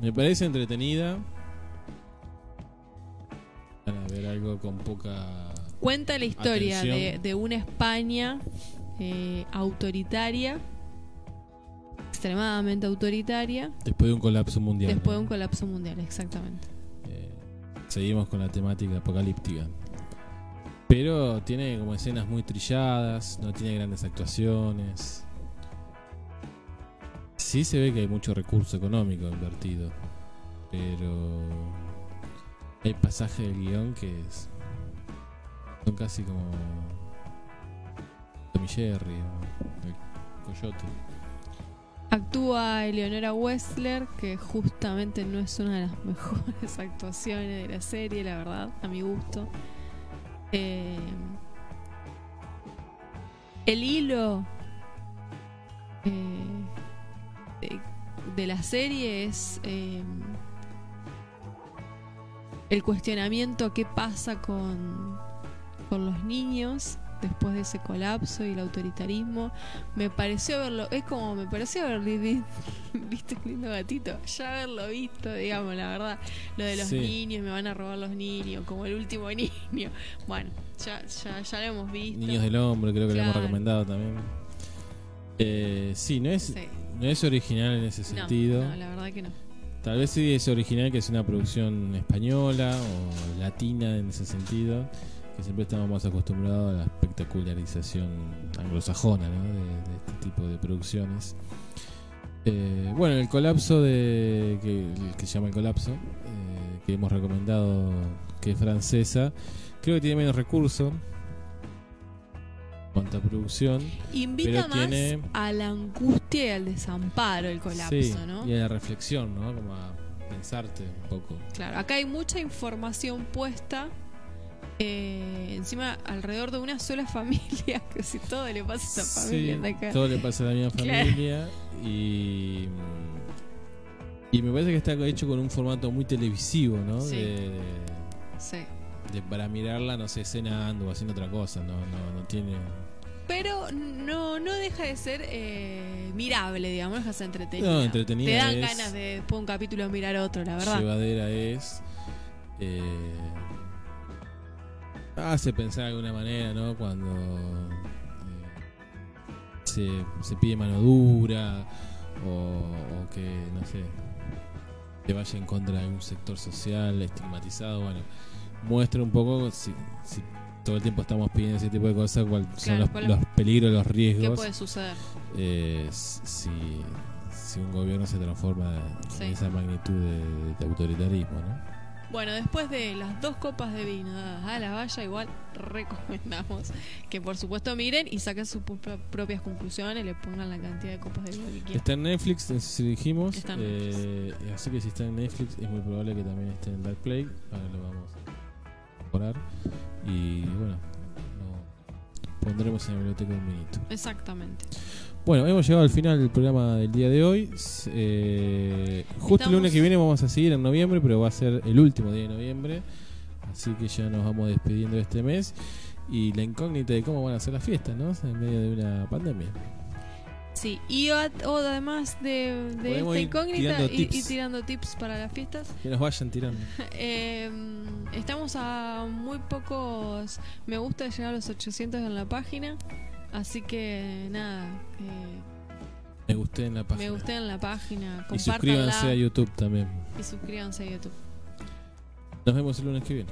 Me parece entretenida. Para ver algo con poca. Cuenta la historia de, de una España eh, autoritaria, extremadamente autoritaria, Después de un colapso mundial. después de un colapso mundial, exactamente. Seguimos con la temática apocalíptica. Pero tiene como escenas muy trilladas, no tiene grandes actuaciones. Sí se ve que hay mucho recurso económico invertido. Pero hay pasajes del guion que es- son casi como Tommy Jerry o el Coyote. Actúa Eleonora Wessler, que justamente no es una de las mejores actuaciones de la serie, la verdad, a mi gusto. Eh, el hilo eh, de, la serie es eh, el cuestionamiento qué pasa con, con los niños después de ese colapso y el autoritarismo. Me pareció verlo, es como me pareció haber viste un lindo gatito, ya haberlo visto, digamos, la verdad. Lo de los Sí. niños, me van a robar los niños, como el último niño. Bueno, ya, ya, ya lo hemos visto. Niños del Hombre, creo que lo hemos recomendado también. Eh, sí, no es, Sí. no es original en ese No, sentido. no, la verdad que no. Tal vez sí es original que es una producción española o latina en ese sentido, que siempre estamos más acostumbrados a la espectacularización anglosajona ¿no? de, de este tipo de producciones. Eh, bueno, el colapso de que, se llama el colapso, eh, que hemos recomendado que es francesa, creo que tiene menos recursos. Cuanto a producción, Invita pero más tiene a la angustia y al desamparo el colapso, sí, ¿no? y a la reflexión, ¿no? Como a pensarte un poco. Claro, acá hay mucha información puesta eh, encima alrededor de una sola familia, que si todo le pasa a esa familia. Sí, de acá. todo le pasa a la misma Claro. familia y y me parece que está hecho con un formato muy televisivo, ¿no? Sí. De, Sí. de para mirarla, no sé, cenando o haciendo otra cosa, no, no, no tiene. Pero no, no deja de ser eh, mirable, digamos, deja de ser entretenida. No, entretenida Te dan es- ganas de después de un capítulo mirar otro, la verdad. Llevadera es. eh, hace pensar de alguna manera, ¿no? Cuando eh, se, se pide mano dura o, o que, no sé, te vaya en contra de un sector social estigmatizado. Bueno, muestra un poco si, si todo el tiempo estamos pidiendo ese tipo de cosas, cuáles son los, peligros, los ¿Qué riesgos. puede suceder? eh, si, si un gobierno se transforma Sí. en esa magnitud de, de autoritarismo, ¿no? Bueno, después de las dos copas de vino dadas a la valla, igual recomendamos que por supuesto miren y saquen sus propias conclusiones, le pongan la cantidad de copas de vino que quieran. Está en Netflix, si dijimos. Está en eh, así que si está en Netflix, es muy probable que también esté en Dark Play. Ahora lo vamos a mejorar. Y bueno, lo pondremos en la biblioteca un minuto. Exactamente. Bueno, hemos llegado al final del programa del día de hoy. Eh, justo el lunes que viene vamos a seguir en noviembre, pero va a ser el último día de noviembre. Así que ya nos vamos despidiendo de este mes. Y la incógnita de cómo van a ser las fiestas, ¿no? En medio de una pandemia. Sí, y o, o además de, esta incógnita tirando y, tirando tips para las fiestas, Que nos vayan tirando. eh, estamos a muy pocos me gusta llegar a los 800 en la página, así que nada, eh, Me gusté en la página. me gusté en la página, Y suscríbanse a YouTube también. y suscríbanse a YouTube. Nos vemos el lunes que viene.